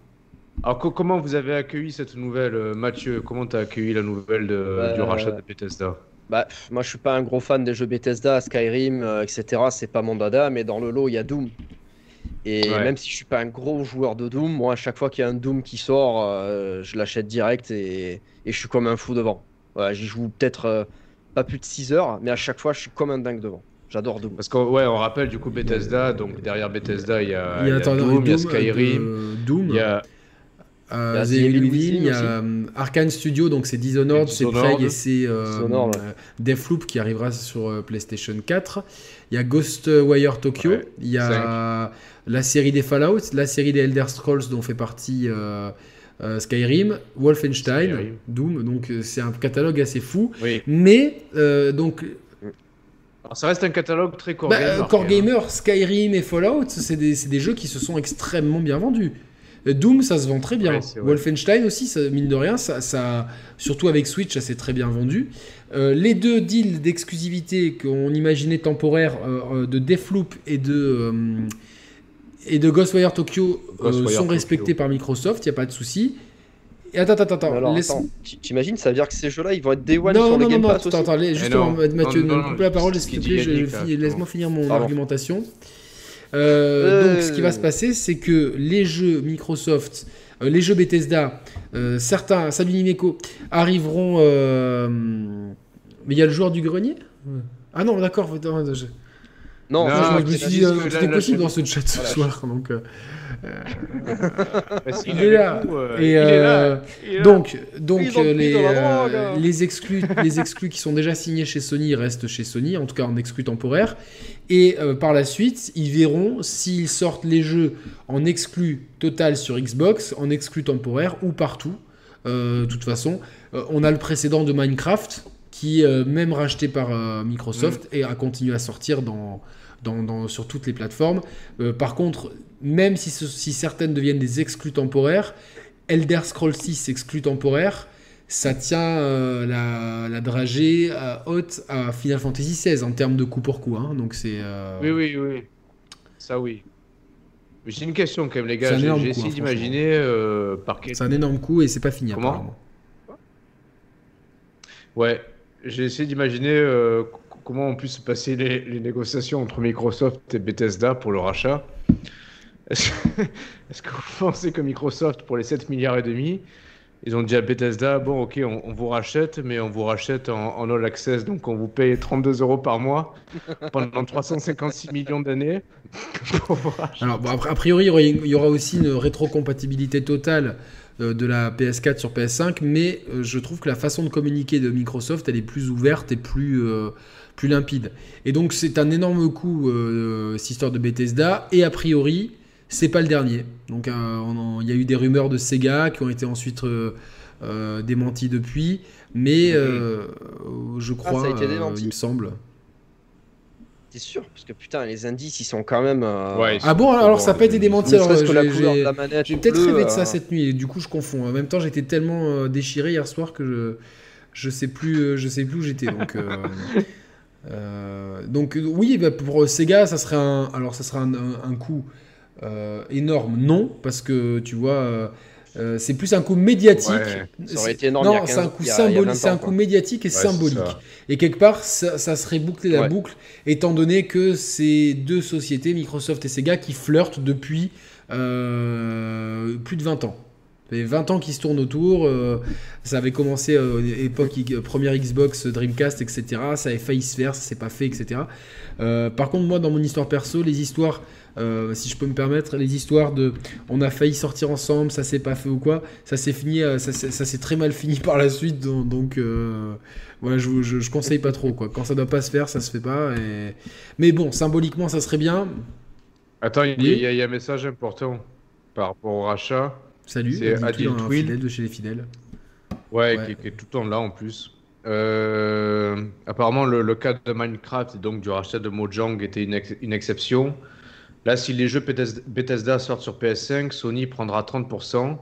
Alors comment vous avez accueilli cette nouvelle, Mathieu? Comment tu as accueilli la nouvelle de, du rachat de Bethesda? Bah, moi, je suis pas un gros fan des jeux Bethesda, Skyrim, euh, etc. C'est pas mon dada, mais dans le lot, il y a Doom. Et même si je suis pas un gros joueur de Doom, moi, à chaque fois qu'il y a un Doom qui sort, euh, je l'achète direct et... je suis comme un fou devant. J'y joue peut-être euh, pas plus de 6 heures, mais à chaque fois, je suis comme un dingue devant. J'adore Doom. Parce qu'on ouais, on rappelle du coup Bethesda, donc derrière Bethesda, il y a, il y a, Doom, il y a Skyrim, Doom. il y a euh, il y a euh, Arkane Studio, donc c'est Dishonored, c'est Plague et c'est euh, euh, Deathloop qui arrivera sur PlayStation 4. Il y a Ghostwire Tokyo, il y a la série des Fallout, la série des Elder Scrolls dont fait partie Skyrim, Wolfenstein, Doom, donc c'est un catalogue assez fou. Mais donc ça reste un catalogue très core bah, gamer. Core gamer, Skyrim et Fallout, c'est des, des, jeux qui se sont extrêmement bien vendus. Doom, ça se vend très bien. Wolfenstein aussi, ça, mine de rien, ça, surtout avec Switch, ça s'est très bien vendu. Euh, les deux deals d'exclusivité qu'on imaginait temporaires euh, euh, de Deathloop et de, et de Ghostwire Tokyo sont respectés par Microsoft, il n'y a pas de souci. Et attends, attends, attends. laisse... T'imagines, ça veut dire que ces jeux-là, ils vont être Day One sur le Game Pass Attends, attends, justement, Mathieu, ne coupe la parole, s'il te plaît, laisse-moi finir mon argumentation. Euh, donc, ce qui va se passer, c'est que les jeux Microsoft, euh, les jeux Bethesda, euh, certains, salut Nimeco, arriveront. Mais il y a le joueur du grenier Ah non, d'accord. Non, je, me suis dit, c'était possible dans ce chat ce soir. Donc, il, est là. Et donc, donc les, les, exclus, les exclus qui sont déjà signés chez Sony restent chez Sony, en tout cas en exclus temporaire. Et euh, par la suite, ils verront s'ils sortent les jeux en exclus total sur Xbox, en exclus temporaire ou partout. Euh, de toute façon, euh, on a le précédent de Minecraft qui, même racheté par Microsoft, mm. et a continué à sortir dans, dans, sur toutes les plateformes. par contre, même si, si, certaines deviennent des exclus temporaires, Elder Scrolls 6 exclus temporaire, ça tient euh, la, la, dragée haute à Final Fantasy XVI en termes de coup pour coup. Hein, donc c'est. Euh, oui, oui, oui. Ça, oui. Mais j'ai une question quand même, les gars. J'ai essayé hein, d'imaginer euh, par quel. C'est un énorme coup et c'est pas fini. Comment Ouais, j'ai essayé d'imaginer comment on puisse se passer les, les, négociations entre Microsoft et Bethesda pour le rachat. Est-ce que vous pensez que Microsoft, pour les 7 milliards et demi, ils ont dit à Bethesda, bon ok, on, vous rachète, mais on vous rachète en, all access, donc on vous paye 32 euros par mois pendant 356 millions d'années. Alors bon, a priori, il y aura aussi une rétrocompatibilité totale euh, de la PS4 sur PS5, mais euh, je trouve que la façon de communiquer de Microsoft, elle est plus ouverte et plus, euh, plus limpide. Et donc c'est un énorme coup, cette histoire de Bethesda, et a priori, c'est pas le dernier. Donc euh, il y a eu des rumeurs de Sega qui ont été ensuite euh, euh, démenties depuis, mais je ah, crois, il me semble. T'es sûr? Parce que putain, les indices, ils sont quand même. ah bon, alors ça n'a pas été démenti. J'ai peut-être rêvé de ça cette nuit, et du coup je confonds. En même temps, j'étais tellement déchiré hier soir que je, je sais plus, je sais plus où j'étais. Donc. donc oui, bah, pour Sega, ça serait un, alors ça serait un, un, coût énorme, non, parce que tu vois, euh, c'est plus un coup médiatique. Ça aurait été énorme. Non, c'est un coup symbolique, c'est un coup médiatique et symbolique. Et quelque part, ça, serait bouclé la boucle, étant donné que c'est deux sociétés, Microsoft et Sega, qui flirtent depuis euh, plus de 20 ans. Fait 20 ans qu'ils se tournent autour. Euh, ça avait commencé à l'époque première Xbox, Dreamcast, etc. Ça avait failli se faire, ça s'est pas fait, etc. par contre, moi, dans mon histoire perso, les histoires euh, si je peux me permettre, les histoires de on a failli sortir ensemble, ça s'est pas fait ou quoi, ça s'est fini, euh, ça, s'est très mal fini par la suite, donc, euh, voilà, je, je, conseille pas trop quoi. Quand ça doit pas se faire, ça se fait pas. Mais bon, symboliquement, ça serait bien. Attends, il y, a un message important par rapport au rachat. Salut, c'est Adil Fidèle de chez les fidèles. Ouais, Qui, est tout le temps là en plus. apparemment, le, cas de Minecraft et donc du rachat de Mojang était une, une exception. Là, si les jeux Bethesda sortent sur PS5, Sony prendra 30%.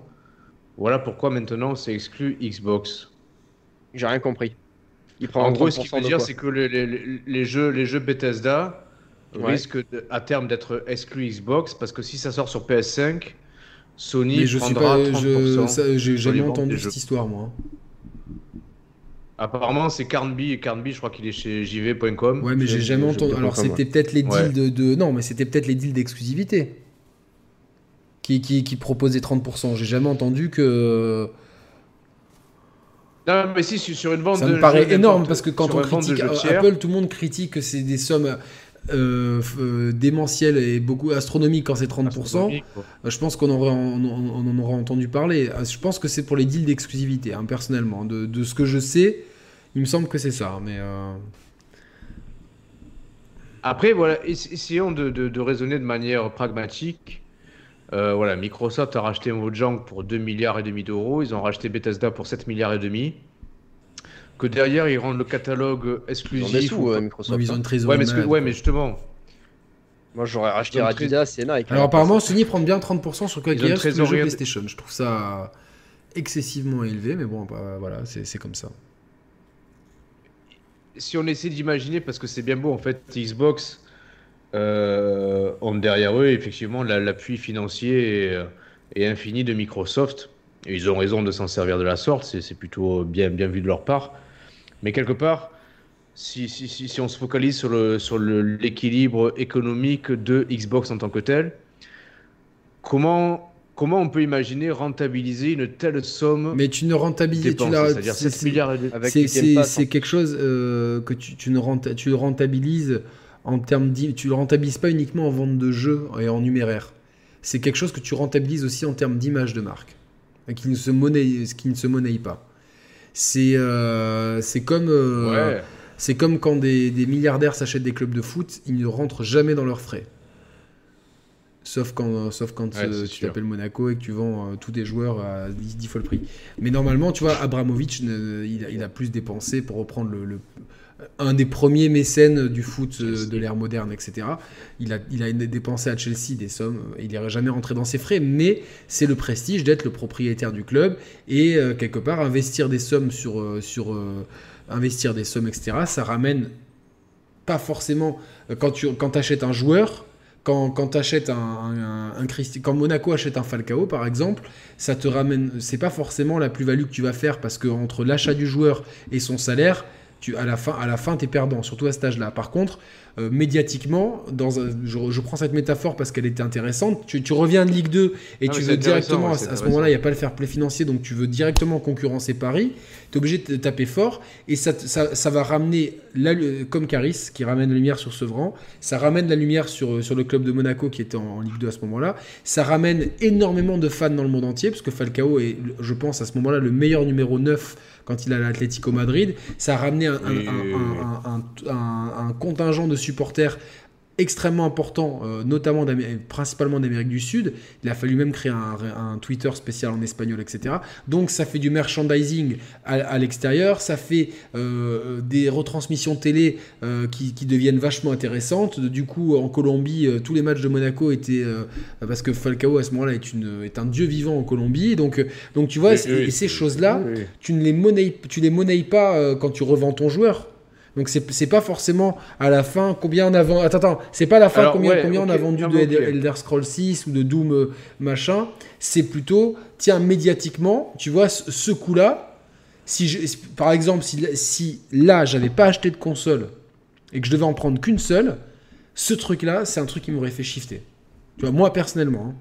Voilà pourquoi maintenant c'est exclu Xbox. J'ai rien compris. en gros, ce qu'il veut dire, c'est que les, jeux, les jeux Bethesda risquent à terme d'être exclus Xbox parce que si ça sort sur PS5, Sony prendra 30%. J'ai jamais entendu cette histoire, moi. Apparemment, c'est Carnby. Et Carnby, je crois qu'il est chez jv.com. Ouais, mais j'ai jamais entendu. Alors, c'était peut-être les deals de, Non, mais c'était peut-être les deals d'exclusivité qui, qui, qui, proposaient 30%. J'ai jamais entendu que. Non, mais si, sur une vente Ça me paraît énorme parce que quand on critique Apple, tout le monde critique que c'est des sommes. Euh, euh, démentielles et beaucoup astronomiques quand c'est 30%, je pense qu'on aurait, on, en aurait entendu parler. Je pense que c'est pour les deals d'exclusivité, hein, personnellement. De, de, ce que je sais, il me semble que c'est ça, mais. Euh, Après, voilà, essayons de, raisonner de manière pragmatique. Euh, voilà, Microsoft a racheté Mojang pour 2 milliards et demi d'euros. Ils ont racheté Bethesda pour 7 milliards et demi. Que derrière, ils rendent le catalogue exclusif. Ils ont, ou... Microsoft, ils ont une trésorerie. Ouais, mais, ouais, mais justement. Moi, j'aurais racheté Adidas et Nike. Alors, apparemment, Sony prend bien 30% sur quoi qu'il y sur le jeu PlayStation. Je trouve ça excessivement élevé, mais bon, bah, voilà, c'est comme ça si on essaie d'imaginer, parce que c'est bien beau, en fait, Xbox euh, ont derrière eux effectivement l'appui financier et, infini de Microsoft. Et ils ont raison de s'en servir de la sorte, c'est plutôt bien, bien vu de leur part. Mais quelque part, si, si, si, si on se focalise sur l'équilibre sur l'équilibre économique de Xbox en tant que tel, comment Comment on peut imaginer rentabiliser une telle somme Mais tu ne rentabilises pas. C'est-à-dire 7 milliards C'est quelque chose euh, que tu, tu, ne tu rentabilises en termes tu le rentabilises pas uniquement en vente de jeux et en numéraire. C'est quelque chose que tu rentabilises aussi en termes d'image de marque, qui ne se monnaie, qui ne se monnaie pas. C'est euh, c'est comme euh, c'est comme quand des, des milliardaires s'achètent des clubs de foot, ils ne rentrent jamais dans leurs frais. Sauf quand, sauf quand euh, tu t'appelles Monaco et que tu vends euh, tous tes joueurs à 10, fois le prix. Mais normalement, tu vois, Abramovic, il, a, plus dépensé pour reprendre le, un des premiers mécènes du foot euh, de l'ère moderne, etc. Il a, il a dépensé à Chelsea des sommes, il n'aurait jamais rentré dans ses frais, mais c'est le prestige d'être le propriétaire du club et quelque part investir des sommes sur, sur investir des sommes, etc. Ça ramène pas forcément quand tu quand achètes un joueur quand, quand achètes un, un, quand Monaco achète un Falcao par exemple, ça te ramène, c'est pas forcément la plus-value que tu vas faire parce que entre l'achat du joueur et son salaire, tu, à la fin, à la fin, t'es perdant, surtout à cet âge-là. Par contre, euh, médiatiquement, dans je, prends cette métaphore parce qu'elle était intéressante. Tu, reviens de Ligue 2 et tu veux directement, à, ce moment-là, il n'y a pas le fair play financier, donc tu veux directement concurrencer Paris. Tu es obligé de taper fort et ça, ça, va ramener, la, comme Caris qui ramène la lumière sur Sevran, ça ramène la lumière sur, sur le club de Monaco qui était en, Ligue 2 à ce moment-là. Ça ramène énormément de fans dans le monde entier parce que Falcao est, je pense, à ce moment-là, le meilleur numéro 9 quand il a l'Atlético Madrid. Ça a ramené un, un, contingent de supporters extrêmement important, euh, notamment principalement d'Amérique du Sud. Il a fallu même créer un, Twitter spécial en espagnol, etc. Donc ça fait du merchandising à, l'extérieur, ça fait euh, des retransmissions télé euh, qui, deviennent vachement intéressantes. Du coup, en Colombie, tous les matchs de Monaco étaient... parce que Falcao, à ce moment-là, est, une, est un dieu vivant en Colombie. Donc, donc tu vois, et, ces choses-là, tu ne les monnaies, tu les monnaies pas quand tu revends ton joueur Donc c'est pas forcément à la fin combien on a vendu. Attends, attends, c'est pas à la fin combien, combien on a vendu de Elder Scrolls 6 ou de Doom euh, machin. C'est plutôt, tiens, médiatiquement, tu vois, ce, coup-là, si je, par exemple, si, si là j'avais pas acheté de console et que je devais en prendre qu'une seule, ce truc-là, c'est un truc qui m'aurait fait shifter. Tu vois, moi personnellement.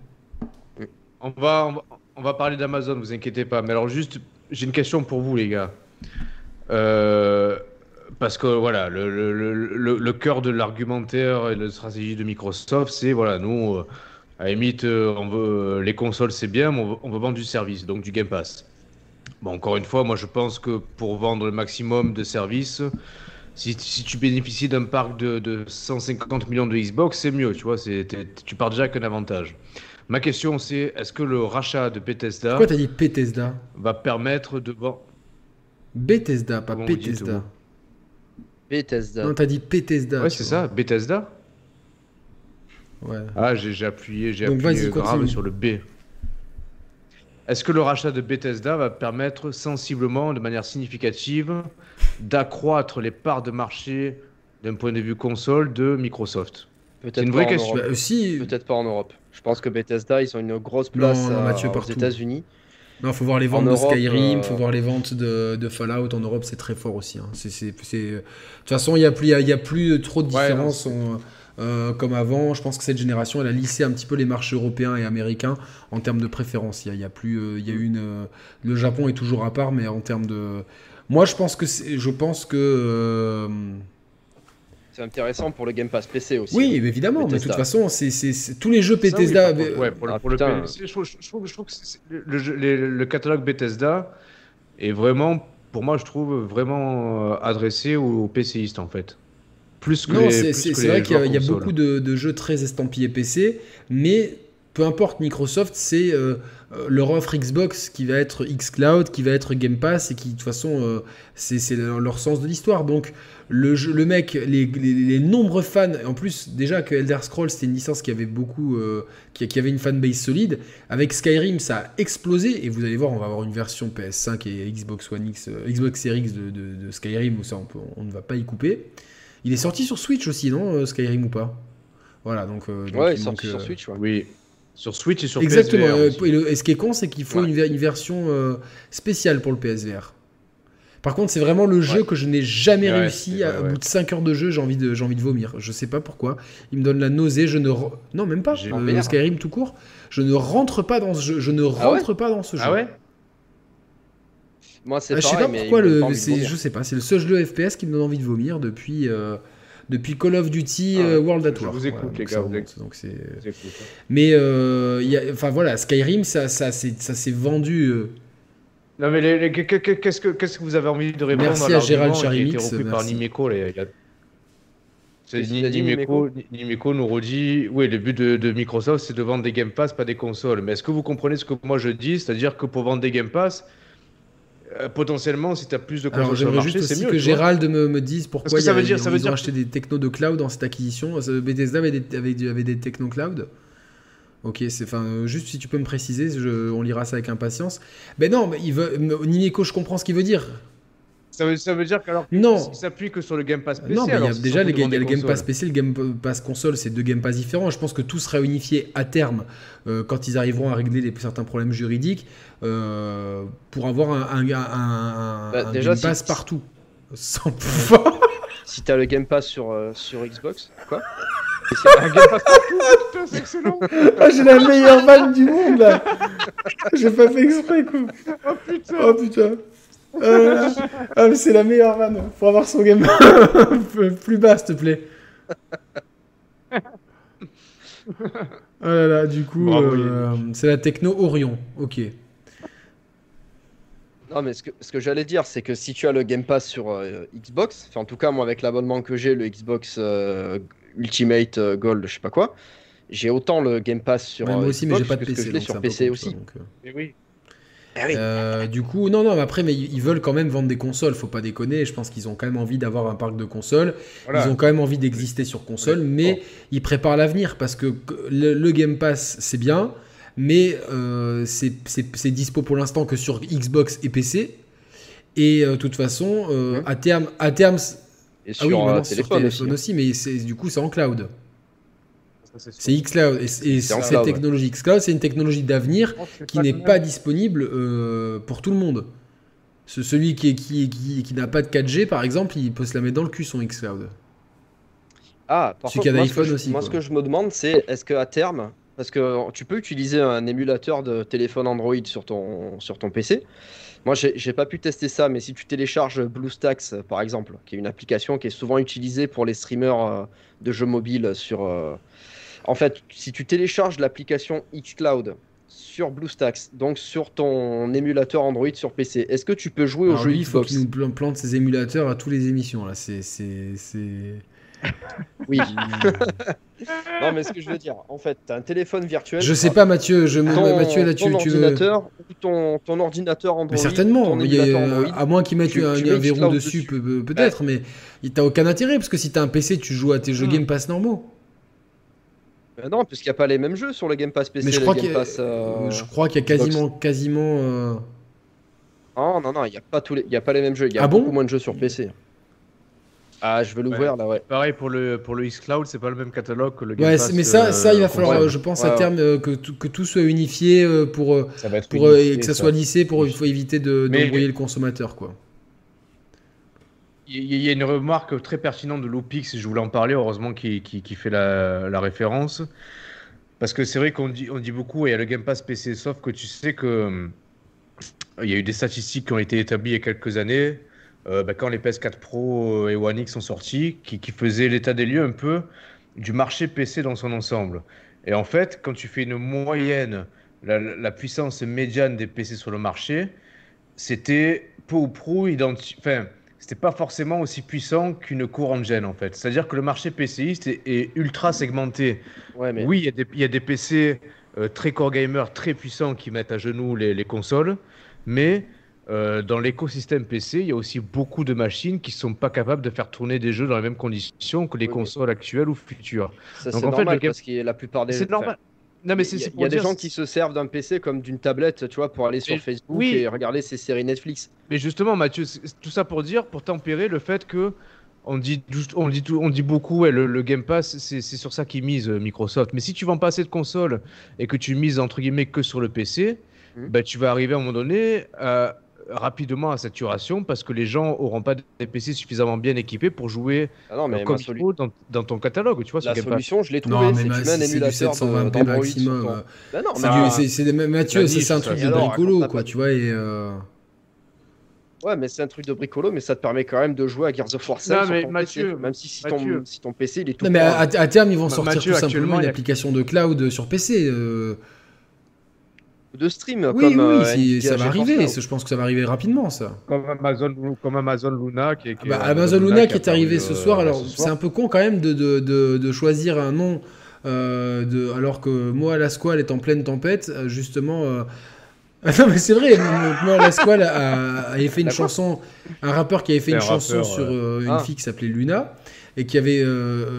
Hein. On, va, on, va, on va parler d'Amazon, vous inquiétez pas. Mais alors juste, j'ai une question pour vous les gars. Euh, parce que voilà, le, le, le, cœur de l'argumentaire et de la stratégie de Microsoft, c'est voilà, nous, euh, à limite, euh, on veut, les consoles c'est bien, mais on veut, vendre du service, donc du Game Pass. Bon, encore une fois, moi je pense que pour vendre le maximum de services, si, si tu bénéficies d'un parc de, de, 150 millions de Xbox, c'est mieux, tu vois, tu pars déjà avec un avantage. Ma question c'est, est-ce que le rachat de Bethesda... Pourquoi t'as dit Bethesda? Va permettre de... Bethesda, pas Bethesda. Bethesda. Non, t'as dit Bethesda. Ouais, c'est ça, Bethesda. Ouais. Ah, j'ai appuyé, j'ai appuyé grave sur le B. Est-ce que le rachat de Bethesda va permettre sensiblement, de manière significative, d'accroître les parts de marché d'un point de vue console de Microsoft? Peut-être une vraie question. Bah, Peut-être pas en Europe. Je pense que Bethesda, ils ont une grosse place aux États-Unis. Non, faut voir les ventes de Skyrim, il faut euh, voir les ventes de, Fallout en Europe, c'est très fort aussi. Hein. De toute façon, il n'y a, plus, il y a plus trop de différence euh, comme avant. Je pense que cette génération, elle a lissé un petit peu les marchés européens et américains en termes de préférence. Il y a, plus, euh, il y a une, le Japon est toujours à part, mais en termes de, moi, je pense que, je pense que c'est intéressant pour le Game Pass PC aussi. Oui, hein, évidemment, mais de toute façon, c'est tous les jeux Bethesda. ouais, pour, le, ah, PC, je, trouve, que le, catalogue Bethesda est vraiment, pour moi, je trouve vraiment euh, adressé aux, PCistes en fait. Plus que non, c'est vrai qu'il y, a beaucoup de, jeux très estampillés PC, mais peu importe Microsoft, c'est euh, leur offre Xbox qui va être xCloud, qui va être Game Pass et qui de toute façon c'est leur sens de l'histoire. Donc le, le mec, les, nombreux fans, en plus déjà que Elder Scrolls c'était une licence qui avait beaucoup, euh, qui, avait une fanbase solide. Avec Skyrim ça a explosé et vous allez voir on va avoir une version PS5 et Xbox One X, euh, Xbox Series X de, Skyrim où ça on, ne va pas y couper. Il est sorti sur Switch aussi non euh, Skyrim ou pas? Voilà donc. ouais, il est sorti sur Switch. Oui. Sur Switch et sur Exactement. PSVR et, ce qui est con, c'est qu'il faut une, une, version spéciale pour le PSVR. Par contre, c'est vraiment le jeu que je n'ai jamais réussi. À, au bout de 5 heures de jeu, j'ai envie de, j'ai envie de vomir. Je sais pas pourquoi. Il me donne la nausée. Je ne. Non, même pas. Euh, Skyrim tout court. Je ne rentre pas dans ce jeu. Je ne ah rentre pas dans ce jeu. Ah ouais Moi, c'est ah, Je sais pas pourquoi. Le, je sais pas. C'est le seul jeu FPS qui me donne envie de vomir depuis. Euh, depuis Call of Duty ah, euh, World at War. Je vous écoute, les gars. donc c'est. Mais enfin voilà, Skyrim, ça, ça, ça s'est vendu non, mais qu'est-ce que qu'est-ce que vous avez envie de répondre Merci à, Gérald Charimix. Qui par Nimeco. Les, Nimeco, nous redit oui, le but de, Microsoft, c'est de vendre des Game Pass, pas des consoles. Mais est-ce que vous comprenez ce que moi je dis? C'est-à-dire que pour vendre des Game Pass, euh, potentiellement, si tu as plus de consoles sur le marché, c'est mieux. que Gérald me, me dise pourquoi ça veut dire, ça veut dire... acheté des technos de cloud dans cette acquisition. Bethesda avait des, avait, avait des techno cloud. Ok, c'est enfin euh, juste si tu peux me préciser, on lira ça avec impatience. Ben non, mais il veut Nineco, je comprends ce qu'il veut dire. Ça veut, ça veut dire qu'alors non, il s'appuie que sur le Game Pass PC. Non, mais il y a déjà les, le Game Pass PC, le Game Pass console, c'est deux Game Pass différents. Je pense que tout sera unifié à terme euh, quand ils arriveront à régler les, certains problèmes juridiques euh, pour avoir un, un, bah, Game Pass partout. Sans pouvoir. Si t'as le Game Pass sur, sur Xbox, quoi c'est excellent. Ah, j'ai la meilleure vanne du monde là. J'ai pas fait exprès quoi. Oh putain. Oh putain. Euh, ah, mais c'est la meilleure vanne. Faut avoir son game plus bas, s'il te plaît. Oh là là, du coup, euh, c'est la techno Orion. Ok. Non, mais ce que, ce que j'allais dire, c'est que si tu as le Game Pass sur euh, Xbox, enfin en tout cas moi avec l'abonnement que j'ai, le Xbox Ultimate euh, Gold, je sais pas quoi. J'ai autant le Game Pass sur moi aussi, mais j'ai pas de PC, que je l'ai sur PC aussi. Euh. oui. Eh euh, du coup, non, non, mais après, mais ils veulent quand même vendre des consoles, faut pas déconner. Je pense qu'ils ont quand même envie d'avoir un parc de consoles. Ils ont quand même envie d'exister sur console, mais ils préparent l'avenir parce que le, Game Pass, c'est bien, mais c'est dispo pour l'instant que sur Xbox et PC. Et de toute façon, à terme, à terme Et sur ah oui, téléphone, sur aussi. mais du coup, c'est en cloud. C'est xCloud. Et, et cette technologie xCloud, c'est une technologie d'avenir qui n'est pas disponible pour tout le monde. celui qui, qui, qui, qui n'a pas de 4G, par exemple, il peut se la mettre dans le cul, son xCloud. Ah, par contre, moi, ce que, je, moi ce que je me demande, c'est est-ce qu'à terme, parce que tu peux utiliser un émulateur de téléphone Android sur ton, sur ton PC. Moi, j'ai pas pu tester ça, mais si tu télécharges BlueStacks, par exemple, qui est une application qui est souvent utilisée pour les streamers euh, de jeux mobiles sur. En fait, si tu télécharges l'application xCloud sur BlueStacks, donc sur ton émulateur Android sur PC, est-ce que tu peux jouer au jeu Il faut qu'il nous plante ses émulateurs à toutes les émissions. Là, c'est oui. non, mais ce que je veux dire, en fait, tu as un téléphone virtuel. Je sais pas, Mathieu. Je ton, Mathieu, là, tu, ton ordinateur ou ton, ton, ordinateur Android. Mais certainement. Android, à moins qu'ils mettent un, verrou dessus, peut-être, mais il t'as aucun intérêt parce que si tu as un PC, tu joues à tes jeux hmm. Game Pass normaux. Ben non, puisqu'il n'y a pas les mêmes jeux sur le Game Pass PC. Mais je crois qu'il y, euh, je crois qu'il y a quasiment, quasiment. Euh... Non, non, non, il n'y a pas tous les, il y a pas les mêmes jeux. Il y a ah beaucoup moins de jeux sur PC. Ah, je vais l'ouvrir là, ouais. Pareil pour le, pour le xCloud, c'est pas le même catalogue que le Game ouais, Mais ça, ça, il va euh, falloir, je pense, à terme, euh, que, que tout soit unifié euh, pour, et que ça, soit lissé pour il faut éviter d'embrouiller le consommateur, quoi. Il y a une remarque très pertinente de Loopix, je voulais en parler, heureusement qui, fait la, référence. Parce que c'est vrai qu'on dit, beaucoup, et il y a le Game Pass PC, sauf que tu sais que il y a eu des statistiques qui ont été établies il y a quelques années. Euh, bah, quand les PS4 Pro et One X sont sortis, qui, qui faisaient l'état des lieux un peu du marché PC dans son ensemble. Et en fait, quand tu fais une moyenne, la, puissance médiane des PC sur le marché, c'était peu ou prou identique. C'était pas forcément aussi puissant qu'une courante gen en fait. C'est-à-dire que le marché PCiste est, ultra segmenté. Ouais, mais... Oui, il y, a des PC euh, très core gamer, très puissants qui mettent à genoux les, les consoles, mais euh, dans l'écosystème PC, il y a aussi beaucoup de machines qui ne sont pas capables de faire tourner des jeux dans les mêmes conditions que les consoles actuelles ou futures. Ça, c'est normal parce que la plupart des. C'est normal. Non, mais c'est, il y a, des gens qui se servent d'un PC comme d'une tablette, tu vois, pour aller sur Facebook et regarder ses séries Netflix. Mais justement, Mathieu, tout ça pour dire, pour tempérer le fait que on dit, on dit, on dit beaucoup, ouais, le, Game Pass, c'est, sur ça qu'ils mise euh, Microsoft. Mais si tu vends pas assez de consoles et que tu mises entre guillemets que sur le PC, mmh. bah, tu vas arriver à un moment donné à rapidement à saturation parce que les gens auront pas des PC suffisamment bien équipés pour jouer ah non, mais comme il faut dans, dans, ton catalogue. Tu vois, la solution, je l'ai trouvé. C'est un émulateur 720p maximum. Bah non, mais c'est Mathieu, c'est un truc de bricolo, quoi, tu vois. Et euh... Ouais, mais c'est un truc de bricolo, mais ça te permet quand même de jouer à Gears of War 5 mais Mathieu, même si, si, ton, si, ton, PC il est tout. Non, mais à, terme, ils vont sortir tout simplement une application de cloud sur PC. Euh de stream. Oui, comme, oui, euh, ça va arriver. Je pense que ça va arriver rapidement, ça. Comme Amazon, comme Amazon Luna qui, bah, Amazon Luna qui est arrivé ce soir. Alors, c'est un peu con quand même de, de, de, choisir un nom. Euh, de, alors que moi, la Squale est en pleine tempête, euh, justement. non, mais c'est vrai, moi, la Squale a, a, fait une chanson, un rappeur qui avait fait une chanson sur une ah. fille qui s'appelait Luna, et qui avait.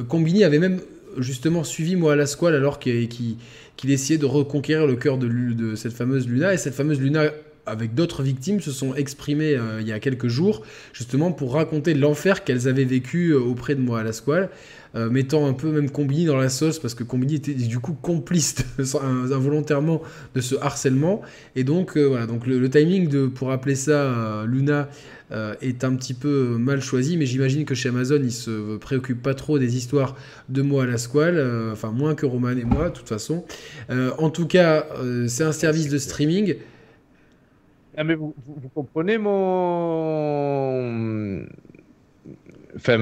Combini avait même justement suivi moi la Squale alors qu'il essayait de reconquérir le cœur de, cette fameuse Luna. Et cette fameuse Luna, avec d'autres victimes, se sont exprimées euh, il y a quelques jours, justement pour raconter l'enfer qu'elles avaient vécu euh, auprès de moi à la squale, euh, mettant un peu même Combini dans la sauce, parce que Combini était du coup complice involontairement de ce harcèlement. Et donc, voilà, donc le, timing de, pour appeler ça Luna euh, est un petit peu mal choisi, mais j'imagine que chez Amazon, ils se préoccupent pas trop des histoires de moi à la squale, euh, enfin moins que Roman et moi, de toute façon. Euh, en tout cas, c'est un service de streaming. Ah, mais vous, vous comprenez mon Enfin,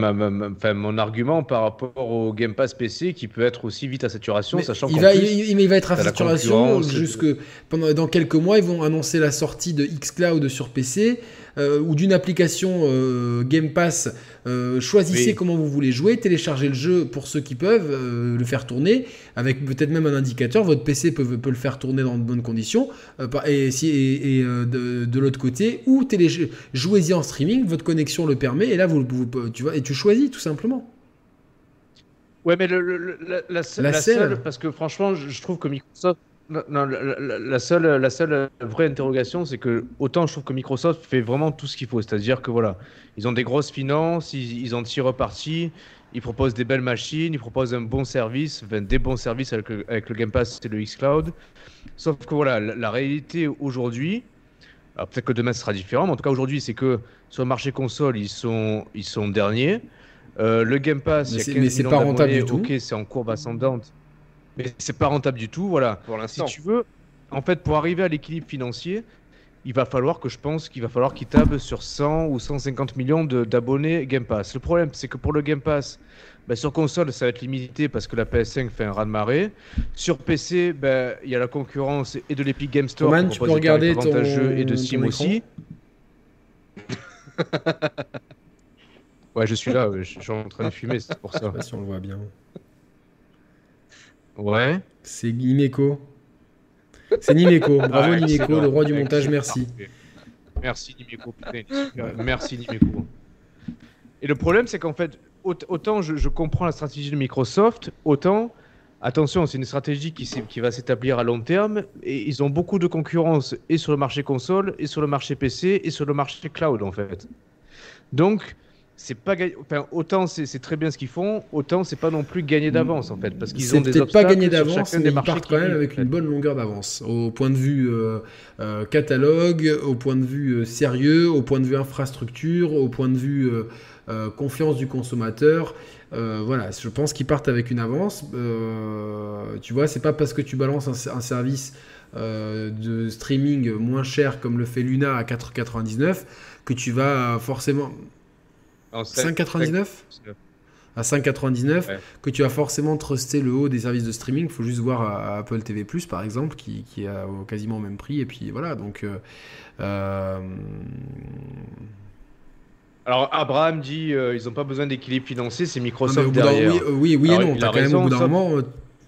mon argument par rapport au Game Pass PC qui peut être aussi vite à saturation, sachant qu'il va, il, va être à saturation jusque pendant dans quelques mois. Ils vont annoncer la sortie de xCloud sur PC. Euh, ou d'une application euh, Game Pass, euh, choisissez comment vous voulez jouer, téléchargez le jeu pour ceux qui peuvent, le faire tourner, avec peut-être même un indicateur, votre PC peut, peut, le faire tourner dans de bonnes conditions, et, si, et, de, de l'autre côté, ou jouez-y en streaming, votre connexion le permet, et là, vous, tu, vois, et tu choisis tout simplement. Ouais, mais le, la, seule, parce que franchement, je trouve que Microsoft Non, la, seule, la seule vraie interrogation, c'est que autant je trouve que Microsoft fait vraiment tout ce qu'il faut. C'est-à-dire que voilà, ils ont des grosses finances, ils, en tirent parti, ils proposent des belles machines, ils proposent un bon service, des bons services avec le, avec le Game Pass et le xCloud. Sauf que voilà, la, réalité aujourd'hui, peut-être que demain ce sera différent, mais en tout cas aujourd'hui, c'est que sur le marché console, ils sont, ils sont derniers. Euh, le Game Pass, mais c'est pas rentable du tout. Ok, c'est en courbe ascendante mais c'est pas rentable du tout. Voilà. Pour l'instant. Si tu veux, en fait, pour arriver à l'équilibre financier, il va falloir que je pense qu'il va falloir qu'il table sur 100 ou 150 millions d'abonnés Game Pass. Le problème, c'est que pour le Game Pass, bah, sur console, ça va être limité parce que la PS5 fait un ras de marée. Sur PC, bah, il y a la concurrence et de l'Epic Game Store Roman, tu peux regarder ton... et de Steam aussi. ouais, je suis là, je suis en train de fumer, c'est pour ça. si on le voit bien. Ouais. C'est Nimeko. C'est Nimeko. Bravo ah, Nimeko, le roi du montage, merci. Merci Nimeko. merci Nimeko. Et le problème, c'est qu'en fait, autant je, comprends la stratégie de Microsoft, autant, attention, c'est une stratégie qui, qui va s'établir à long terme, et ils ont beaucoup de concurrence et sur le marché console, et sur le marché PC, et sur le marché cloud, en fait. Donc, c'est pas enfin, autant c'est très bien ce qu'ils font, autant c'est pas non plus gagné d'avance en fait, parce qu'ils ont des obstacles pas gagné d'avance, mais ils partent quand même avec une bonne longueur d'avance au point de vue euh, euh, catalogue, au point de vue euh, sérieux, au point de vue infrastructure, au point de vue confiance du consommateur. voilà, je pense qu'ils partent avec une avance. tu vois, c'est pas parce que tu balances un, un service de streaming moins cher comme le fait Luna à 4,99 que tu vas forcément 5,99 à 5,99 que tu as forcément trusté le haut des services de streaming. Il faut juste voir à, Apple TV par exemple qui, qui est quasiment au même prix. Et puis voilà, donc. Euh, euh, Alors Abraham dit euh, ils n'ont pas besoin d'équilibre financier, c'est Microsoft derrière. Oui, oui, et non, as quand même au bout d'un moment.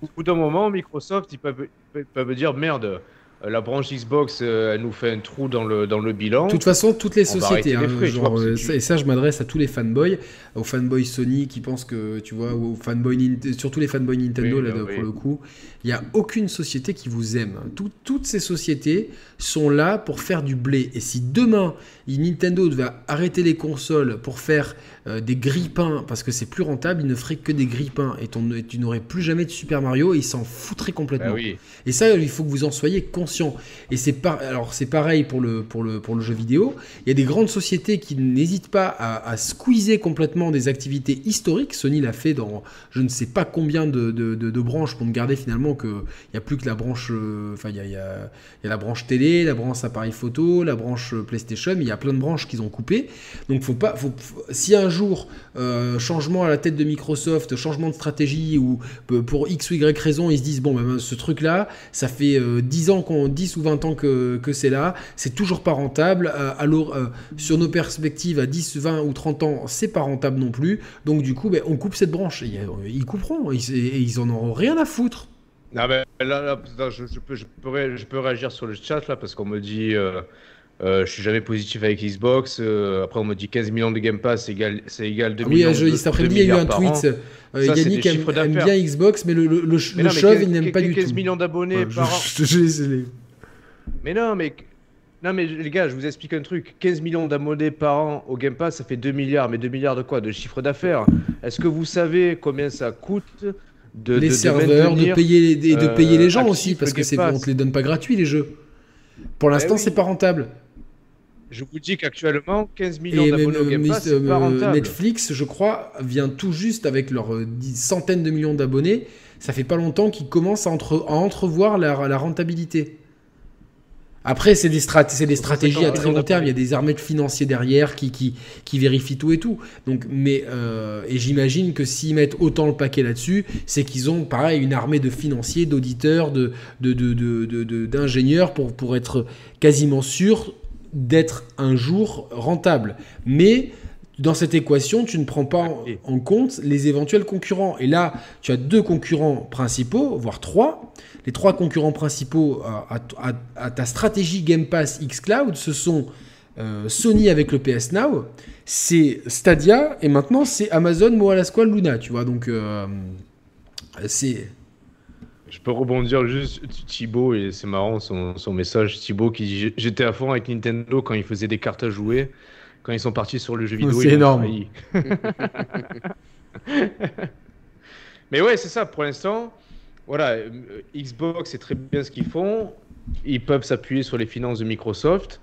Au bout d'un moment, Microsoft, ils peuvent, ils peuvent dire merde, euh, la branche Xbox, euh, elle nous fait un trou dans le, dans le bilan. De toute façon, toutes les sociétés, hein, euh, et ça, je m'adresse à tous les fanboys, aux fanboys Sony qui pensent que, tu vois, aux fanboys, surtout les fanboys Nintendo, là, pour le coup, il n'y a aucune société qui vous aime. toutes ces sociétés sont là pour faire du blé. Et si demain, Nintendo devait arrêter les consoles pour faire euh, des grippins, parce que c'est plus rentable, il ne ferait que des grippins. Et, tu n'aurais plus jamais de Super Mario et il s'en foutrait complètement. Bah et ça, il faut que vous en soyez conscient. Et c'est alors c'est pareil pour le, pour, le, pour le jeu vidéo. Il y a des grandes sociétés qui n'hésitent pas à, squeezer complètement des activités historiques. Sony l'a fait dans je ne sais pas combien de, de, branches pour ne garder finalement qu'il n'y a plus que la branche. Euh, enfin, il y a, y a, la branche télé, la branche appareil photo, la branche PlayStation, mais il y a plein de branches qu'ils ont coupées. Donc, faut pas, faut, si un jour, euh, changement à la tête de Microsoft, changement de stratégie, ou pour X ou Y raison, ils se disent, bon, ben, ce truc-là, ça fait 10 euh, ans, qu'on, 10 ou 20 ans que, que c'est là, c'est toujours pas rentable. alors, sur nos perspectives, à 10, 20 ou 30 ans, c'est pas rentable non plus. Donc, du coup, ben, on coupe cette branche. ils couperont, et ils en auront rien à foutre. Ah ben, là, je, peux, je, peux, je, peux, réagir sur le chat là parce qu'on me dit euh, euh, je suis jamais positif avec Xbox. Euh, après, on me dit 15 millions de Game Pass, c'est égal, c'est égal 2 ah millions. Oui, cet après-midi, il y a eu un tweet. Yannick aime, bien Xbox, mais le, le, le, chauve, il n'aime pas du tout. 15 millions d'abonnés par an. mais non, mais. Non mais les gars, je vous explique un truc. 15 millions d'abonnés par an au Game Pass, ça fait 2 milliards. Mais 2 milliards de quoi? De chiffre d'affaires. Est-ce que vous savez combien ça coûte de, les serveurs, de, payer, les, de payer les gens aussi, parce que c'est on te les donne pas gratuits les jeux. Pour l'instant, eh c'est pas rentable. Je vous dis qu'actuellement, 15 millions d'abonnés au Game Pass, c'est pas rentable. Netflix, je crois, vient tout juste avec leurs euh, centaines de millions d'abonnés. Ça fait pas longtemps qu'ils commencent à, entre, à entrevoir la, la rentabilité. Après, c'est des, des stratégies à très long terme. Il y a des armées de financiers derrière qui, qui, qui vérifient tout et tout. Donc, mais, euh, et j'imagine que s'ils mettent autant le paquet là-dessus, c'est qu'ils ont, pareil, une armée de financiers, d'auditeurs, de, d'ingénieurs pour, pour être quasiment sûr d'être un jour rentable. Mais dans cette équation, tu ne prends pas en, compte les éventuels concurrents. Et là, tu as deux concurrents principaux, voire trois. Les trois concurrents principaux à, ta stratégie Game Pass X Cloud, ce sont euh, Sony avec le PS Now, c'est Stadia, et maintenant c'est Amazon Moala Squad Luna, tu vois. Donc, euh, c'est. Peux rebondir juste Thibaut, et c'est marrant son, son, message. Thibaut qui dit J'étais à fond avec Nintendo quand ils faisaient des cartes à jouer. Quand ils sont partis sur le jeu vidéo, c'est énorme. Mais ouais, c'est ça. Pour l'instant, voilà, euh, Xbox, c'est très bien ce qu'ils font. Ils peuvent s'appuyer sur les finances de Microsoft.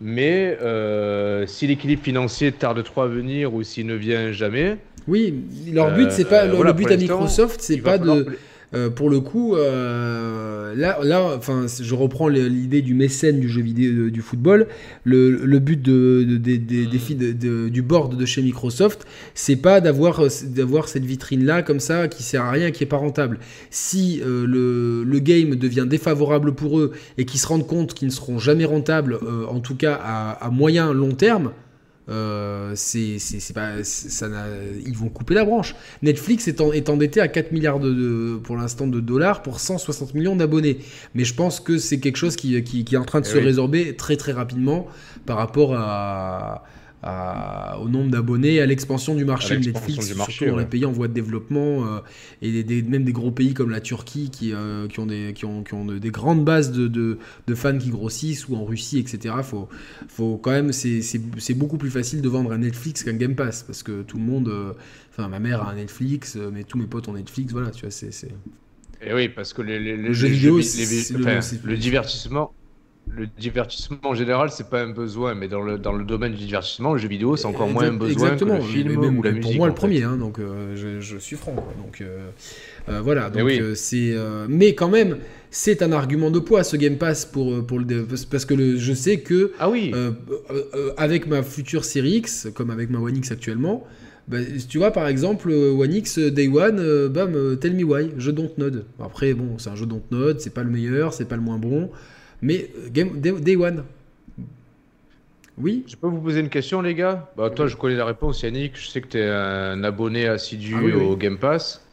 Mais euh, si l'équilibre financier tarde trop à venir ou s'il ne vient jamais. Oui, leur but, c'est pas le, but à Microsoft, c'est pas de. Euh, pour le coup, euh, là, là, enfin, je reprends l'idée du mécène du jeu vidéo du football. Le, but de, de, du board de chez Microsoft, c'est pas d'avoir d'avoir cette vitrine là comme ça qui sert à rien, qui est pas rentable. Si euh, le, le, game devient défavorable pour eux et qu'ils se rendent compte qu'ils ne seront jamais rentables, en tout cas à, à moyen long terme, euh, c'est, pas, ça ils vont couper la branche. Netflix est, est endetté à 4 milliards de, pour l'instant de dollars pour 160 millions d'abonnés. Mais je pense que c'est quelque chose qui, qui, est en train de eh se résorber très très rapidement par rapport à, au nombre d'abonnés à l'expansion du marché de Netflix, surtout dans les pays en voie de développement euh, et des, même des gros pays comme la Turquie qui, euh, qui ont, des, qui ont, qui ont des grandes bases de, de, de, fans qui grossissent ou en Russie, etc. Faut, faut quand même, c'est beaucoup plus facile de vendre un Netflix qu'un Game Pass parce que tout le monde, euh, enfin ma mère a un Netflix, mais tous mes potes ont Netflix, voilà, tu vois, c'est. Et oui, parce que les, les, le jeu vidéo, le divertissement le divertissement en général, c'est pas un besoin, mais dans le, dans le domaine du divertissement, le jeu vidéo, c'est encore moins un besoin que le film ou la musique. Pour moi, le premier, hein, donc euh, je, suis franc. Donc euh, euh, voilà, donc c'est. mais quand même, c'est un argument de poids ce Game Pass pour, pour le parce que le, je sais que ah oui. avec ma future série X, comme avec ma One X actuellement. Bah, tu vois, par exemple, One X Day One, bam, Tell Me Why, jeu Dontnod. Après, bon, c'est un jeu Dontnod, c'est pas le meilleur, c'est pas le moins bon. Mais euh, Game, Day, One. Oui Je peux vous poser une question, les gars? Bah, Toi, je connais la réponse, Yannick. Je sais que tu es un abonné assidu ah au Game Pass.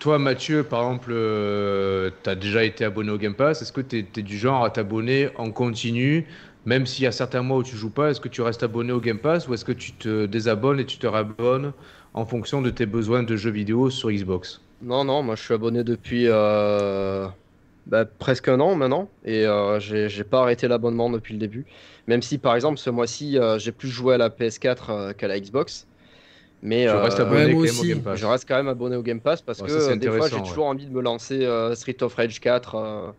Toi, Mathieu, par exemple, euh, tu as déjà été abonné au Game Pass. Est-ce que tu es, du genre à t'abonner en continu même s'il y a certains mois où tu joues pas, est-ce que tu restes abonné au Game Pass ou est-ce que tu te désabonnes et tu te rabonnes en fonction de tes besoins de jeux vidéo sur Xbox? Non, non, moi je suis abonné depuis euh, bah, presque un an maintenant et euh, j'ai pas arrêté l'abonnement depuis le début. Même si par exemple ce mois-ci euh, j'ai plus joué à la PS4 euh, qu'à la Xbox. Mais je reste abonné au Game Pass. Je reste quand même abonné au Game Pass parce que des fois j'ai toujours envie de me lancer Street of Rage 4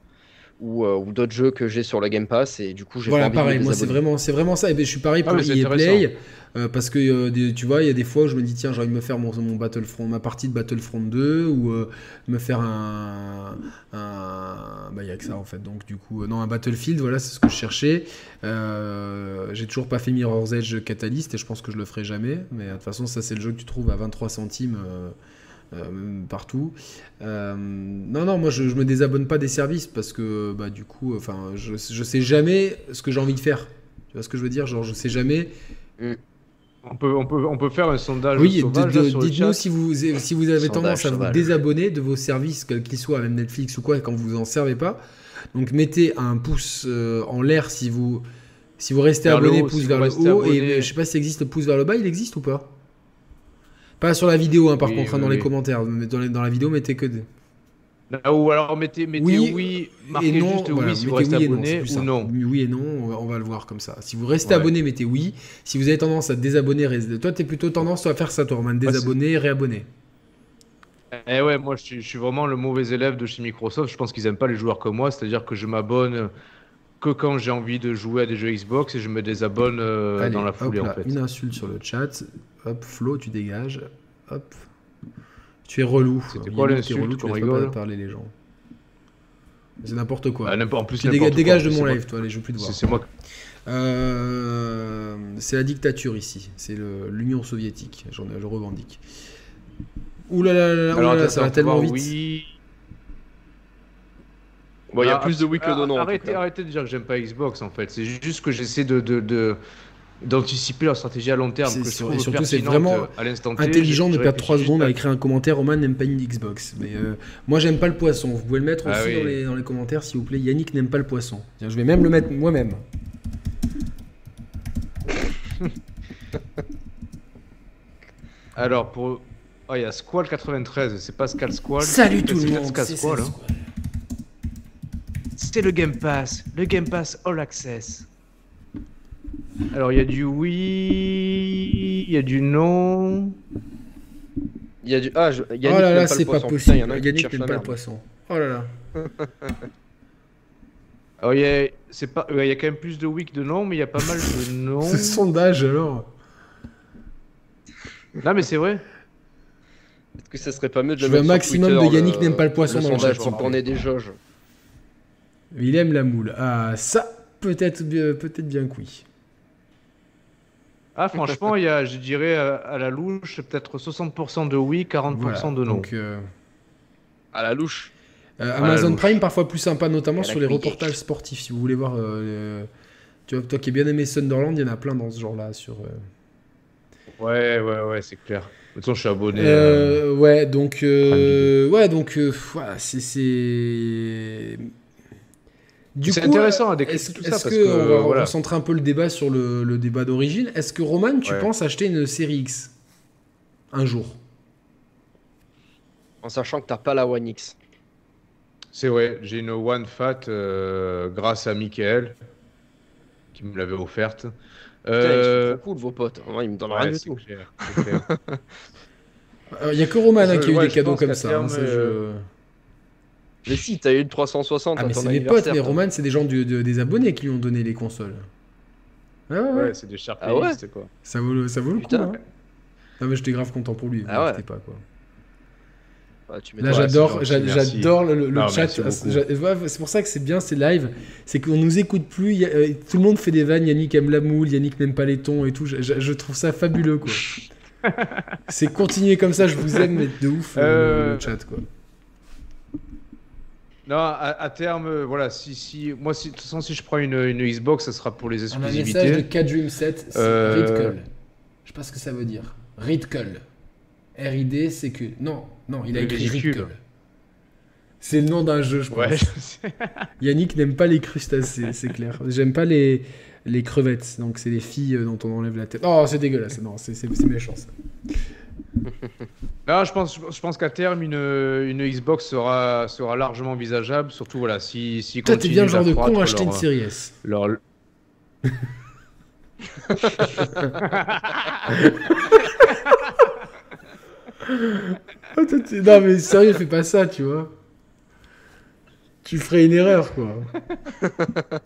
ou, ou d'autres jeux que j'ai sur le Game Pass et du coup j'ai voilà, pareil, moi c'est vraiment, c'est vraiment ça. Et ben, je suis pareil ah, pour EA Play. Euh, parce que euh, tu vois, il y a des fois où je me dis, tiens, j'ai envie de me faire mon, mon, Battlefront, ma partie de Battlefront 2 ou euh, me faire un. Bah, il n'y a que ça en fait. Donc, du coup, non, un Battlefield, voilà, c'est ce que je cherchais. j'ai toujours pas fait Mirror's Edge Catalyst et je pense que je le ferai jamais. Mais de toute façon, ça, c'est le jeu que tu trouves à 23 centimes. Partout. non, non, moi je, je, me désabonne pas des services parce que bah, du coup, enfin, je, je sais jamais ce que j'ai envie de faire. Tu vois ce que je veux dire? Genre, je sais jamais. Mm. On peut, on, peut, on peut faire un sondage. Oui, dites-nous si vous, si vous avez tendance à vous désabonner de vos services, quels qu'ils soient, même Netflix ou quoi, quand vous en servez pas. Donc mettez un pouce euh, en l'air si vous, si vous restez abonné, pouce vers le haut. Et je sais pas si existe le pouce vers le bas, il existe ou pas? Pas sur la vidéo, hein, par contre, hein, dans les commentaires. Dans, dans la vidéo, mettez que des. Ou alors mettez, mettez oui, oui marquez non, juste oui si vous restez abonné ou non. Oui et non, on va, le voir comme ça. Si vous restez abonné, mettez oui. Si vous avez tendance à désabonner, toi tu es plutôt tendance à faire ça, toi, Roman, désabonner réabonner. Eh ouais, moi je suis, vraiment le mauvais élève de chez Microsoft. Je pense qu'ils aiment pas les joueurs comme moi, c'est-à-dire que je m'abonne que quand j'ai envie de jouer à des jeux Xbox et je me désabonne euh, dans la foulée en fait. Une insulte sur le chat. Hop, Flo, tu dégages. Hop. Tu es relou. C'était quoi l'insulte qu'on rigole parler les gens. C'est n'importe quoi. Ah, en plus, tu dégages de mon live, toi, allez, je veux plus te voir. C'est moi. Euh, c'est la dictature ici. C'est l'Union soviétique. J'en je revendique. Ouh là là là, là, ça va tellement vite. Oui. Bon, il y a ah, plus de oui que de non. Arrêtez, arrêtez de dire que j'aime pas Xbox en fait. C'est juste que j'essaie de, de, de d'anticiper leur stratégie à long terme. et surtout, c'est vraiment euh, intelligent de perdre 3 secondes à écrire un commentaire. Roman n'aime pas une Xbox. Mais euh, moi, j'aime pas le poisson. Vous pouvez le mettre ah aussi dans, les, dans, les, commentaires, s'il vous plaît. Yannick n'aime pas le poisson. Je vais même le mettre moi-même. Alors, pour. Oh, il y a Squall 93, c'est Pascal Squall. Salut tout le monde, c'est Squall. Hein. C'est le Game Pass, le Game Pass All Access. Alors il y a du oui, il y a du non. Il y a du ah, je... oh là là, c'est pas, possible. Yannick n'aime pas le poisson. Oh là là. Alors il y a, c'est pas, il y a quand même plus de oui que de non, mais il y a pas mal de non. c'est sondage alors. Non mais c'est vrai. Est-ce que ça serait pas mieux de Je veux un maximum de Yannick n'aime pas le poisson dans le sondage pour qu'on ait des jauges. Il aime la moule. Ah ça, peut-être, peut-être bien que oui. Ah, franchement, il y a, je dirais, à la louche, peut-être 60% de oui, 40% de non. Donc, euh, À la louche. Euh, Amazon Prime, parfois plus sympa, notamment sur les reportages sportifs. Si vous voulez voir. Euh, tu vois, toi qui es bien aimé Sunderland, il y en a plein dans ce genre-là. sur. Ouais, ouais, ouais, c'est clair. De toute façon, je suis abonné. ouais, donc. ouais, donc. voilà, c'est c'est intéressant à décrire tout ça. Est-ce qu'on va voilà. recentrer un peu le débat sur le, débat d'origine? Est-ce que Roman, tu penses acheter une série X un jour? En sachant que t'as pas la One X. C'est vrai, j'ai une One Fat euh, grâce à Michael qui me l'avait offerte. Euh... Ils sont trop cool vos potes. Moi, ils me donnent rien du tout. Il n'y a que Roman hein, qui a eu des cadeaux comme ça. Hein, euh, mais si, t'as eu une 360. Ah, mais c'est mes potes, mais Roman, c'est des gens des abonnés qui lui ont donné les consoles. Ah ouais, ouais. c'est des chers ah ouais. quoi. Ça vaut, ça vaut le coup. Hein. Non, mais j'étais grave content pour lui. Ah ouais. pas, quoi. Ah, Là, j'adore, j'adore le, chat. C'est pour ça que c'est bien ces lives. C'est qu'on nous écoute plus. Euh, tout le monde fait des vannes. Yannick aime la moule. Yannick n'aime pas les tons et tout. Je, trouve ça fabuleux, quoi. c'est continuer comme ça. Je vous aime, mais de ouf, euh, le chat, quoi. Non, à, terme, euh, voilà, si, si, moi, si, de toute façon, si je prends une, une Xbox, ça sera pour les exclusivités. On a un message de K-Dream 7, c'est euh... Je sais pas ce que ça veut dire. Ridkull. R-I-D, c'est que. Non, non, il a écrit Ridkull. C'est le nom d'un jeu, je pense. Ouais, Yannick n'aime pas les crustacés, c'est clair. J'aime pas les, les crevettes, donc c'est les filles euh, dont on enlève la tête. Oh, c'est dégueulasse, non, c'est méchant ça. Non, je pense, je pense qu'à terme, une, une, Xbox sera, sera largement envisageable. Surtout, voilà, si, si Toi, t'es bien le genre de con à acheter une Series S. Leur... non, mais sérieux, fais pas ça, tu vois. Tu ferais une erreur, quoi.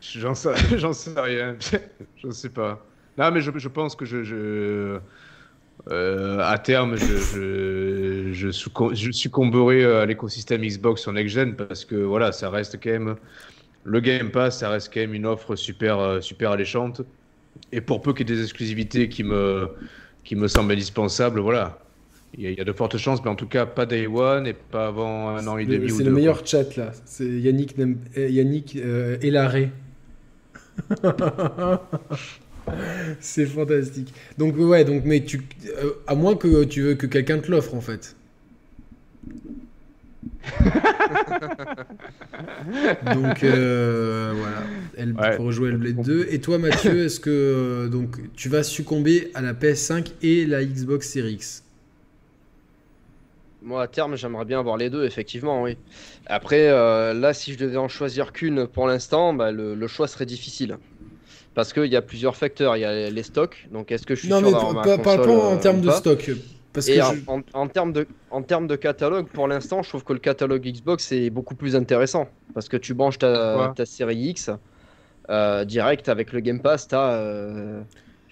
J'en sais, sais rien. Je sais pas. Non, mais je, je pense que je, je euh, à terme, je, je, je, succomberai à l'écosystème Xbox en next-gen parce que voilà, ça reste quand même le Game Pass, ça reste quand même une offre super, euh, super alléchante. Et pour peu qu'il y ait des exclusivités qui me, qui me semblent indispensables, voilà. Il y, a, de fortes chances, mais en tout cas, pas Day One et pas avant un an et demi C'est le meilleur chat là. C'est Yannick, Yannick euh, Elaré. C'est fantastique. Donc ouais, donc mais tu, euh, à moins que tu veux que quelqu'un te l'offre en fait. donc euh, voilà, elle ouais, pour rejouer Blade 2. Et toi Mathieu, est-ce que euh, donc tu vas succomber à la PS5 et la Xbox Series X? Moi à terme j'aimerais bien avoir les deux effectivement oui. Après là si je devais en choisir qu'une pour l'instant, bah, le choix serait difficile. Parce qu'il y a plusieurs facteurs. Il y a les stocks. Donc, est-ce que je suis non, mais pas, pas, en termes de stock. Parce et en, termes de, en termes de catalogue, pour l'instant, je trouve que le catalogue Xbox est beaucoup plus intéressant. Parce que tu branches ta, ta série X euh, direct avec le Game Pass, tu as euh,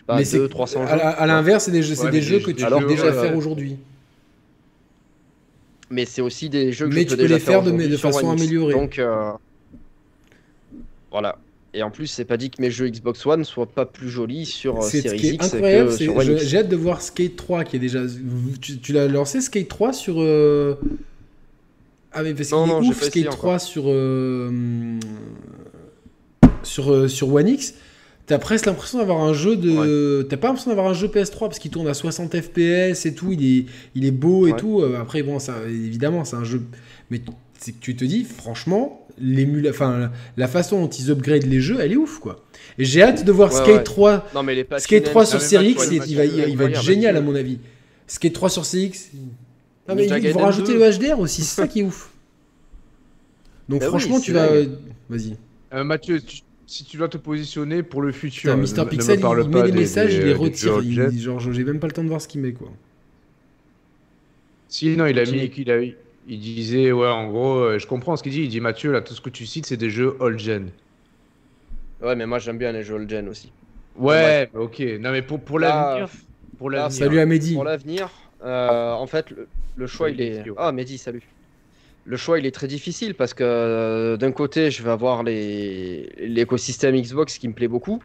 mais 2, 300 jeux. À l'inverse, c'est des, jeux, des jeux que tu peux déjà faire aujourd'hui. Mais c'est aussi des jeux que mais tu peux, les faire de, de façon améliorée. Donc, euh, voilà. Et en plus, c'est pas dit que mes jeux Xbox One soient pas plus jolis sur euh, Series X incroyable, que sur J'ai hâte de voir Skate 3 qui est déjà. Tu, l'as lancé Skate 3 sur. Euh, ah mais parce qu'il est ouf Skate 3 sur euh, sur sur One X. T'as presque l'impression d'avoir un jeu de. T'as pas l'impression d'avoir un jeu PS3 parce qu'il tourne à 60 FPS et tout. Il est il est beau et tout. Après bon ça évidemment c'est un jeu. Mais tu te dis franchement enfin, la façon dont ils upgrade les jeux, elle est ouf, quoi. Et j'ai hâte de voir Skate 3. Non, mais les Skate 3 sur Series X, il, va, il va être génial à mon avis. Skate 3 sur CX. Non, mais ils vont rajouter le HDR aussi, c'est ça qui est ouf. Donc, bah franchement, tu vas. Vas-y. Euh, Mathieu, si tu dois te positionner pour le futur. Mister Pixel, il, met des messages, il les retire. Il, genre, j'ai même pas le temps de voir ce qu'il met, quoi. Si, non, il a mis. Il, a, il disait, ouais, en gros, euh, je comprends ce qu'il dit. Il dit, Mathieu, là, tout ce que tu cites, c'est des jeux old-gen. Ouais, mais moi, j'aime bien les jeux old-gen aussi. Ouais, ok. Non, mais pour, pour l'avenir. Pour Salut à Mehdi. Pour l'avenir, euh, en fait, le, choix, il est. Ah, Mehdi, salut le choix il est très difficile parce que euh, d'un côté je vais avoir l'écosystème Xbox qui me plaît beaucoup,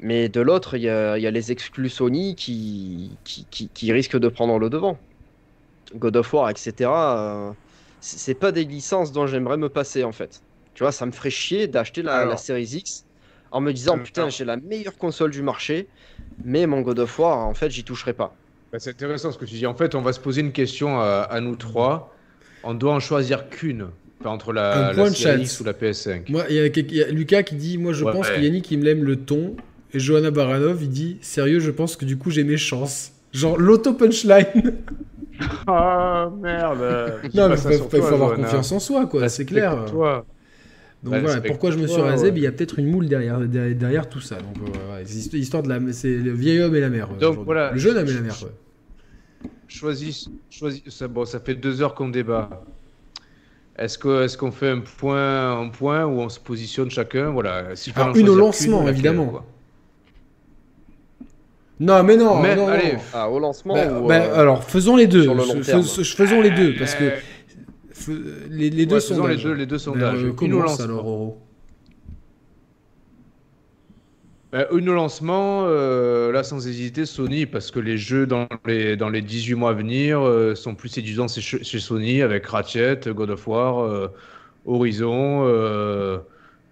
mais de l'autre il y, a, les exclus Sony qui, qui, risquent de prendre le devant. God of War, etc. Euh, c'est pas des licences dont j'aimerais me passer en fait. Tu vois, ça me ferait chier d'acheter la, la Series X en me disant putain j'ai la meilleure console du marché, mais mon God of War en fait j'y toucherai pas. Bah, c'est intéressant ce que tu dis. En fait, on va se poser une question à nous trois on doit en choisir qu'une. entre la, la X ou la PS5. Moi, il y, a Lucas qui dit Moi, je pense que Yannick, il me l'aime le ton. Et Johanna Baranov, il dit Sérieux, je pense que du coup, j'ai mes chances. Genre l'auto-punchline. Ah merde Non, mais il faut, avoir confiance en soi, quoi, c'est clair. Toi. Donc voilà, pourquoi je me suis rasé Il y a peut-être une moule derrière, derrière, tout ça. Donc voilà, c'est histoire de la, c'est le vieil homme et la mère. Donc voilà, le jeune homme et la mère. Quoi choisis, choisis ça, bon, ça fait deux heures qu'on débat. Est-ce qu'on est fait un point, un point où on se positionne chacun? Voilà, si Une au lancement, évidemment. Non, mais non. Mais, allez. Ah, au lancement bah, ou, bah, euh, Alors, faisons les deux. faisons les deux, parce que les, les, deux sont les deux, les deux sondages. Euh, commence alors, bah, une lancement, euh, là sans hésiter, Sony, parce que les jeux dans les, dans les 18 mois à venir euh, sont plus séduisants chez, Sony avec Ratchet, God of War, euh, Horizon.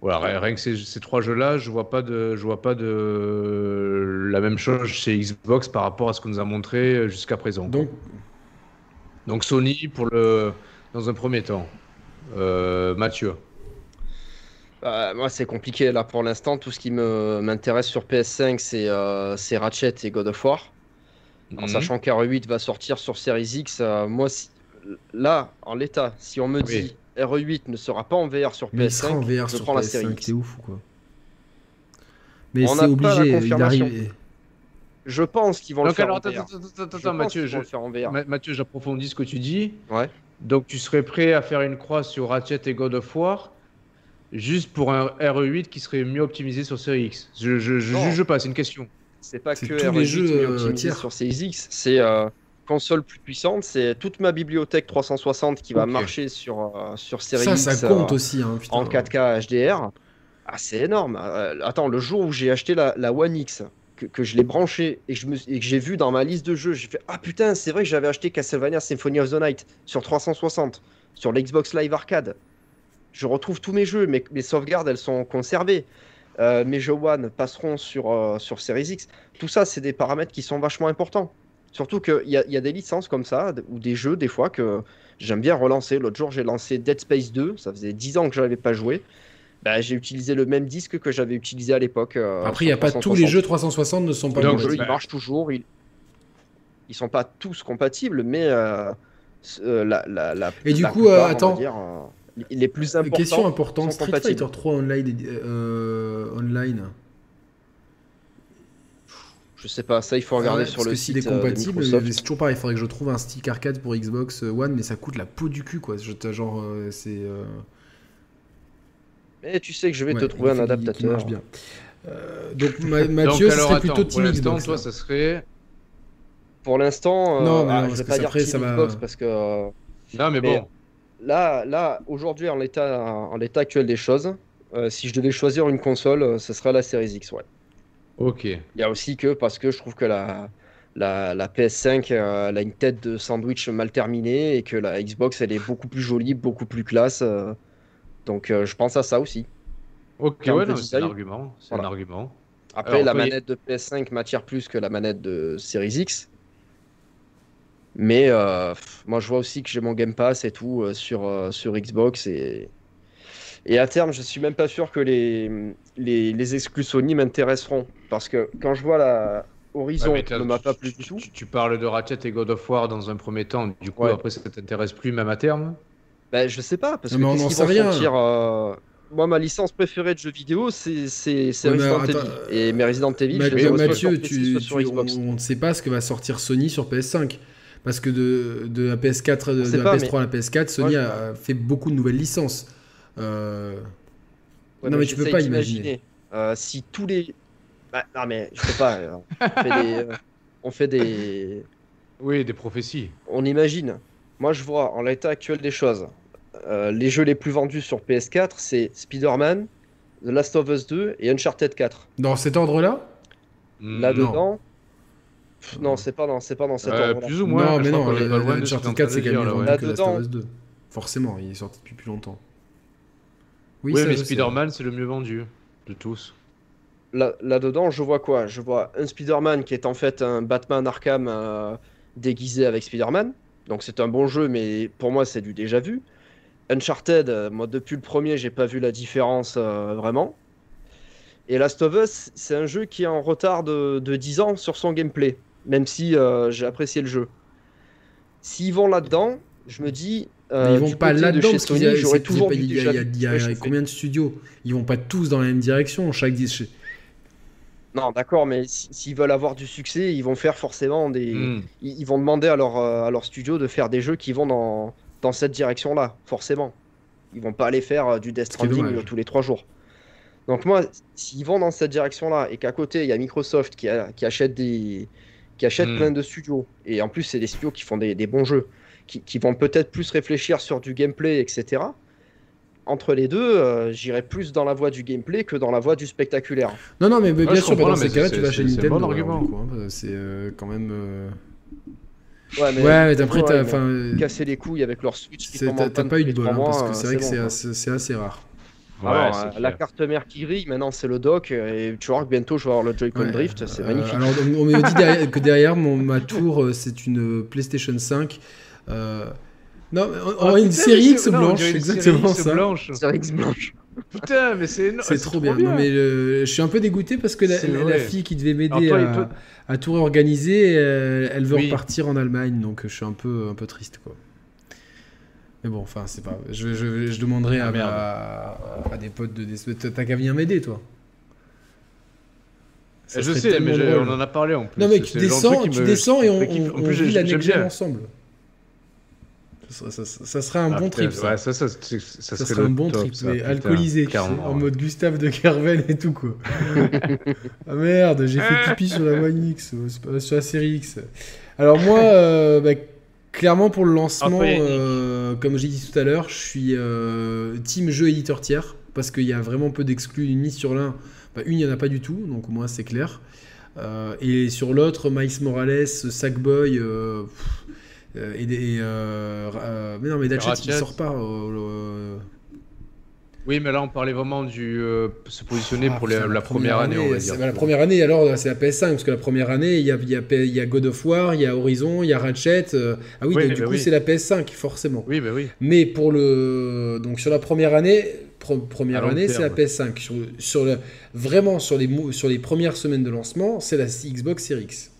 Voilà, rien que ces, trois jeux-là, je vois pas de, je vois pas de la même chose chez Xbox par rapport à ce qu'on nous a montré jusqu'à présent. Donc, Donc Sony pour le, dans un premier temps. Mathieu. Bah, moi, c'est compliqué là pour l'instant. Tout ce qui m'intéresse sur PS5, c'est Ratchet et God of War. En mhm. sachant qu'RE8 va sortir sur Series X, euh, moi, là, en l'état, si on me dit RE8 ne sera pas en VR sur PS5, VR je prends la série X. C'est ouf ou quoi Mais c'est obligé, il arrive. Je pense qu'ils vont le faire en VR. Attends, attends, Mathieu, j'approfondis ce que tu dis. Ouais. Donc, tu serais prêt à faire une croix sur Ratchet et God of War juste pour un RE8 qui serait mieux optimisé sur Series X. Je, je, je juge pas, c'est une question. C'est pas que RE8 les jeux mieux euh, optimisé sur Series X, c'est euh, console plus puissante, c'est toute ma bibliothèque 360 qui va marcher sur, euh, sur Series X. Ça, compte aussi. Hein, en 4K HDR. Ah, c'est énorme. attends, le jour où j'ai acheté la, la One X, que, que je l'ai branché et que j'ai vu dans ma liste de jeux, j'ai fait Ah putain, c'est vrai que j'avais acheté Castlevania Symphony of the Night sur 360, sur l'Xbox Live Arcade je retrouve tous mes jeux, mais mes sauvegardes, elles sont conservées. Euh, mes jeux One passeront sur, euh, sur Series X. Tout ça, c'est des paramètres qui sont vachement importants. Surtout qu'il y, y, a des licences comme ça, ou des jeux, des fois, que j'aime bien relancer. L'autre jour, j'ai lancé Dead Space 2. Ça faisait 10 ans que je n'avais pas joué. Bah, j'ai utilisé le même disque que j'avais utilisé à l'époque. Euh, Après, il n'y a pas tous les jeux 360 ne sont pas Donc, jeux, ils marchent toujours. Ils... ils sont pas tous compatibles, mais la, la, la, Et du coup, attends les plus importants. Question importante Street Fighter 3 online, euh, online. Je sais pas, ça il faut regarder sur le site. Parce que s'il est euh, compatible, c'est toujours pareil. Il faudrait que je trouve un stick arcade pour Xbox One, mais ça coûte la peau du cul quoi. genre, euh, c'est. Mais tu sais que je vais te trouver un adaptateur. bien. donc Mathieu, ce serait plutôt Team Xbox. Toi, ça serait. Pour l'instant, non, mais je vais pas dire Team Xbox parce que. Non, mais bon là, là aujourd'hui, en l'état, en l'état actuel des choses, euh, si je devais choisir une console, euh, ce serait la Series X, ouais. Ok. Il y a aussi que parce que je trouve que la, la, la PS5 euh, elle a une tête de sandwich mal terminée et que la Xbox elle est beaucoup plus jolie, beaucoup plus classe. donc je pense à ça aussi. Ok, ouais, c'est un argument. C'est un argument. Après, la manette de PS5 m'attire plus que la manette de Series X. Mais euh, moi, je vois aussi que j'ai mon Game Pass et tout euh, sur, euh, sur Xbox et Et à terme, je suis même pas sûr que les, les, les exclus Sony m'intéresseront. Parce que quand je vois la Horizon, Ouais, mais ne m'a pas plu tu, du tout. tu- tu parles de Ratchet et God of War dans un premier temps. Du coup, Ouais. après, ça t'intéresse plus, même à terme Ben, je sais pas, parce Non, que mais on qu'est-ce qu'ils vont sortir, euh, Moi, ma licence préférée de jeux vidéo, c'est c'est- c'est Ouais, mais Resident attends, Evil. Et mes Resident Evil, Ma- je les Mathieu, sur PC, tu, soit sur tu- Xbox. on, ne sait pas ce que va sortir Sony sur PS5. Parce que de, de la PS4, de, la pas, PS3 à la PS4, Sony a fait beaucoup de nouvelles licences. Euh, Ouais, non, mais tu peux pas imaginer. euh, si tous les. Bah, non, mais je peux pas. euh, on fait des. euh, on fait des- Oui, des prophéties. On imagine. Moi, je vois en l'état actuel des choses. euh, les jeux les plus vendus sur PS4, c'est Spider-Man, The Last of Us 2 et Uncharted 4. Dans cet ordre-là? Là-dedans. Pff, Non, c'est pas dans, c'est pas dans cet euh, ordre-là. plus ou moins. Non, mais non, le- le Uncharted train 4, de c'est quand même que Last Là-dedans- of Us 2. Forcément, il est sorti depuis plus longtemps. Oui, ça, mais je sais. Spider-Man, c'est le mieux vendu de tous. Là- Là-dedans, je vois quoi? Je vois un Spider-Man qui est en fait un Batman Arkham euh, déguisé avec Spider-Man. Donc c'est un bon jeu, mais pour moi c'est du déjà vu. Uncharted, euh, moi depuis le premier, j'ai pas vu la différence euh, vraiment. Et Last of Us, c'est un jeu qui est en retard de, de 10 ans sur son gameplay, même si j'ai apprécié le jeu. S'ils vont là-dedans, je me dis. euh, ils vont pas là-dedans chez parce qu'il y a, toujours il y a, y a- y a combien de studios? Ils vont pas tous dans la même direction. Chaque Non, d'accord, mais si- s'ils veulent avoir du succès, ils vont faire forcément des. Hmm. ils, ils vont demander à leur, euh, à leur studio de faire des jeux qui vont dans, dans cette direction-là, forcément. Ils vont pas aller faire euh, du Death Stranding euh, tous les trois jours. Donc moi, s'ils vont dans cette direction-là et qu'à côté, il y a Microsoft qui, a- qui achète, des, qui achète Hmm. plein de studios, et en plus, c'est des studios qui font des, des bons jeux, qui, qui vont peut-être plus réfléchir sur du gameplay, etc. Entre les deux, euh, j'irai plus dans la voie du gameplay que dans la voie du spectaculaire. Non, non, mais mais bien sûr, comprends, dans mais ces cas-là, c'est- tu vas c'est- chez c'est le bon Nintendo. argument. hein, c'est euh, quand même. euh, Ouais, mais, Ouais, mais après, ouais, t'as. mais euh, casser les couilles avec leur Switch c'est- t'as pas eu de bol, hein, parce que euh, c'est vrai que c'est assez- c'est assez rare. Alors, Ouais, euh, c'est la carte mère qui grille, maintenant c'est le dock, et tu vois que bientôt je vais avoir le Joy-Con Ouais, Drift, c'est euh, magnifique. alors, on, me dit derrière- que derrière mon, ma tour, euh, c'est une PlayStation 5. euh, Non, mais on- on Oh, a une putain, série X blanche, c'est série exactement X ça. blanche. C'est X blanche. Putain, mais c'est C'est trop bien. Non, mais je suis un peu dégoûté parce que la, fille qui devait m'aider à, et toi- à tout réorganiser, elle veut Oui. repartir en Allemagne, donc je suis un peu, un peu triste, quoi. Mais bon, enfin, c'est pas. Je, je, je demanderai à, Ah, à, à des potes de. des- T'as qu'à venir m'aider, toi. Ça Je sais, mais on en a parlé en plus. Non, mais tu descends, tu me- descends et on, on, en on plus, vit la ensemble. Ça, ça- serait un Ah, bon trip, ça. Ouais, ça, ça, c'est- ça Ça serait serait un bon top, trip, ça, mais putain, alcoolisé, tu sais, clairement, en mode Gustave de Kerven et tout, quoi. ah merde, j'ai fait pipi sur la One X, c'est pas- sur la série X. Alors moi, euh, bah, clairement pour le lancement, euh, comme j'ai dit tout à l'heure, je suis euh, team jeu éditeur tiers, parce qu'il y a vraiment peu d'exclus, une mise sur l'un, bah, une, il n'y en a pas du tout, donc au moins c'est clair. Euh, et sur l'autre, Miles Morales, Sackboy, pff, et des... euh, euh, mais non, mais Ratchet, il sort pas. euh, le- Oui, mais là, on parlait vraiment du euh, se positionner Ah, pour les- la, première année, on va dire. bah, la première année, alors, c'est la PS5, parce que la première année, il y a, il y a P- il y a God of War, il y a Horizon, il y a Ratchet. euh, Ah oui, Oui, donc, du bah coup, oui. c'est la PS5, forcément. Oui, bah oui. Mais pour le. Donc, sur la première année, première année, c'est la terme. PS5. Sur, sur le... Vraiment, sur les, sur les premières semaines de lancement, c'est la Xbox Series X.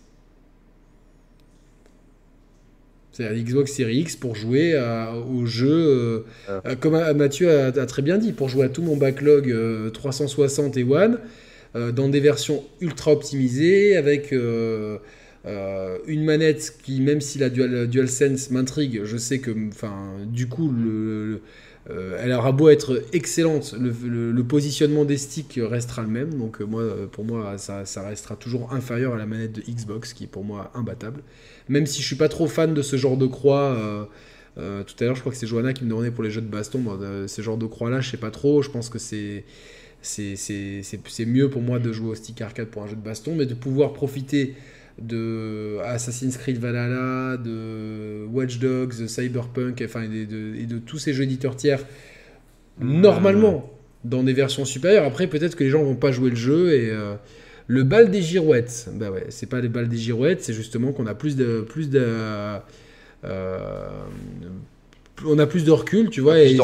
C'est la Xbox Series X pour jouer à- aux jeux, euh, Ah. euh, comme euh, Mathieu a, a très bien dit, pour jouer à tout mon backlog euh, 360 et One, euh, dans des versions ultra optimisées, avec euh, euh, une manette qui, même si la Dual, DualSense m'intrigue, je sais que, enfin, du coup, le, le- euh, elle aura beau être excellente, le, positionnement des sticks restera le même. Donc euh, moi, euh, pour moi, ça, restera toujours inférieur à la manette de Xbox, qui est pour moi imbattable. Même si je suis pas trop fan de ce genre de croix. tout à l'heure, je crois que c'est Johanna qui me demandait pour les jeux de baston. Moi, ces genres de croix-là, je sais pas trop. Je pense que c'est- c'est mieux pour moi de jouer au stick arcade pour un jeu de baston, mais de pouvoir profiter de Assassin's Creed Valhalla, de Watch Dogs, de Cyberpunk, enfin, et de, et de tous ces jeux éditeurs tiers, normalement, dans des versions supérieures. Après, peut-être que les gens vont pas jouer le jeu et euh, le bal des girouettes, bah ouais, c'est pas les balles des girouettes, c'est justement qu'on a plus de plus de euh, on a plus de recul, tu vois. Et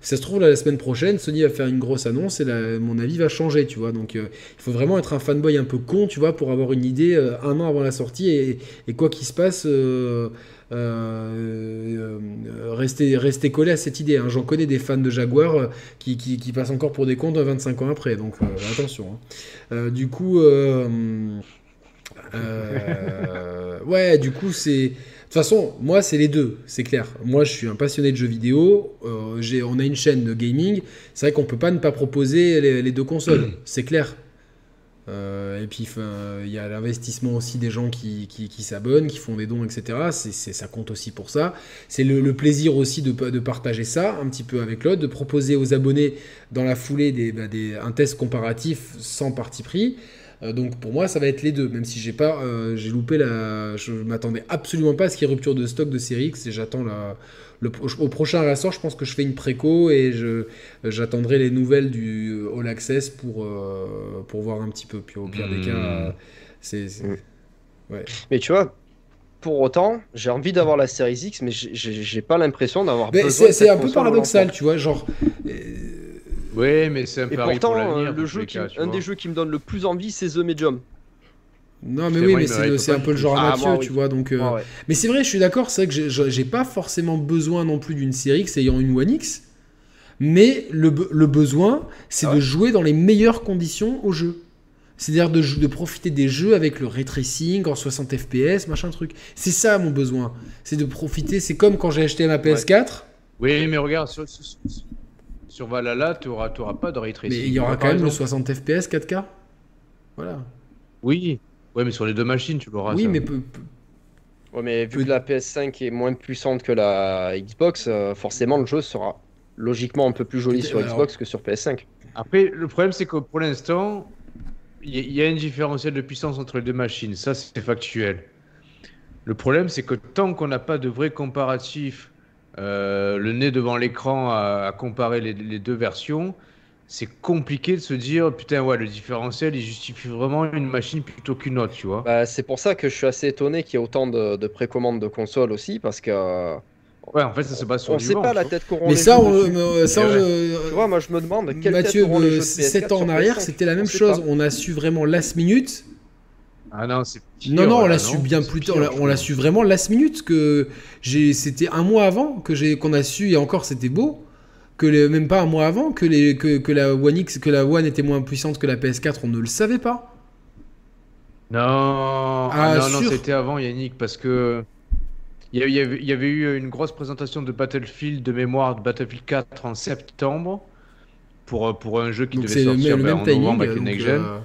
ça se trouve, la semaine prochaine, Sony va faire une grosse annonce et mon avis va changer, tu vois. Donc, euh, il faut vraiment être un fanboy un peu con, tu vois, pour avoir une idée euh, un an avant la sortie et, quoi qu'il se passe. Euh, rester, rester collé à cette idée. Hein. J'en connais des fans de Jaguar qui, qui, passent encore pour des comptes 25 ans après, donc attention. Hein. du coup, ouais, du coup, c'est toute façon, moi, c'est les deux, c'est clair. Moi, je suis un passionné de jeux vidéo. Euh, on a une chaîne de gaming. C'est vrai qu'on peut pas ne pas proposer les, deux consoles, c'est clair. Euh, et puis, il y a l'investissement aussi des gens qui, s'abonnent, qui font des dons, etc. C'est, ça compte aussi pour ça. C'est le, plaisir aussi de, de, partager ça un petit peu avec l'autre, de proposer aux abonnés dans la foulée des, bah, des, un test comparatif sans parti pris. Euh, donc pour moi, ça va être les deux, même si j'ai pas, euh, j'ai loupé la, je m'attendais absolument pas à ce qu'il y ait rupture de stock de série X et j'attends la, le, au prochain ressort, je pense que je fais une préco et je, j'attendrai les nouvelles du All Access pour, euh, pour voir un petit peu. Puis au pire des cas, hmm. c'est, hmm. ouais. Mais tu vois, pour autant, j'ai envie d'avoir la série X, mais j'ai, pas l'impression d'avoir besoin. C'est, un peu paradoxal, tu vois, genre. Oui, mais c'est un peu pourtant, euh, le jeu un des jeux qui me donne le plus envie, c'est The Medium. Non, mais oui, mais c'est un peu le genre à ah, Mathieu, tu vois. Donc, euh, Mais c'est vrai, je suis d'accord, c'est vrai que j'ai pas forcément besoin non plus d'une série X ayant une One X. Mais le, le besoin, c'est ah de jouer dans les meilleures conditions au jeu. C'est-à-dire de, de, profiter des jeux avec le ray tracing en 60 FPS, machin truc. C'est ça mon besoin. C'est de profiter. C'est comme quand j'ai acheté ma PS4. Oui, mais regarde, sur, sur Valhalla, tu n'auras pas de ray tracing. Mais il y aura quand même le 60 FPS 4K Voilà. Oui, ouais, mais sur les deux machines, tu l'auras. Oui, mais peu, Ouais, mais vu que la PS5 est moins puissante que la Xbox, euh, forcément le jeu sera logiquement un peu plus joli sur Xbox que sur PS5. Après, le problème c'est que pour l'instant, il y, a une différentiel de puissance entre les deux machines. Ça, c'est factuel. Le problème, c'est que tant qu'on n'a pas de vrai comparatif euh, le nez devant l'écran à, comparer les, deux versions, c'est compliqué de se dire putain ouais le différentiel il justifie vraiment une machine plutôt qu'une autre tu vois. Bah, c'est pour ça que je suis assez étonné qu'il y ait autant de, précommandes de consoles aussi parce que. Ouais, en fait, ça se base sur On sait pas la tête qu'auront Mais ça, on, ça Tu vois, moi je me demande quelle Mathieu, tête 7 ans en arrière, c'était la même chose. On a su vraiment last minute ah non, c'est Non, non, on l'a su bien plus tard. On l'a su vraiment last minute. Que j'ai, c'était un mois avant que j'ai, qu'on a su et encore c'était beau. Que les, même pas un mois avant que, les, que, que, la One X, que la One était moins puissante que la PS4, on ne le savait pas. Non, ah, ah non, non, c'était avant Yannick parce que il y, avait, il y, avait, eu une grosse présentation de Battlefield de mémoire de Battlefield 4 en septembre pour, pour un jeu qui devait sortir ben, en novembre avec Next Gen. Euh,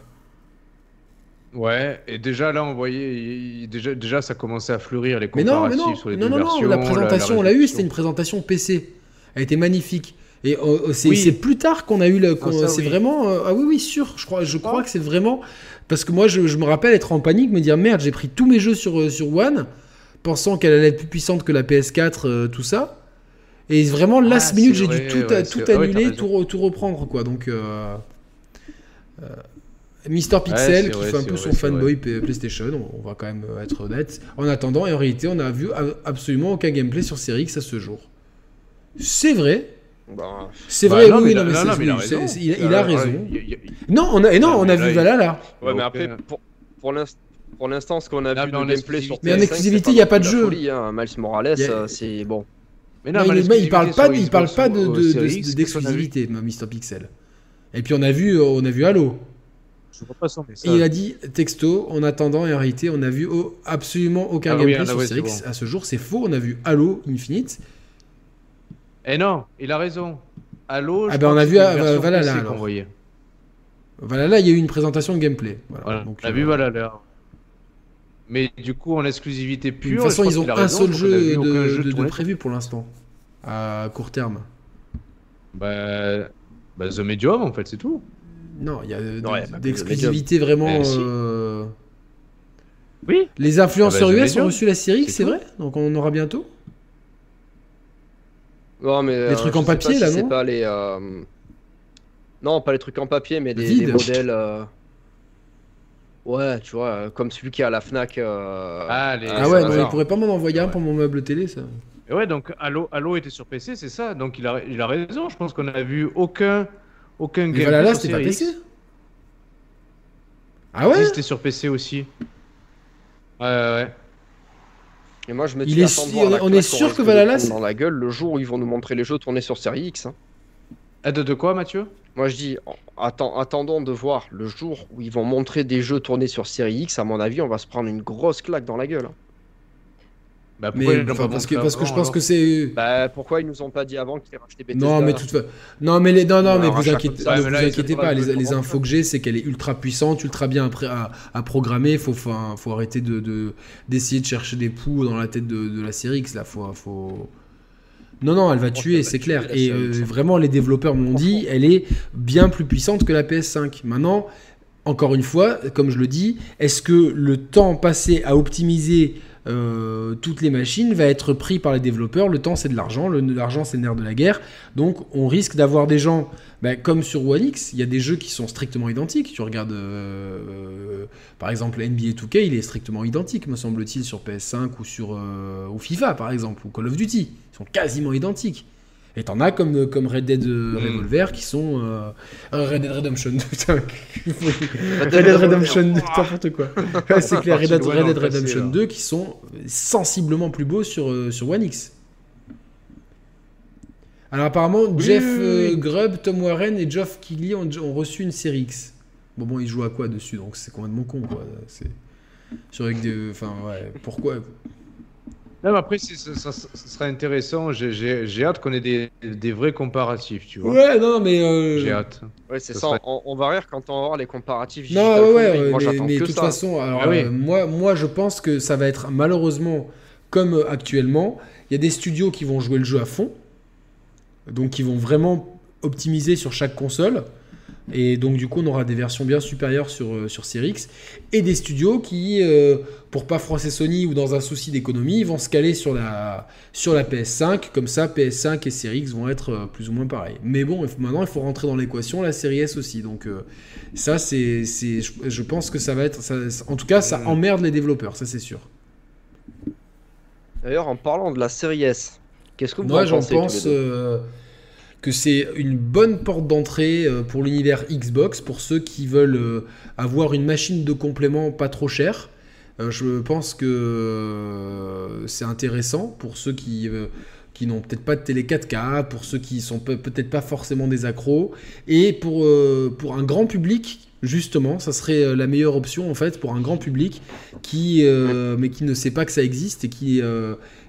Ouais, et déjà là, on voyait, déjà, déjà ça commençait à fleurir les comparatifs mais non, sur les non, deux non, versions. Non, la présentation, on l'a eu, c'était une présentation PC. Elle était magnifique. Et oh, c'est plus tard qu'on a eu le. Ah, c'est vraiment. Euh, ah oui, oui, sûr. Je crois, je crois ah. que c'est vraiment. Parce que moi, je, me rappelle être en panique, me dire merde, j'ai pris tous mes jeux sur, euh, sur One, pensant qu'elle allait être plus puissante que la PS4, euh, tout ça. Et vraiment, last ah, minute, j'ai dû tout, tout annuler, tout, tout, reprendre, quoi. Donc. Mister Pixel qui fait un peu son fanboy PlayStation, on va quand même être honnête. En attendant, et en réalité, on a vu absolument aucun gameplay sur Series X à ce jour. C'est vrai. Bah, c'est vrai, bah, oui, non, mais, il, a raison. Il, a raison. Non, on a, et non, on a vu Valhalla. Ouais, mais après, pour, pour l'instant, ce qu'on a vu de gameplay sur Mais en exclusivité, il n'y a pas de jeu. Hein. Miles Morales, euh, c'est bon. Mais non, il, parle pas, il parle pas de d'exclusivité, Mister Pixel. Et puis on a vu, on a vu Halo il a dit texto, en attendant, et en réalité, on a vu absolument aucun ah gameplay sur Series à ce jour. C'est faux, on a vu Halo Infinite. Eh non, il a raison. Halo, ah ben on a vu euh, Valhalla. Valhalla, il y a eu une présentation de gameplay. Voilà. Donc, on a vu Valhalla. Mais du coup, en exclusivité pure. De toute façon, ils ont un seul jeu de, prévu pour l'instant, à court terme. Bah, bah, The Medium, en fait, c'est tout. Non, il y a d'exclusivité vraiment. Eh, euh, oui. Les influenceurs ah bah, US ont reçu la série, c'est vrai? Donc on aura bientôt? Non, mais. Les trucs euh, en papier là, non? pas les. Euh, non, pas les trucs en papier, mais des, modèles. Ouais, tu vois, comme celui qui a à la Fnac. Ah, les... ah, ouais, non, il pourrait pas m'en envoyer un pour mon meuble télé, ça. Et ouais, donc Halo, Halo était sur PC, c'est ça. Donc il a, il a raison. Je pense qu'on n'a vu aucun, aucun gameplay voilà, là, c'était pas PC. Ah ouais C'était sur PC aussi. Ouais, ouais. Et moi, je me dis, est, on, est sûr que Valhalla, dans la gueule le jour où ils vont nous montrer les jeux tournés sur série X. Hein. Ah, de, de quoi, Mathieu? Moi, je dis, attend, attendons de voir le jour où ils vont montrer des jeux tournés sur série X. À mon avis, on va se prendre une grosse claque dans la gueule. Hein. Bah, mais, parce, que, parce que je pense que c'est. Bah, pourquoi ils nous ont pas dit avant qu'ils rachetaient Bethesda Non, mais toute Non, mais les... non, non, mais vous inquiétez, ne vous inquiétez pas. Les, infos que j'ai, c'est qu'elle est ultra puissante, ultra bien à, à programmer. Faut, faut, faut arrêter de d'essayer de, chercher des poux dans la tête de, de la série X. Là, faut, faut... Non, non, elle va tuer, c'est clair. Et euh, vraiment, les développeurs m'ont dit, elle est bien plus puissante que la PS5. Maintenant, encore une fois, comme je le dis, est-ce que le temps passé à optimiser euh, toutes les machines va être pris par les développeurs. Le temps, c'est de l'argent. L'argent, c'est le nerf de la guerre. Donc, on risque d'avoir des gens, ben, comme sur One X, il y a des jeux qui sont strictement identiques. Tu regardes, euh, par exemple, NBA 2K, il est strictement identique, me semble-t-il, sur PS5 ou sur euh, ou FIFA, par exemple, ou Call of Duty. Ils sont quasiment identiques. Et t'en as comme, comme Red Dead euh, mm. Revolver qui sont. Euh, Red Dead Redemption, putain. Red Dead Redemption 2, n'importe quoi. c'est clair, Red Dead, Redemption 2 qui sont sensiblement plus beaux sur, euh, sur One X. Alors apparemment, Jeff Grubb, Tom Warren et Geoff Keighley ont, ont, reçu une série X. Bon, bon, ils jouent à quoi dessus? Donc c'est complètement con, quoi. C'est. Sur avec des. Enfin, ouais. Pourquoi? Non, mais après, ça, serait intéressant. J'ai hâte qu'on ait des, des, vrais comparatifs, tu vois. Ouais, non, mais. Euh... J'ai hâte. Ouais, c'est ça. On, va rire quand on va voir les comparatifs. Non, ouais, ouais. Moi, mais, mais de toute façon, alors, ah euh, moi, moi, je pense que ça va être malheureusement comme euh, actuellement. Il y a des studios qui vont jouer le jeu à fond. Donc, qui vont vraiment optimiser sur chaque console. Et donc, du coup, on aura des versions bien supérieures sur, euh, sur Series X. Et des studios qui, euh, pour pas froisser Sony ou dans un souci d'économie, vont se caler sur la, sur la PS5. Comme ça, PS5 et Series X vont être euh, plus ou moins pareils. Mais bon, maintenant, il faut rentrer dans l'équation la série S aussi. Donc, ça, c'est. Je, je pense que ça va être. en tout cas, ça emmerde les développeurs, ça, c'est sûr. D'ailleurs, en parlant de la série S, qu'est-ce que vous Moi, j'en pense que c'est une bonne porte d'entrée euh, pour l'univers Xbox, pour ceux qui veulent euh, avoir une machine de complément pas trop chère. Euh, je pense que c'est intéressant pour ceux qui, n'ont peut-être pas de télé 4K, pour ceux qui sont peut-être pas forcément des accros, et pour un grand public justement, ça serait la meilleure option en fait pour un grand public qui, mais qui ne sait pas que ça existe et qui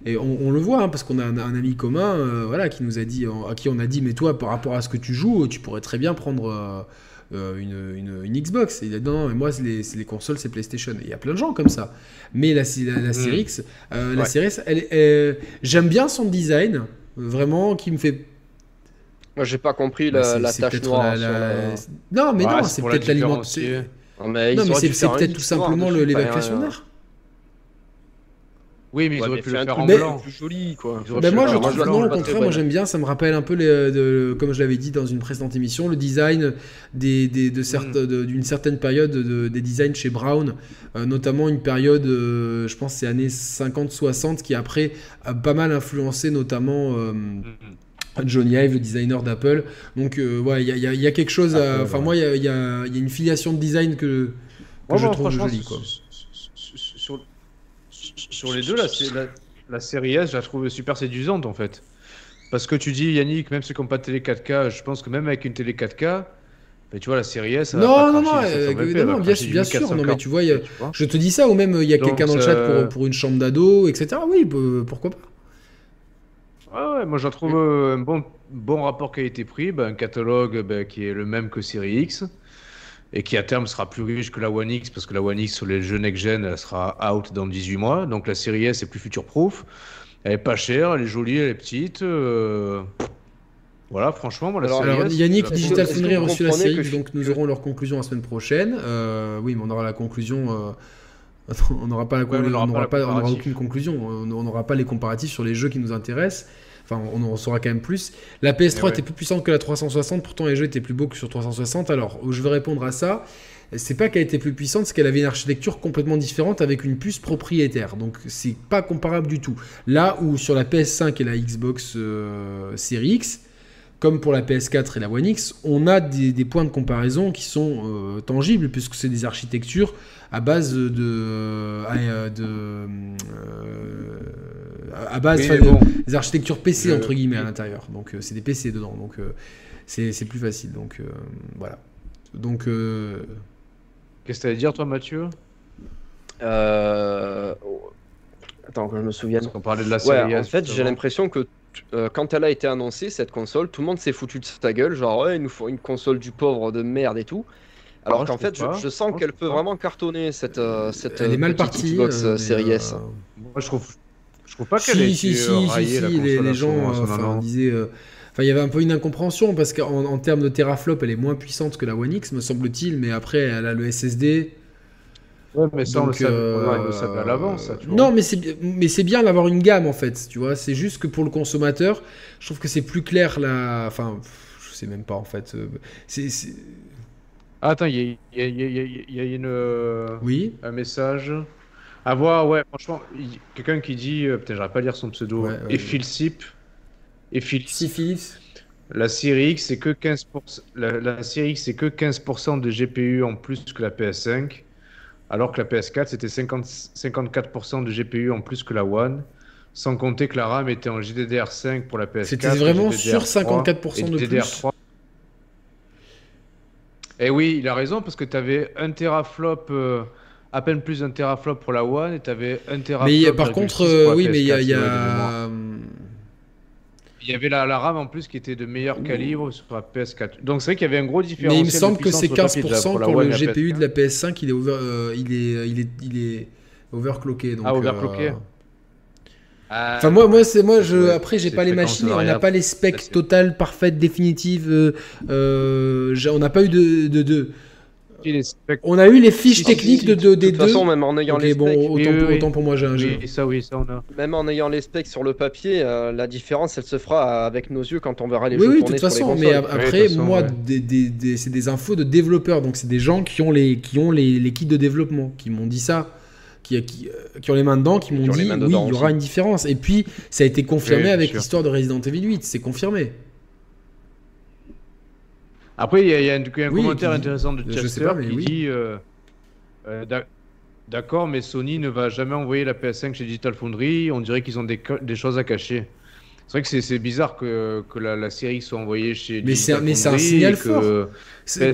et on, le voit, hein, parce qu'on a un, ami commun euh, voilà, qui nous a dit, à qui on a dit, mais toi, par rapport à ce que tu joues, tu pourrais très bien prendre euh, euh, une, une, Xbox. Et il a dit, non, mais moi, les, les consoles, c'est PlayStation. il y a plein de gens comme ça. Mais la, la, la série X, la elle, j'aime bien son design, vraiment, qui me fait moi, j'ai pas compris la, bah, tâche noire. Non, mais non, c'est peut-être l'alimentation. Non, mais, c'est peut-être tout simplement l'évacuation d'air. Oui, mais ils auraient pu le faire en blanc. Plus joli, quoi. Ben moi, je trouve, non, au contraire, moi j'aime bien. Ça me rappelle un peu, les, de, comme je l'avais dit dans une précédente émission, le design des, des de mm. d'une certaine période des designs chez Brown, euh, notamment une période, euh, je pense, c'est années 50-60, qui après a pas mal influencé notamment. Euh, mm, mm. Johnny Ive, le designer d'Apple. Donc, ouais, il y, y, a quelque chose. Enfin, moi, il y, y a, une filiation de design que, que je trouve jolie. Quoi sur les deux, la, la, série S, je la trouve super séduisante en fait. Parce que tu dis, Yannick, même ceux qui n'ont pas de télé 4K, je pense que même avec une télé 4K, mais tu vois, la série S. Non, non, non, évidemment, bien, bien sûr. Non, mais tu vois, je te dis ça, ou même il y a quelqu'un dans le chat pour, pour une chambre d'ado, etc. Oui, pourquoi pas. Ouais, ouais, moi j'en trouve un bon, bon rapport qualité-prix, ben, un catalogue ben, qui est le même que Série X et qui à terme sera plus riche que la One X parce que la One X sur les jeux next-gen elle sera out dans 18 mois. Donc la série S est plus future-proof. Elle est pas chère, elle est jolie, elle est petite. Euh, voilà, franchement, moi, la alors, alors, Yannick, Digital Foundry a reçu la série, donc nous aurons leur conclusion la semaine prochaine. Euh, oui, mais on aura la conclusion. Euh, on n'aura pas, la... on n'aura pas, on aucune conclusion. On n'aura pas les comparatifs sur les jeux qui nous intéressent. Enfin, on en saura quand même plus. La PS3 était plus puissante que la 360, pourtant les jeux étaient plus beaux que sur 360. Alors, je vais répondre à ça. c'est pas qu'elle était plus puissante, c'est qu'elle avait une architecture complètement différente avec une puce propriétaire. Donc c'est pas comparable du tout. Là où sur la PS5 et la Xbox euh, Series X, comme pour la PS4 et la One X, on a des, points de comparaison qui sont euh, tangibles puisque c'est des architectures à base de, euh, de à base des architectures PC entre guillemets à l'intérieur. Donc c'est des PC dedans. Donc c'est plus facile. Donc voilà. Donc Qu'est-ce que tu allais dire, toi, Mathieu? Euh... Attends, que je me souvienne. On parlait de la série. en fait, j'ai l'impression que euh, quand elle a été annoncée, cette console, tout le monde s'est foutu de sa gueule. Genre, ouais, il nous faut une console du pauvre de merde et tout. Alors qu'en fait, je, sens qu'elle peut vraiment cartonner cette, euh, cette elle est mal partie, Xbox euh, Series S. Moi, je trouve, je trouve pas qu'elle si, est si, si, si, les, les, gens disaient. Enfin, il y avait un peu une incompréhension parce qu'en termes de teraflop, elle est moins puissante que la One X, me semble-t-il, mais après, elle a le SSD. Ouais, mais ça, on, le savait, euh, à l'avance. Non, mais c'est bien d'avoir une gamme en fait. Tu vois, c'est juste que pour le consommateur, je trouve que c'est plus clair là. Enfin, je sais même pas en fait. Euh, c'est. Ah, attends, il y, y, a une. Euh, oui. Un message. À voir, ouais, franchement, quelqu'un qui dit. Putain, j'arrive pas à lire son pseudo. Ouais, et Phil Sip et Philips. La série X, c'est que 15%, la, la série X, c'est que 15% de GPU en plus que la PS5, alors que la PS4, c'était 54% de GPU en plus que la One, sans compter que la RAM était en GDDR5 pour la PS4. C'était vraiment sur 54% de plus. Et eh oui, il a raison, parce que tu avais un teraflop, euh, à peine plus d'un teraflop pour la One, et tu avais un teraflop. Mais par contre, euh, oui, mais il y a il y avait la, la, RAM en plus qui était de meilleur calibre sur la PS4. Donc c'est vrai qu'il y avait un gros différentiel. Mais il me semble que c'est 15% quand le GPU de la PS5 il est, over, euh, il est, il est, il est overclocké. Donc, ah, overclocké euh, Enfin moi moi c'est moi je après j'ai pas les machines on n'a pas les specs totales parfaites définitives euh, on n'a pas eu de, de, de on a eu les fiches techniques de, de, des deux. De toute façon, même en ayant les specs. autant, pour, moi, j'ai un jeu. ça, oui, ça, on a. Même en ayant les specs sur le papier, euh, la différence, elle se fera avec nos yeux quand on verra les jeux. Oui, de toute façon, mais après, moi, c'est des infos de développeurs. Donc, c'est des gens qui ont les, qui ont les, les kits de développement, qui m'ont dit ça. Qui, qui, euh, qui, ont les mains dedans, qui m'ont dit oui, il y aura une différence. Et puis, ça a été confirmé avec l'histoire de Resident Evil 8, c'est confirmé. Après, il y, a, un, commentaire intéressant de Chester qui dit euh, euh, D'accord, mais Sony ne va jamais envoyer la PS5 chez Digital Foundry. On dirait qu'ils ont des, des, choses à cacher. C'est vrai que c'est bizarre que, que la, série soit envoyée chez mais Digital Foundry. Mais c'est un signal fort.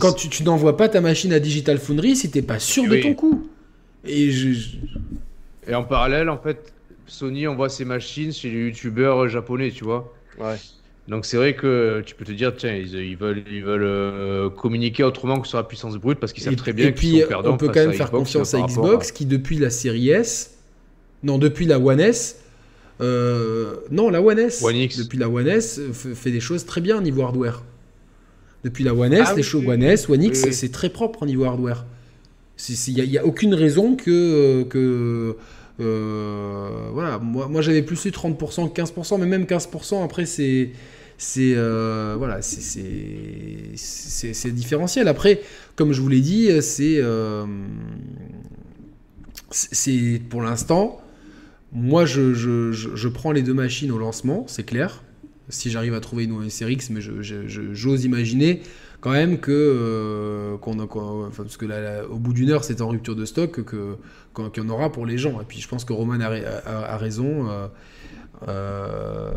Quand tu, tu n'envoies pas ta machine à Digital Foundry si t'es pas sûr de ton coup. Et, Et en parallèle, en fait, Sony envoie ses machines chez les youtubeurs japonais, tu vois. Ouais. Donc c'est vrai que tu peux te dire, tiens, ils, veulent, ils veulent euh, communiquer autrement que sur la puissance brute parce qu'ils savent très bien qu'ils sont perdants. On peut quand même faire confiance à Xbox qui depuis la série S, non depuis la One S, euh, non la One S, depuis la One S fait des choses très bien au niveau hardware. Depuis la One S, ah les choses One S, One X, c'est très propre au niveau hardware. Il n'y a, aucune raison que, que euh, voilà, moi, moi j'avais plus eu 30%, 15%, mais même 15%, après c'est c'est euh, voilà, c'est différentiel. Après, comme je vous l'ai dit, c'est euh, pour l'instant. Moi, je, je, je, prends les deux machines au lancement, c'est clair. Si j'arrive à trouver une SRX, mais j'ose imaginer quand même que euh, a parce que là, au bout d'une heure c'est en rupture de stock que qu'il y en aura pour les gens et puis je pense que Roman a, a, raison euh, euh,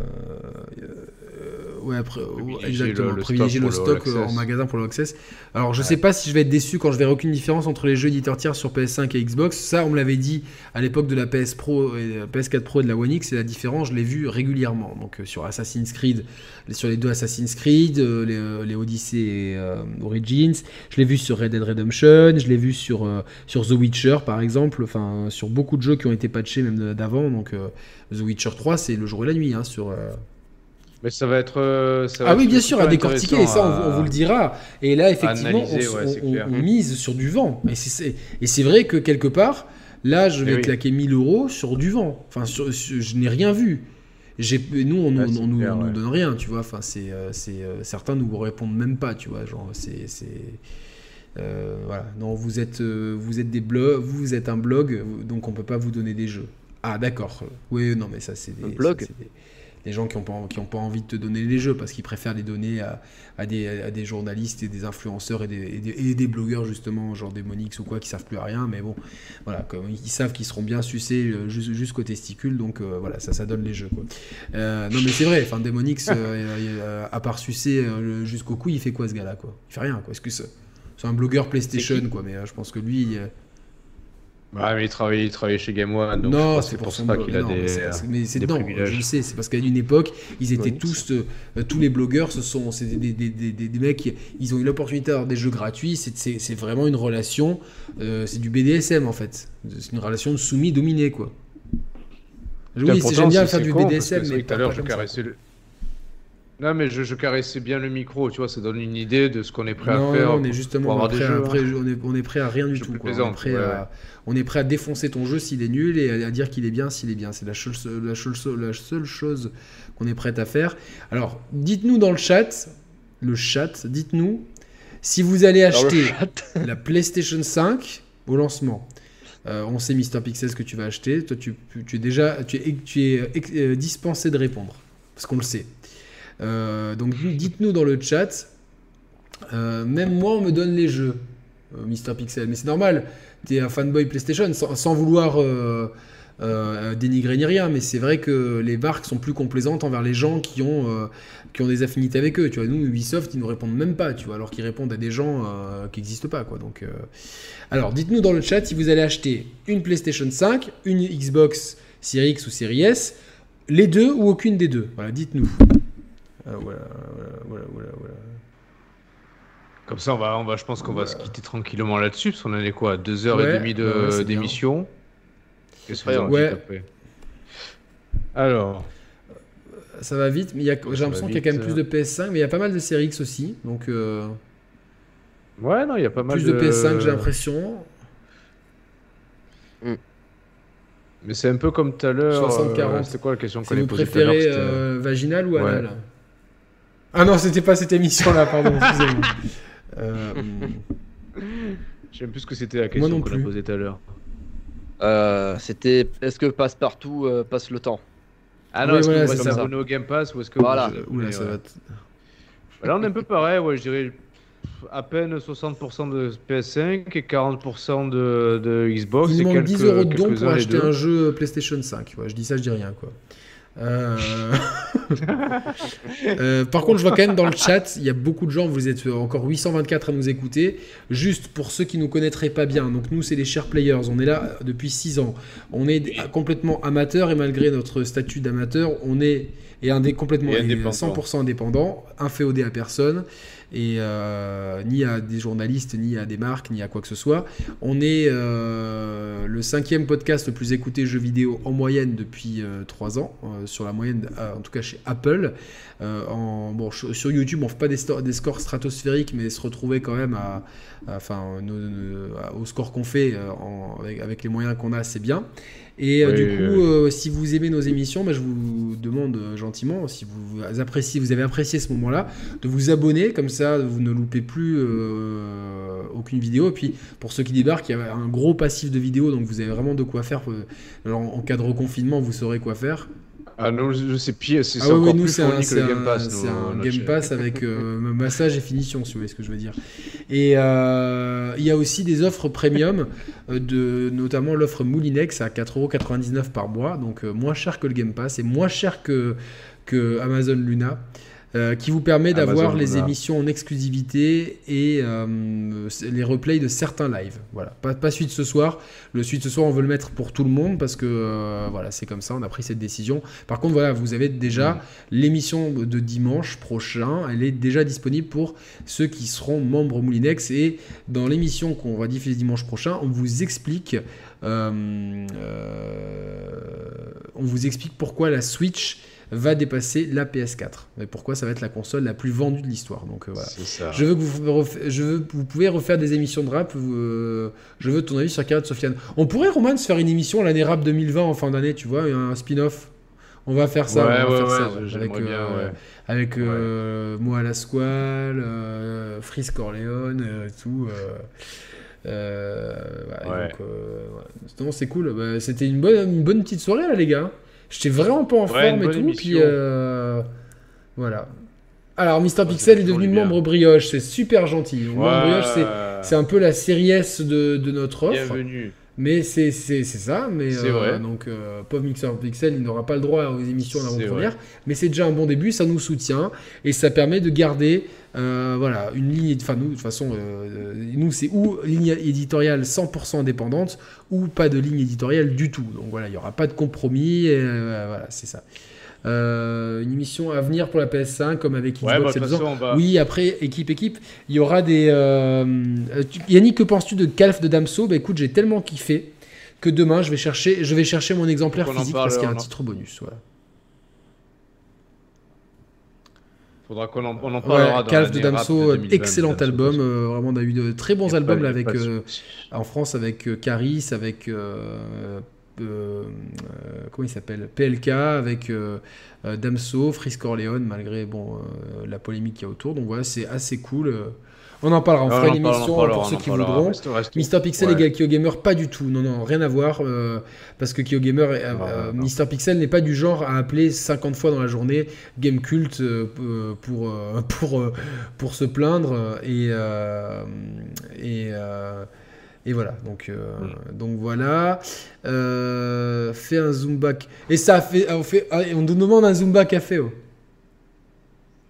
ouais, après, exactement. privilégier le, stock, en magasin pour le Access. Alors, je sais pas si je vais être déçu quand je verrai aucune différence entre les jeux éditeurs tiers sur PS5 et Xbox. Ça, on me l'avait dit à l'époque de la PS Pro, et PS4 Pro et de la One X, et la différence, je l'ai vu régulièrement. Donc, euh, sur Assassin's Creed, sur les deux Assassin's Creed, euh, les, euh, les, Odyssey et Origins, je l'ai vu sur Red Dead Redemption, je l'ai vu sur, sur The Witcher, par exemple, enfin, sur beaucoup de jeux qui ont été patchés même d'avant. Donc, The Witcher 3, c'est le jour et la nuit hein, sur mais ça va être. Euh, ah oui, bien sûr, à décortiquer, et ça, on, vous le dira. Et là, effectivement, on, mise sur du vent. Et c'est vrai que quelque part, là, je vais claquer 1000 euros sur du vent. Enfin, je n'ai rien vu. Nous, on, ne nous, donne rien, tu vois. Enfin, c'est, euh, euh, certains nous répondent même pas, tu vois. Genre, c'est voilà. Non, vous êtes, vous êtes des blogs, vous êtes un blog, donc on peut pas vous donner des jeux. Ah d'accord. Oui, non mais ça c'est des, blog des gens qui n'ont pas, qui ont pas envie de te donner les jeux parce qu'ils préfèrent les donner à, à, des, à, des, journalistes et des influenceurs et des, et des, blogueurs justement, genre des Monix ou quoi, qui savent plus à rien. Mais bon, voilà, comme ils savent qu'ils seront bien sucés euh, jusqu'aux testicules, donc euh, voilà, ça, ça donne les jeux. Quoi. Euh, non mais c'est vrai, enfin Demonix, à part sucer jusqu'au cou, il fait quoi ce gars-là quoi? Il fait rien quoi. Est-ce que c'est un blogueur PlayStation quoi? Mais je pense que lui. Ouais, mais il travaillait, il travaillait chez Game One, donc non, c'est pour, ça qu'il a des, mais c'est non, je le sais, c'est parce qu'à une époque, ils étaient tous, euh, tous les blogueurs, ce sont des, des, des, des, mecs, ils ont eu l'opportunité d'avoir des jeux gratuits, c'est vraiment une relation, euh, c'est du BDSM en fait, c'est une relation de soumis dominé quoi. Oui, j'aime bien faire du BDSM, mais tout à l'heure je caressais le non, mais je, caressais bien le micro, tu vois, ça donne une idée de ce qu'on est prêt à faire. on est justement prêt, à, on, est, on, est, prêt à rien du tout. Quoi. On, est prêt à, on est prêt à défoncer ton jeu s'il est nul et à, dire qu'il est bien s'il est bien. C'est la, la, la, seule chose qu'on est prêt à faire. Alors, dites-nous dans le chat, le chat, dites-nous si vous allez acheter la PlayStation 5 au lancement. Euh, on sait Mister Pixel ce que tu vas acheter. Toi, tu, tu es déjà tu es, tu es euh, dispensé de répondre parce qu'on le sait. Euh, donc dites-nous dans le chat. Euh, même moi, on me donne les jeux, euh, Mister Pixel. Mais c'est normal. tu es un fanboy PlayStation sans, vouloir dénigrer ni rien. Mais c'est vrai que les marques sont plus complaisantes envers les gens qui ont, qui ont des affinités avec eux. Tu vois, nous, Ubisoft, ils nous répondent même pas. Tu vois, alors qu'ils répondent à des gens qui n'existent pas. Quoi. Donc, alors, dites-nous dans le chat si vous allez acheter une PlayStation 5, une Xbox Series X ou Series S, les deux ou aucune des deux. Voilà, dites-nous. Euh, voilà, voilà, voilà, voilà, Comme ça, on va, on va, je pense qu'on va se quitter tranquillement là-dessus, parce qu'on en est quoi Deux heures et demie de, d'émission Qu'est-ce que vous ouais. Alors. Ça va vite, mais j'ai l'impression qu'il y a quand même plus de PS5, mais il y a pas mal de Series X aussi, donc. Euh, ouais, non, il y a pas mal de. Plus de PS5, j'ai l'impression. Mm. Mais c'est un peu comme tout à l'heure. 60-40. Euh, c'était quoi la question qu'on avait posée tout à l'heure euh, vaginal ou anal Ah non, c'était pas cette émission-là, pardon, excusez-moi. euh... Je plus ce que c'était la question qu'on a posée tout à l'heure. Euh, c'était est-ce que passe-partout euh, passe le temps? Ah non, est-ce que vous s'abonner au Game Pass ou est-ce que voilà. vous... Oula, ça va Là, on est un peu pareil, ouais, je dirais à peine 60% de PS5 et 40% de, de, Xbox. Il manque 10 euros de don pour acheter un jeu PlayStation 5. Ouais, je dis ça, je dis rien. quoi. Euh... euh, par contre, je vois quand même dans le chat, il y a beaucoup de gens, vous êtes encore 824 à nous écouter. Juste pour ceux qui nous connaîtraient pas bien, donc nous, c'est les chers players, on est là depuis 6 ans. On est complètement amateur et malgré notre statut d'amateur, on est et indé complètement et 100% indépendant, inféodé à personne et euh, ni à des journalistes, ni à des marques, ni à quoi que ce soit. On est euh, le cinquième podcast le plus écouté jeux vidéo en moyenne depuis euh, trois ans, sur la moyenne, en tout cas chez Apple. Sur YouTube, on ne fait pas des, scores stratosphériques, mais se retrouver quand même enfin, au score qu'on fait avec, les moyens qu'on a, c'est bien. Et euh, du coup, euh, si vous aimez nos émissions, bah, je vous demande euh, gentiment, si vous appréciez, vous avez apprécié ce moment-là, de vous abonner, comme ça vous ne loupez plus aucune vidéo. Et puis pour ceux qui débarquent, il y a un gros passif de vidéos, donc vous avez vraiment de quoi faire. en cas de reconfinement, vous saurez quoi faire. Ah non, c'est pire, c'est ah, encore plus fourni que le Game Pass. C'est un Game Pass avec euh, massage et finition, si vous voyez ce que je veux dire. Et euh, il y a aussi des offres premium, euh, de, notamment l'offre Moulinex à 4,99€ par mois, donc moins cher que le Game Pass et moins cher que, que Amazon Luna. Euh, qui vous permet d'avoir les émissions en exclusivité et euh, les replays de certains lives. Voilà, pas, pas suite ce soir. Le suite ce soir, on veut le mettre pour tout le monde parce que euh, voilà, c'est comme ça, on a pris cette décision. Par contre, voilà, vous avez déjà l'émission de dimanche prochain, elle est déjà disponible pour ceux qui seront membres Moulinex et dans l'émission qu'on va diffuser dimanche prochain, on vous explique on vous explique pourquoi la Switch va dépasser la PS4. Et pourquoi ça va être la console la plus vendue de l'histoire. Donc euh, voilà. Je veux que vous, je veux, vous pouvez refaire des émissions de rap. Euh, je veux ton avis sur Carré de Sofiane. On pourrait, Roman, se faire une émission l'année rap 2020 en fin d'année, tu vois, un spin-off. On va faire ça. Ouais, on va ouais, faire ouais, ça, avec bien, euh, avec moi à la squale, Freeze Corleone, tout. euh, ouais, Ouais. donc, ouais. Non, c'est cool. Bah, C'était une bonne, une bonne petite soirée là, les gars. J'étais vraiment pas en Ouais, forme et tout. émission. Puis euh, voilà. Alors, Mister Pixel est devenu membre brioche. C'est super gentil. Membre brioche, c'est c'est un peu la série S de, de notre offre. Bienvenue. Mais c'est ça. Mais euh, vrai. donc, euh, Pauvre Mixer Pixel, il n'aura pas le droit aux émissions en C'est avant-première. Mais c'est déjà un bon début. Ça nous soutient. Et ça permet de garder euh, voilà, une ligne. Enfin, nous, de toute façon, euh, nous, c'est ou ligne éditoriale 100% indépendante ou pas de ligne éditoriale du tout. Donc voilà, il n'y aura pas de compromis. et, voilà, c'est ça. Euh, une émission à venir pour la PS5, comme avec Xbox Ouais, bah, façon, va. Oui, après, équipe, équipe, il y aura des... euh, euh, Yannick, que penses-tu de Calf de Damso? Bah écoute, j'ai tellement kiffé que demain, je vais chercher, je vais chercher mon exemplaire physique parle, parce qu'il y a un en- titre bonus. Voilà. Faudra qu'on en, on en Ouais, parlera dans Calf de Damso, de 2020, excellent Damso, album. euh, vraiment, on a eu de très bons albums là, avec, en France avec Caris, avec... euh, comment il s'appelle PLK, avec euh, euh, Damso, Freeze Corleone, malgré bon, la polémique qu'il y a autour. Donc voilà, c'est assez cool. On en parlera, on fera une émission pour on ceux qui voudront. Mister Pixel Ouais. égale KyoGamer, pas du tout. Non, non, rien à voir. euh, parce que KyoGamer, euh, Non, euh. Mister Pixel n'est pas du genre à appeler 50 fois dans la journée Game Cult pour, pour, pour se plaindre. Et, et, et voilà. Donc, euh, Mm. donc voilà. Euh, fait un Zumba. Et ça fait. On, fait, ah, on nous demande un Zumba café. oh.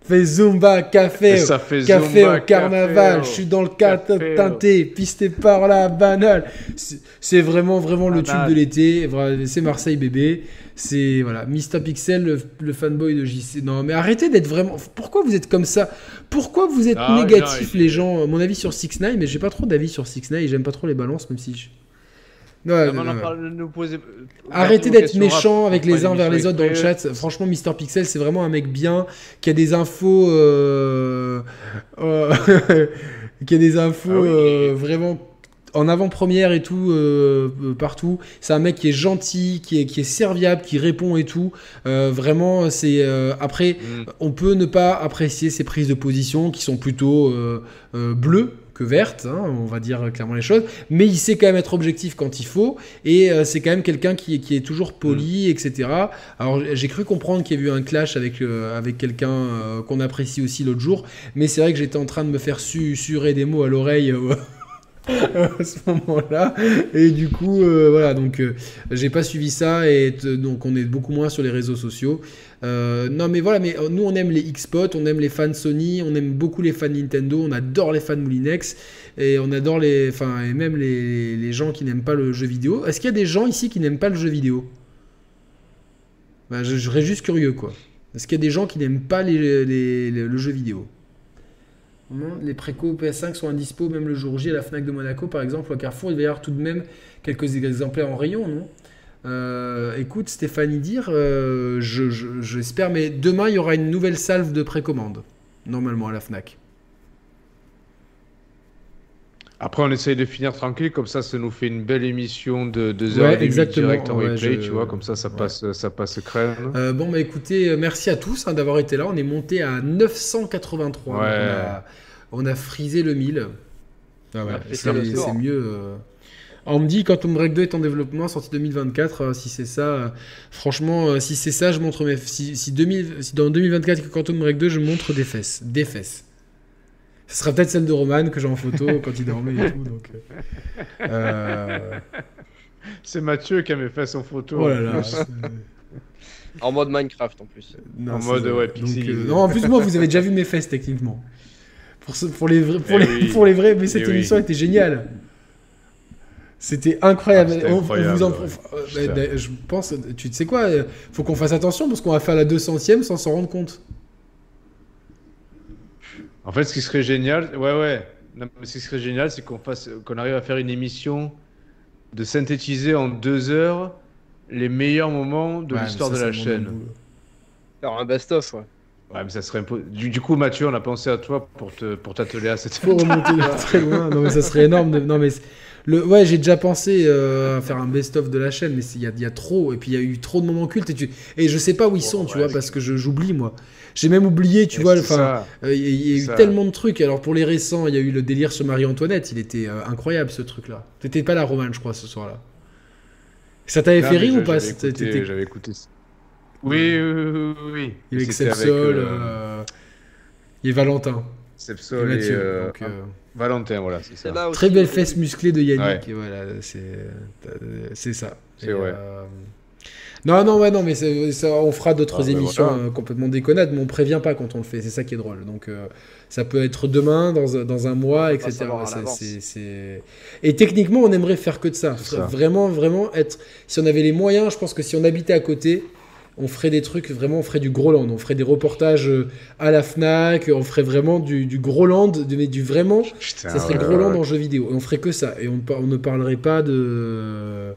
Fait Zumba café. Ça fait Café Zumba, au carnaval, café, je suis dans le Café, oh. teinté, pisté par la banale. C'est- vraiment, vraiment le tube de l'été. C'est Marseille bébé. C'est voilà, Mr Pixel, le, le fanboy de JC. Non, mais arrêtez d'être vraiment. Pourquoi vous êtes comme ça? Pourquoi vous êtes Ah, négatifs, non, il- les gens? Mon avis sur 6 9 mais j'ai pas trop d'avis sur 6 9 J'aime pas trop les balances, même si. Je... Non, non, non. poser- Arrêtez d'être méchant avec les uns vers les autres dans le chat. Franchement, Mister Pixel, c'est vraiment un mec bien qui a des infos, euh, euh, qui a des infos Ah oui. euh, vraiment en avant-première et tout euh, euh, partout. C'est un mec qui est gentil, qui est, qui est serviable, qui répond et tout. Euh, vraiment, c'est euh, après. Mm. On peut ne pas apprécier ses prises de position qui sont plutôt bleues que vertes, hein, on va dire clairement les choses, mais il sait quand même être objectif quand il faut, et c'est quand même quelqu'un qui, est- qui est toujours poli, etc. Alors j'ai cru comprendre qu'il y a eu un clash avec, avec quelqu'un qu'on apprécie aussi l'autre jour, mais c'est vrai que j'étais en train de me faire susurrer des mots à l'oreille. Euh, à ce moment-là et du coup euh, voilà donc euh, j'ai pas suivi ça et donc on est beaucoup moins sur les réseaux sociaux non mais voilà, mais nous on aime les Xbox, on aime les fans Sony, on aime beaucoup les fans Nintendo, on adore les fans Moulinex et on adore les, enfin et même les, les gens qui n'aiment pas le jeu vidéo. Est-ce qu'il y a des gens ici qui n'aiment pas le jeu vidéo? Bah, je, serais juste curieux quoi. Est-ce qu'il y a des gens qui n'aiment pas les, les- le jeu vidéo? Les précos PS5 sont indispo même le jour J à la Fnac de Monaco par exemple, au Carrefour il va y avoir tout de même quelques exemplaires en rayon, non? Euh, écoute, Stéphanie dire, euh, je- je- j'espère, mais demain il y aura une nouvelle salve de précommande, normalement à la Fnac. Après, on essaye de finir tranquille, comme ça, ça nous fait une belle émission de 2 Ouais, heures demie exactement, direct en ouais, replay, je- tu vois, comme ça, ça ouais. passe, ça passe crème. Euh, bon, bah écoutez, merci à tous hein, d'avoir été là. On est monté à 983. donc Ouais. on, a, on a frisé le 1000. Ah ouais, a c'est mieux. euh. On me dit Quantum Break 2 est en développement, sorti 2024. euh, si c'est ça, euh, franchement, euh, si c'est ça, je montre mes. Si, si 2000, si dans 2024 il y a Quantum Break 2, je montre des fesses. Des fesses. Ce sera peut-être celle de Roman que j'ai en photo quand il dormait et tout. Donc, euh, C'est Mathieu qui avait fait son photo. oh là là. en En mode Minecraft en plus. Non, En mode, ouais, Donc, euh, non, en plus, moi, vous avez déjà vu mes fesses techniquement. Pour, ce- pour, les, vrais, pour, Eh les, oui. pour les vrais, mais cette Eh oui. émission était géniale. C'était incroyable. Ah, c'était On- on incroyable, vous en- ouais. Putain. bah, je pense, tu sais quoi, euh, faut qu'on fasse attention parce qu'on va faire la 200ème sans s'en rendre compte. En fait, ce qui serait génial, ouais, ouais. Non, mais ce qui serait génial, c'est qu'on fasse, qu'on arrive à faire une émission de synthétiser en deux heures les meilleurs moments de Ouais, l'histoire de la chaîne. Alors un best-of, ouais. Ouais, mais ça serait impo- du, du coup, Mathieu, on a pensé à toi pour te pour t'atteler à cette. Faut remonter très loin. Non, mais ça serait énorme. de- Non, mais le... ouais, j'ai déjà pensé euh, à faire un best-of de la chaîne, mais il y a, y a trop. Et puis il y a eu trop de moments cultes. Et, tu... et je sais pas où ils sont, tu ouais, vois, parce que j'oublie, moi. J'ai même oublié, tu vois. Enfin, euh, il y a- il y a eu ça. tellement de trucs. Alors pour les récents, il y a eu le délire sur Marie-Antoinette. Il était euh, incroyable, ce truc-là. T'étais pas là, Roman, je crois, ce soir-là. Ça t'avait fait rire ou pas J'avais écouté. Oui, oui, oui, oui. Il y avait Sepsol, euh, euh, et Valentin. Sepsol et, Mathieu. euh, donc, euh, Valentin, voilà, c'est ça. Là Très belle euh, fesse musclée de Yannick. Ouais. et voilà, c'est euh, c'est ça. C'est vrai. euh, Non, non, ouais, non, mais ça, on fera d'autres Ah, bah émissions voilà. euh, complètement déconnades, mais on prévient pas quand on le fait. C'est ça qui est drôle. Donc, euh, ça peut être demain, dans, un- dans un mois, etc. Et techniquement, on aimerait faire que de ça. Ça. Vraiment, vraiment être. Si on avait les moyens, je pense que si on habitait à côté, on ferait des trucs vraiment, on ferait du gros land. On ferait des reportages euh, à la Fnac, on ferait vraiment du, du gros land, du- mais du vraiment. Putain, Ça serait ouais, gros land ouais. en jeu vidéo. Et on ferait que ça. Et on, ne parlerait pas de.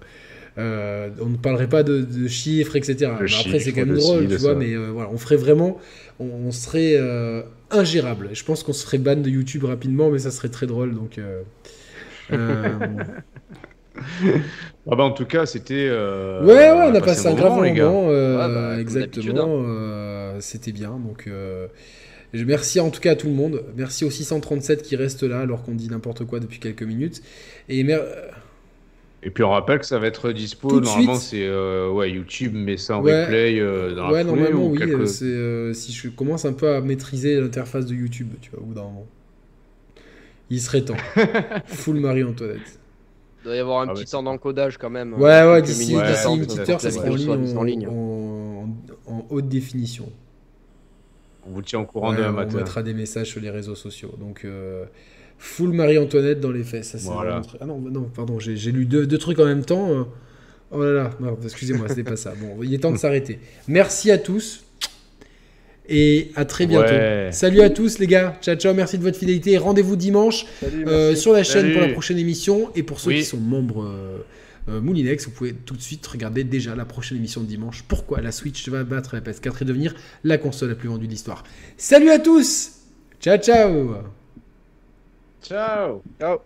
euh, on ne parlerait pas de, de chiffres, etc. Mais après, c'est quand même drôle, tu vois. ça. Mais euh, voilà, on ferait vraiment. On, on serait euh, ingérable. Je pense qu'on se ferait ban de YouTube rapidement, mais ça serait très drôle. Donc. Ah bah, en tout cas, c'était. euh, ouais, ouais, on a passé un grave moment, les gars. moment. euh, Ouais, bah, comme exactement. hein. euh, C'était bien. Donc. euh, je- Merci en tout cas à tout le monde. Merci aux 637 qui restent là alors qu'on dit n'importe quoi depuis quelques minutes. Et mer- Et puis on rappelle que ça va être dispo. Tout de normalement, suite. c'est euh, ouais, YouTube, mais ça en Ouais. replay euh, dans ouais, la foulée normalement, ou oui. si je commence un peu à maîtriser l'interface de YouTube, tu vois, au bout d'un moment. Il serait temps. Full Marie-Antoinette. Il doit y avoir un Ah petit temps d'encodage quand même. Ouais, euh, ouais, d'ici une petite heure, ça sera en ligne, en, haute définition. On vous tient au courant Ouais, demain on matin. mettra des messages sur les réseaux sociaux. Donc, euh, full Marie-Antoinette dans les fesses. Ça, c'est Voilà. vraiment Ah non, non pardon, j'ai, lu deux, deux trucs en même temps. euh. Oh là là, excusez-moi, c'était pas ça. Bon, il est temps de s'arrêter. Merci à tous. Et à très bientôt. Ouais. Salut à tous les gars. Ciao ciao, merci de votre fidélité. Rendez-vous dimanche Salut, euh, sur la chaîne pour la prochaine émission. Et pour ceux Oui. qui sont membres euh, euh, Moulinex, vous pouvez tout de suite regarder déjà la prochaine émission de dimanche. Pourquoi la Switch va battre la PS4 et devenir la console la plus vendue de l'histoire. Salut à tous Ciao ciao Ciao. Ciao.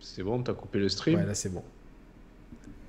C'est bon, t'as coupé le stream? Ouais là c'est bon.